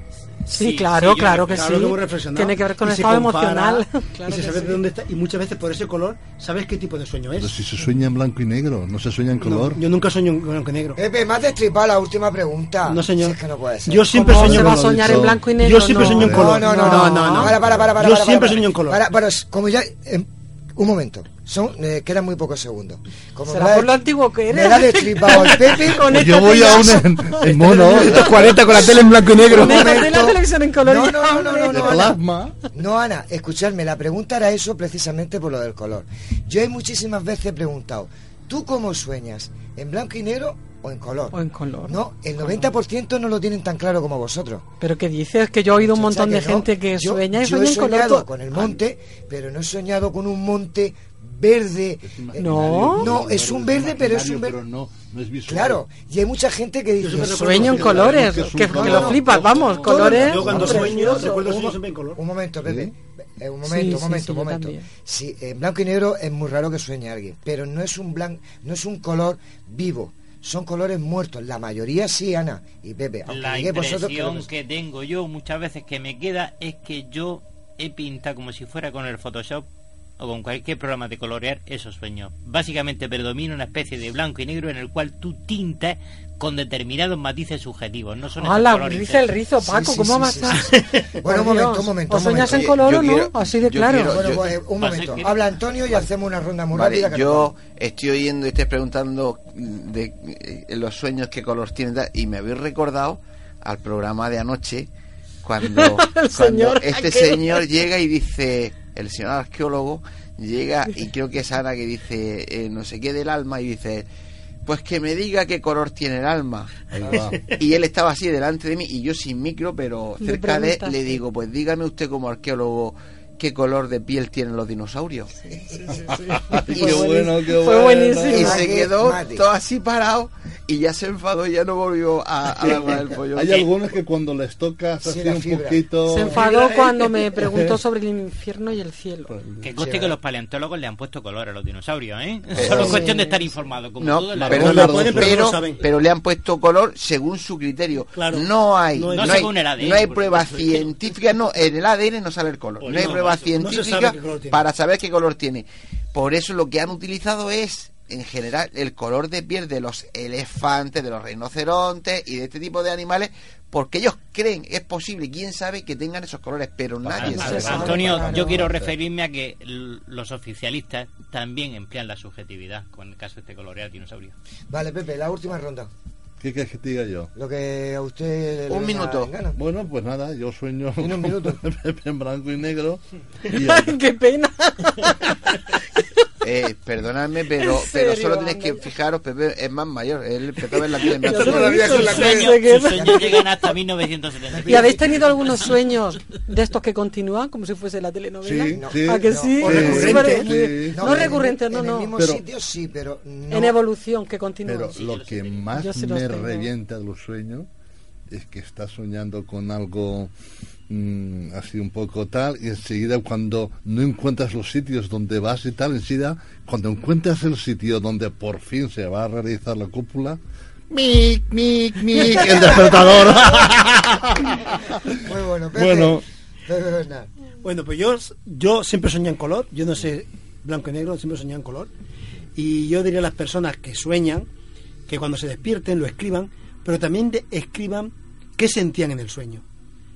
Sí, Sí, claro, sí, claro que Claro sí. Tiene que ver con Y el se estado compara, emocional. y Claro se que sabe sí. de dónde está. Y muchas veces por ese color sabes qué tipo de sueño es. Pero si se sueña en blanco y negro, no se sueña en No, color. yo nunca sueño en blanco y negro. Pepe, me has destripado la última pregunta. No, señor. Si es que no puede ser. Yo siempre ¿Cómo sueño se va a soñar en blanco y negro? Yo siempre No. sueño en No, color. no, no, no, no, no. Para, para, para, para, Yo para, siempre para. sueño en color. Para, para, como ya... em, un momento. Son, eh, quedan muy pocos segundos. Como Será me la- por lo antiguo que eres. Me la ha destripado el Pepe. Con Pues yo voy a un en, en mono, 40 con la tele en blanco y negro. Con de televisión en color. No, no, no, no, no, plasma. No, Ana, escuchadme, la pregunta era eso precisamente por lo del color. Yo he muchísimas veces preguntado, ¿tú cómo sueñas? ¿En blanco y negro o en color? O en color. No, el 90% no lo tienen tan claro como vosotros. Pero que dices que yo he oído un montón de que no. gente que Yo- sueña y yo sueña he en color. soñado con el monte, pero no he soñado con un monte verde. No. No, es un verde, pero es un verde. Pero no, no es visual. Claro, y hay mucha gente que dice... Sueño en que colores, que lo flipas, vamos, colores. Yo cuando Hombre, sueño recuerdo Un sueños mo- siempre en color. Un momento, Pepe. Eh, un momento, Sí, un momento, sí, un momento. Sí, en blanco y negro es muy raro que sueñe alguien, pero no es un blanco, no es un color vivo. Son colores muertos. La mayoría sí, Ana y Pepe. La que impresión no- que tengo yo muchas veces que me queda es que yo he pintado como si fuera con el Photoshop o con cualquier programa de colorear esos sueños. Básicamente predomina una especie de blanco y negro en el cual tú tintas con determinados matices subjetivos. No son colores dice el rizo, Paco, sí, ¿cómo sí, vas sí, a...? sí. Bueno, un momento, un momento. ¿O momento. en color o no? quiero- Así de claro. quiero- Bueno, Yo- pues, un momento. que- Habla Antonio y hacemos una ronda muy Vale, rápida. que yo estoy oyendo y estoy preguntando de eh, los sueños qué color tienen y me habéis recordado al programa de anoche cuando, cuando señor este aquel. señor llega y dice, el señor arqueólogo llega y creo que es Ana que dice eh, no sé qué del alma y dice pues que me diga qué color tiene el alma. Y él estaba así delante de mí y yo sin micro pero cerca de él le digo pues dígame usted como arqueólogo qué color de piel tienen los dinosaurios. Qué bueno, qué Fue bueno. buenísimo. Y se quedó Mate. todo así parado y ya se enfadó y ya no volvió a, a la hora del pollo. Hay algunos que cuando les toca así un fibra. poquito... Se enfadó cuando me preguntó sobre el infierno y el cielo. Que conste que los paleontólogos le han puesto color a los dinosaurios, ¿eh? Solo es cuestión de estar informado, como No, todo en la pero, pueden, pero pero, pero le han puesto color según su criterio. Claro. No hay, No hay, según el ADN, no hay pruebas científicas, no, en el ADN no sale el color. Pues no hay no, pruebas tiene. para saber qué color tiene. Por eso lo que han utilizado es, en general, el color de piel de los elefantes, de los rinocerontes y de este tipo de animales, porque ellos creen, es posible, quién sabe, que tengan esos colores, pero nadie sabe. Antonio, yo quiero referirme a que los oficialistas también emplean la subjetividad con el caso de este colorear dinosaurio. Vale, Pepe, la última ronda. ¿Qué quieres que te diga yo? Lo que a usted le Un minuto. gana. Bueno, pues nada, yo sueño Tiene un minuto. en blanco y negro. Y ¡Qué pena! Eh, perdonadme, pero, ¿En pero solo tenéis que fijaros, Pepe es más mayor, él Pepe es la Sus la sueños, llegan hasta 1970. ¿Y habéis tenido algunos sueños de estos que continúan como si fuese la telenovela? Sí, No. sí. ¿A que No, sí? Sí, recurrente. Sí. No, en recurrente, no, En no. el mismo Pero- sitio sí, pero no. En evolución, que continúan. Pero lo que más sí me tengo. revienta de los sueños es que estás soñando con algo mm, así un poco tal y enseguida cuando no encuentras los sitios donde vas y tal, enseguida cuando encuentras el sitio donde por fin se va a realizar la cúpula, mic, mic, mic, el despertador. Muy bueno, Pepe. Bueno. Pepe Bernal. Bueno, pues yo, yo siempre soñé en color, yo no sé blanco y negro, siempre soñé en color. Y yo diría a las personas que sueñan, que cuando se despierten lo escriban, pero también de- escriban qué sentían en el sueño.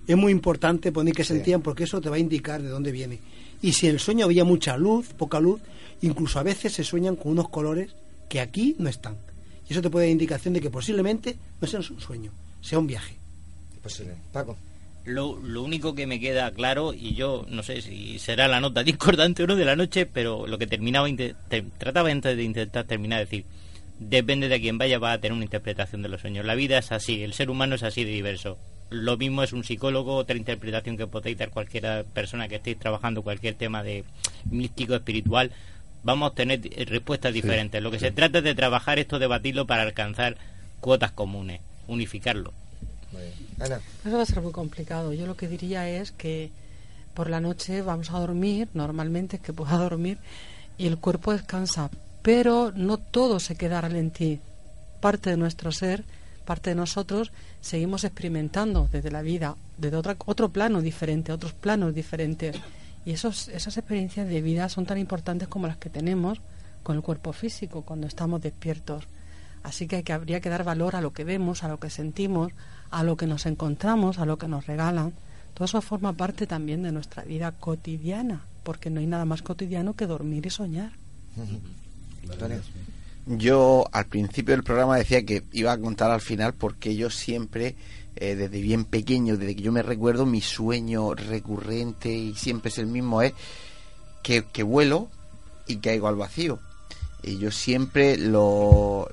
Es muy importante poner qué sentían porque eso te va a indicar de dónde viene. Y si en el sueño había mucha luz, poca luz, incluso a veces se sueñan con unos colores que aquí no están. Y eso te puede dar indicación de que posiblemente no sea un sueño, sea un viaje. Posible. Paco. Lo, lo único que me queda claro, y yo no sé si será la nota discordante o no de la noche, pero lo que terminaba te- trataba antes de intentar terminar de decir, depende de quién vaya, va a tener una interpretación de los sueños. La vida es así, el ser humano es así de diverso. Lo mismo es un psicólogo, otra interpretación que podéis dar cualquier persona que estéis trabajando cualquier tema de místico, espiritual. Vamos a tener respuestas diferentes. Lo que se trata es de trabajar esto, debatirlo para alcanzar cuotas comunes, unificarlo. Ana. Eso va a ser muy complicado. Yo lo que diría es que por la noche vamos a dormir, normalmente que pueda dormir, y el cuerpo descansa, pero no todo se queda en ti. Parte de nuestro ser, parte de nosotros, seguimos experimentando desde la vida, desde otra, otro plano diferente, otros planos diferentes. Y esos, esas experiencias de vida son tan importantes como las que tenemos con el cuerpo físico cuando estamos despiertos. Así que, hay que habría que dar valor a lo que vemos, a lo que sentimos, a lo que nos encontramos, a lo que nos regalan. Todo eso forma parte también de nuestra vida cotidiana, porque no hay nada más cotidiano que dormir y soñar. Yo al principio del programa decía que iba a contar al final porque yo siempre, eh, desde bien pequeño, desde que yo me recuerdo, mi sueño recurrente y siempre es el mismo es que, que vuelo y caigo al vacío. Y yo siempre lo,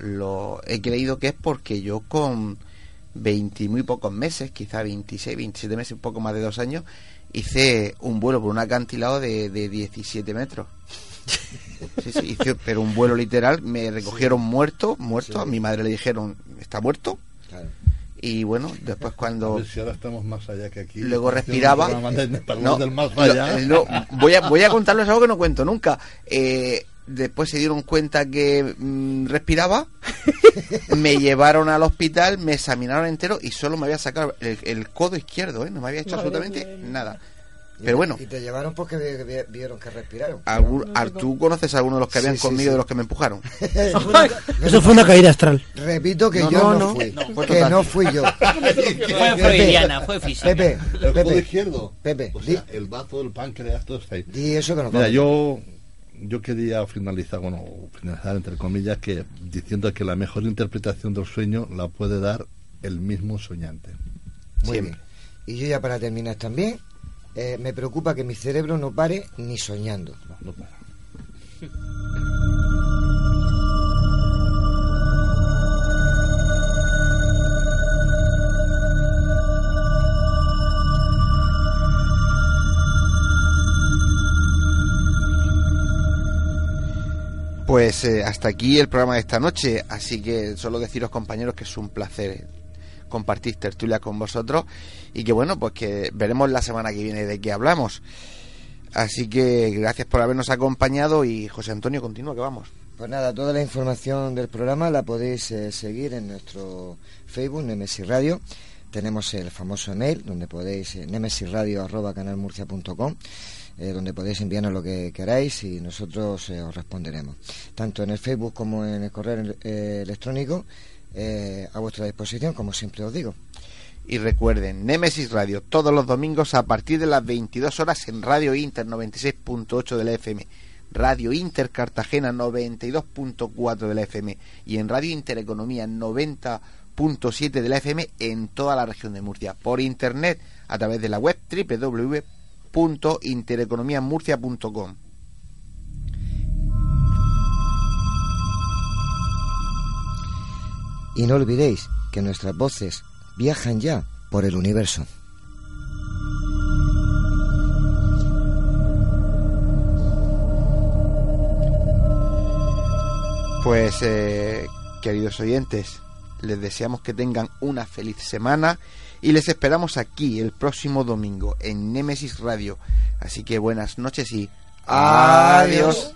he creído que es porque yo con 20 y muy pocos meses, quizá 26, 27 meses, un poco más de dos años, hice un vuelo por un acantilado de, de 17 metros. Sí, sí, hice, pero un vuelo literal, me recogieron muerto, muerto, a mi madre le dijeron, está muerto. Claro. Y bueno, después cuando ver si ahora estamos más allá que aquí. luego respiraba, no, del más allá. no, voy a voy a contarles algo que no cuento nunca. Eh, después se dieron cuenta que mm, respiraba, me llevaron al hospital, me examinaron entero y solo me había sacado el, el codo izquierdo, ¿eh? no me había hecho absolutamente nada. Y- Pero bueno, Y te llevaron porque vi- vi- vieron que respiraron. ¿tú conoces a alguno de los que habían sí, conmigo sí. de los que me empujaron? Eso fue una, caída astral. Repito que No, yo no, fui. No, fue que no fui yo. Fue freudiana, fue física. Pepe, Pepe, izquierdo. Pepe, O sea, el bazo, el páncreas, todo está ahí. di eso que no Mira, yo, yo quería finalizar, bueno, finalizar entre comillas, que diciendo que la mejor interpretación del sueño la puede dar el mismo soñante. Muy Siempre. bien. Y yo ya para terminar también, eh, me preocupa que mi cerebro no pare ni soñando. No, para. Pues eh, hasta aquí el programa de esta noche, así que solo deciros compañeros que es un placer compartir tertulia con vosotros y que bueno, pues que veremos la semana que viene de qué hablamos. Así que gracias por habernos acompañado y José Antonio, continúa que vamos. Pues nada, toda la información del programa la podéis eh, seguir en nuestro Facebook, Nemesis Radio. Tenemos el famoso email donde podéis, eh, nemesisradio.canalmurcia.com, eh, donde podéis enviarnos lo que queráis y nosotros eh, os responderemos. Tanto en el Facebook como en el correo eh, electrónico, eh, a vuestra disposición, como siempre os digo. Y recuerden, Nemesis Radio todos los domingos a partir de las 22 horas en Radio Inter 96.8 de la FM, Radio Inter Cartagena 92.4 de la FM y en Radio Inter Economía 90.7 de la FM en toda la región de Murcia. Por internet a través de la web www.intereconomiamurcia.com. Y no olvidéis que nuestras voces viajan ya por el universo. Pues, eh, queridos oyentes, les deseamos que tengan una feliz semana y les esperamos aquí el próximo domingo en Nemesis Radio. Así que buenas noches y adiós.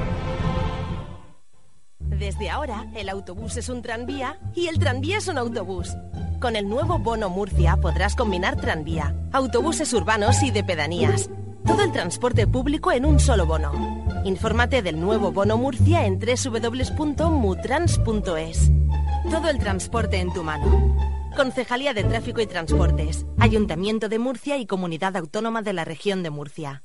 Desde ahora, el autobús es un tranvía y el tranvía es un autobús. Con el nuevo Bono Murcia podrás combinar tranvía, autobuses urbanos y de pedanías. Todo el transporte público en un solo bono. Infórmate del nuevo Bono Murcia en www.mutrans.es. Todo el transporte en tu mano. Concejalía de Tráfico y Transportes, Ayuntamiento de Murcia y Comunidad Autónoma de la Región de Murcia.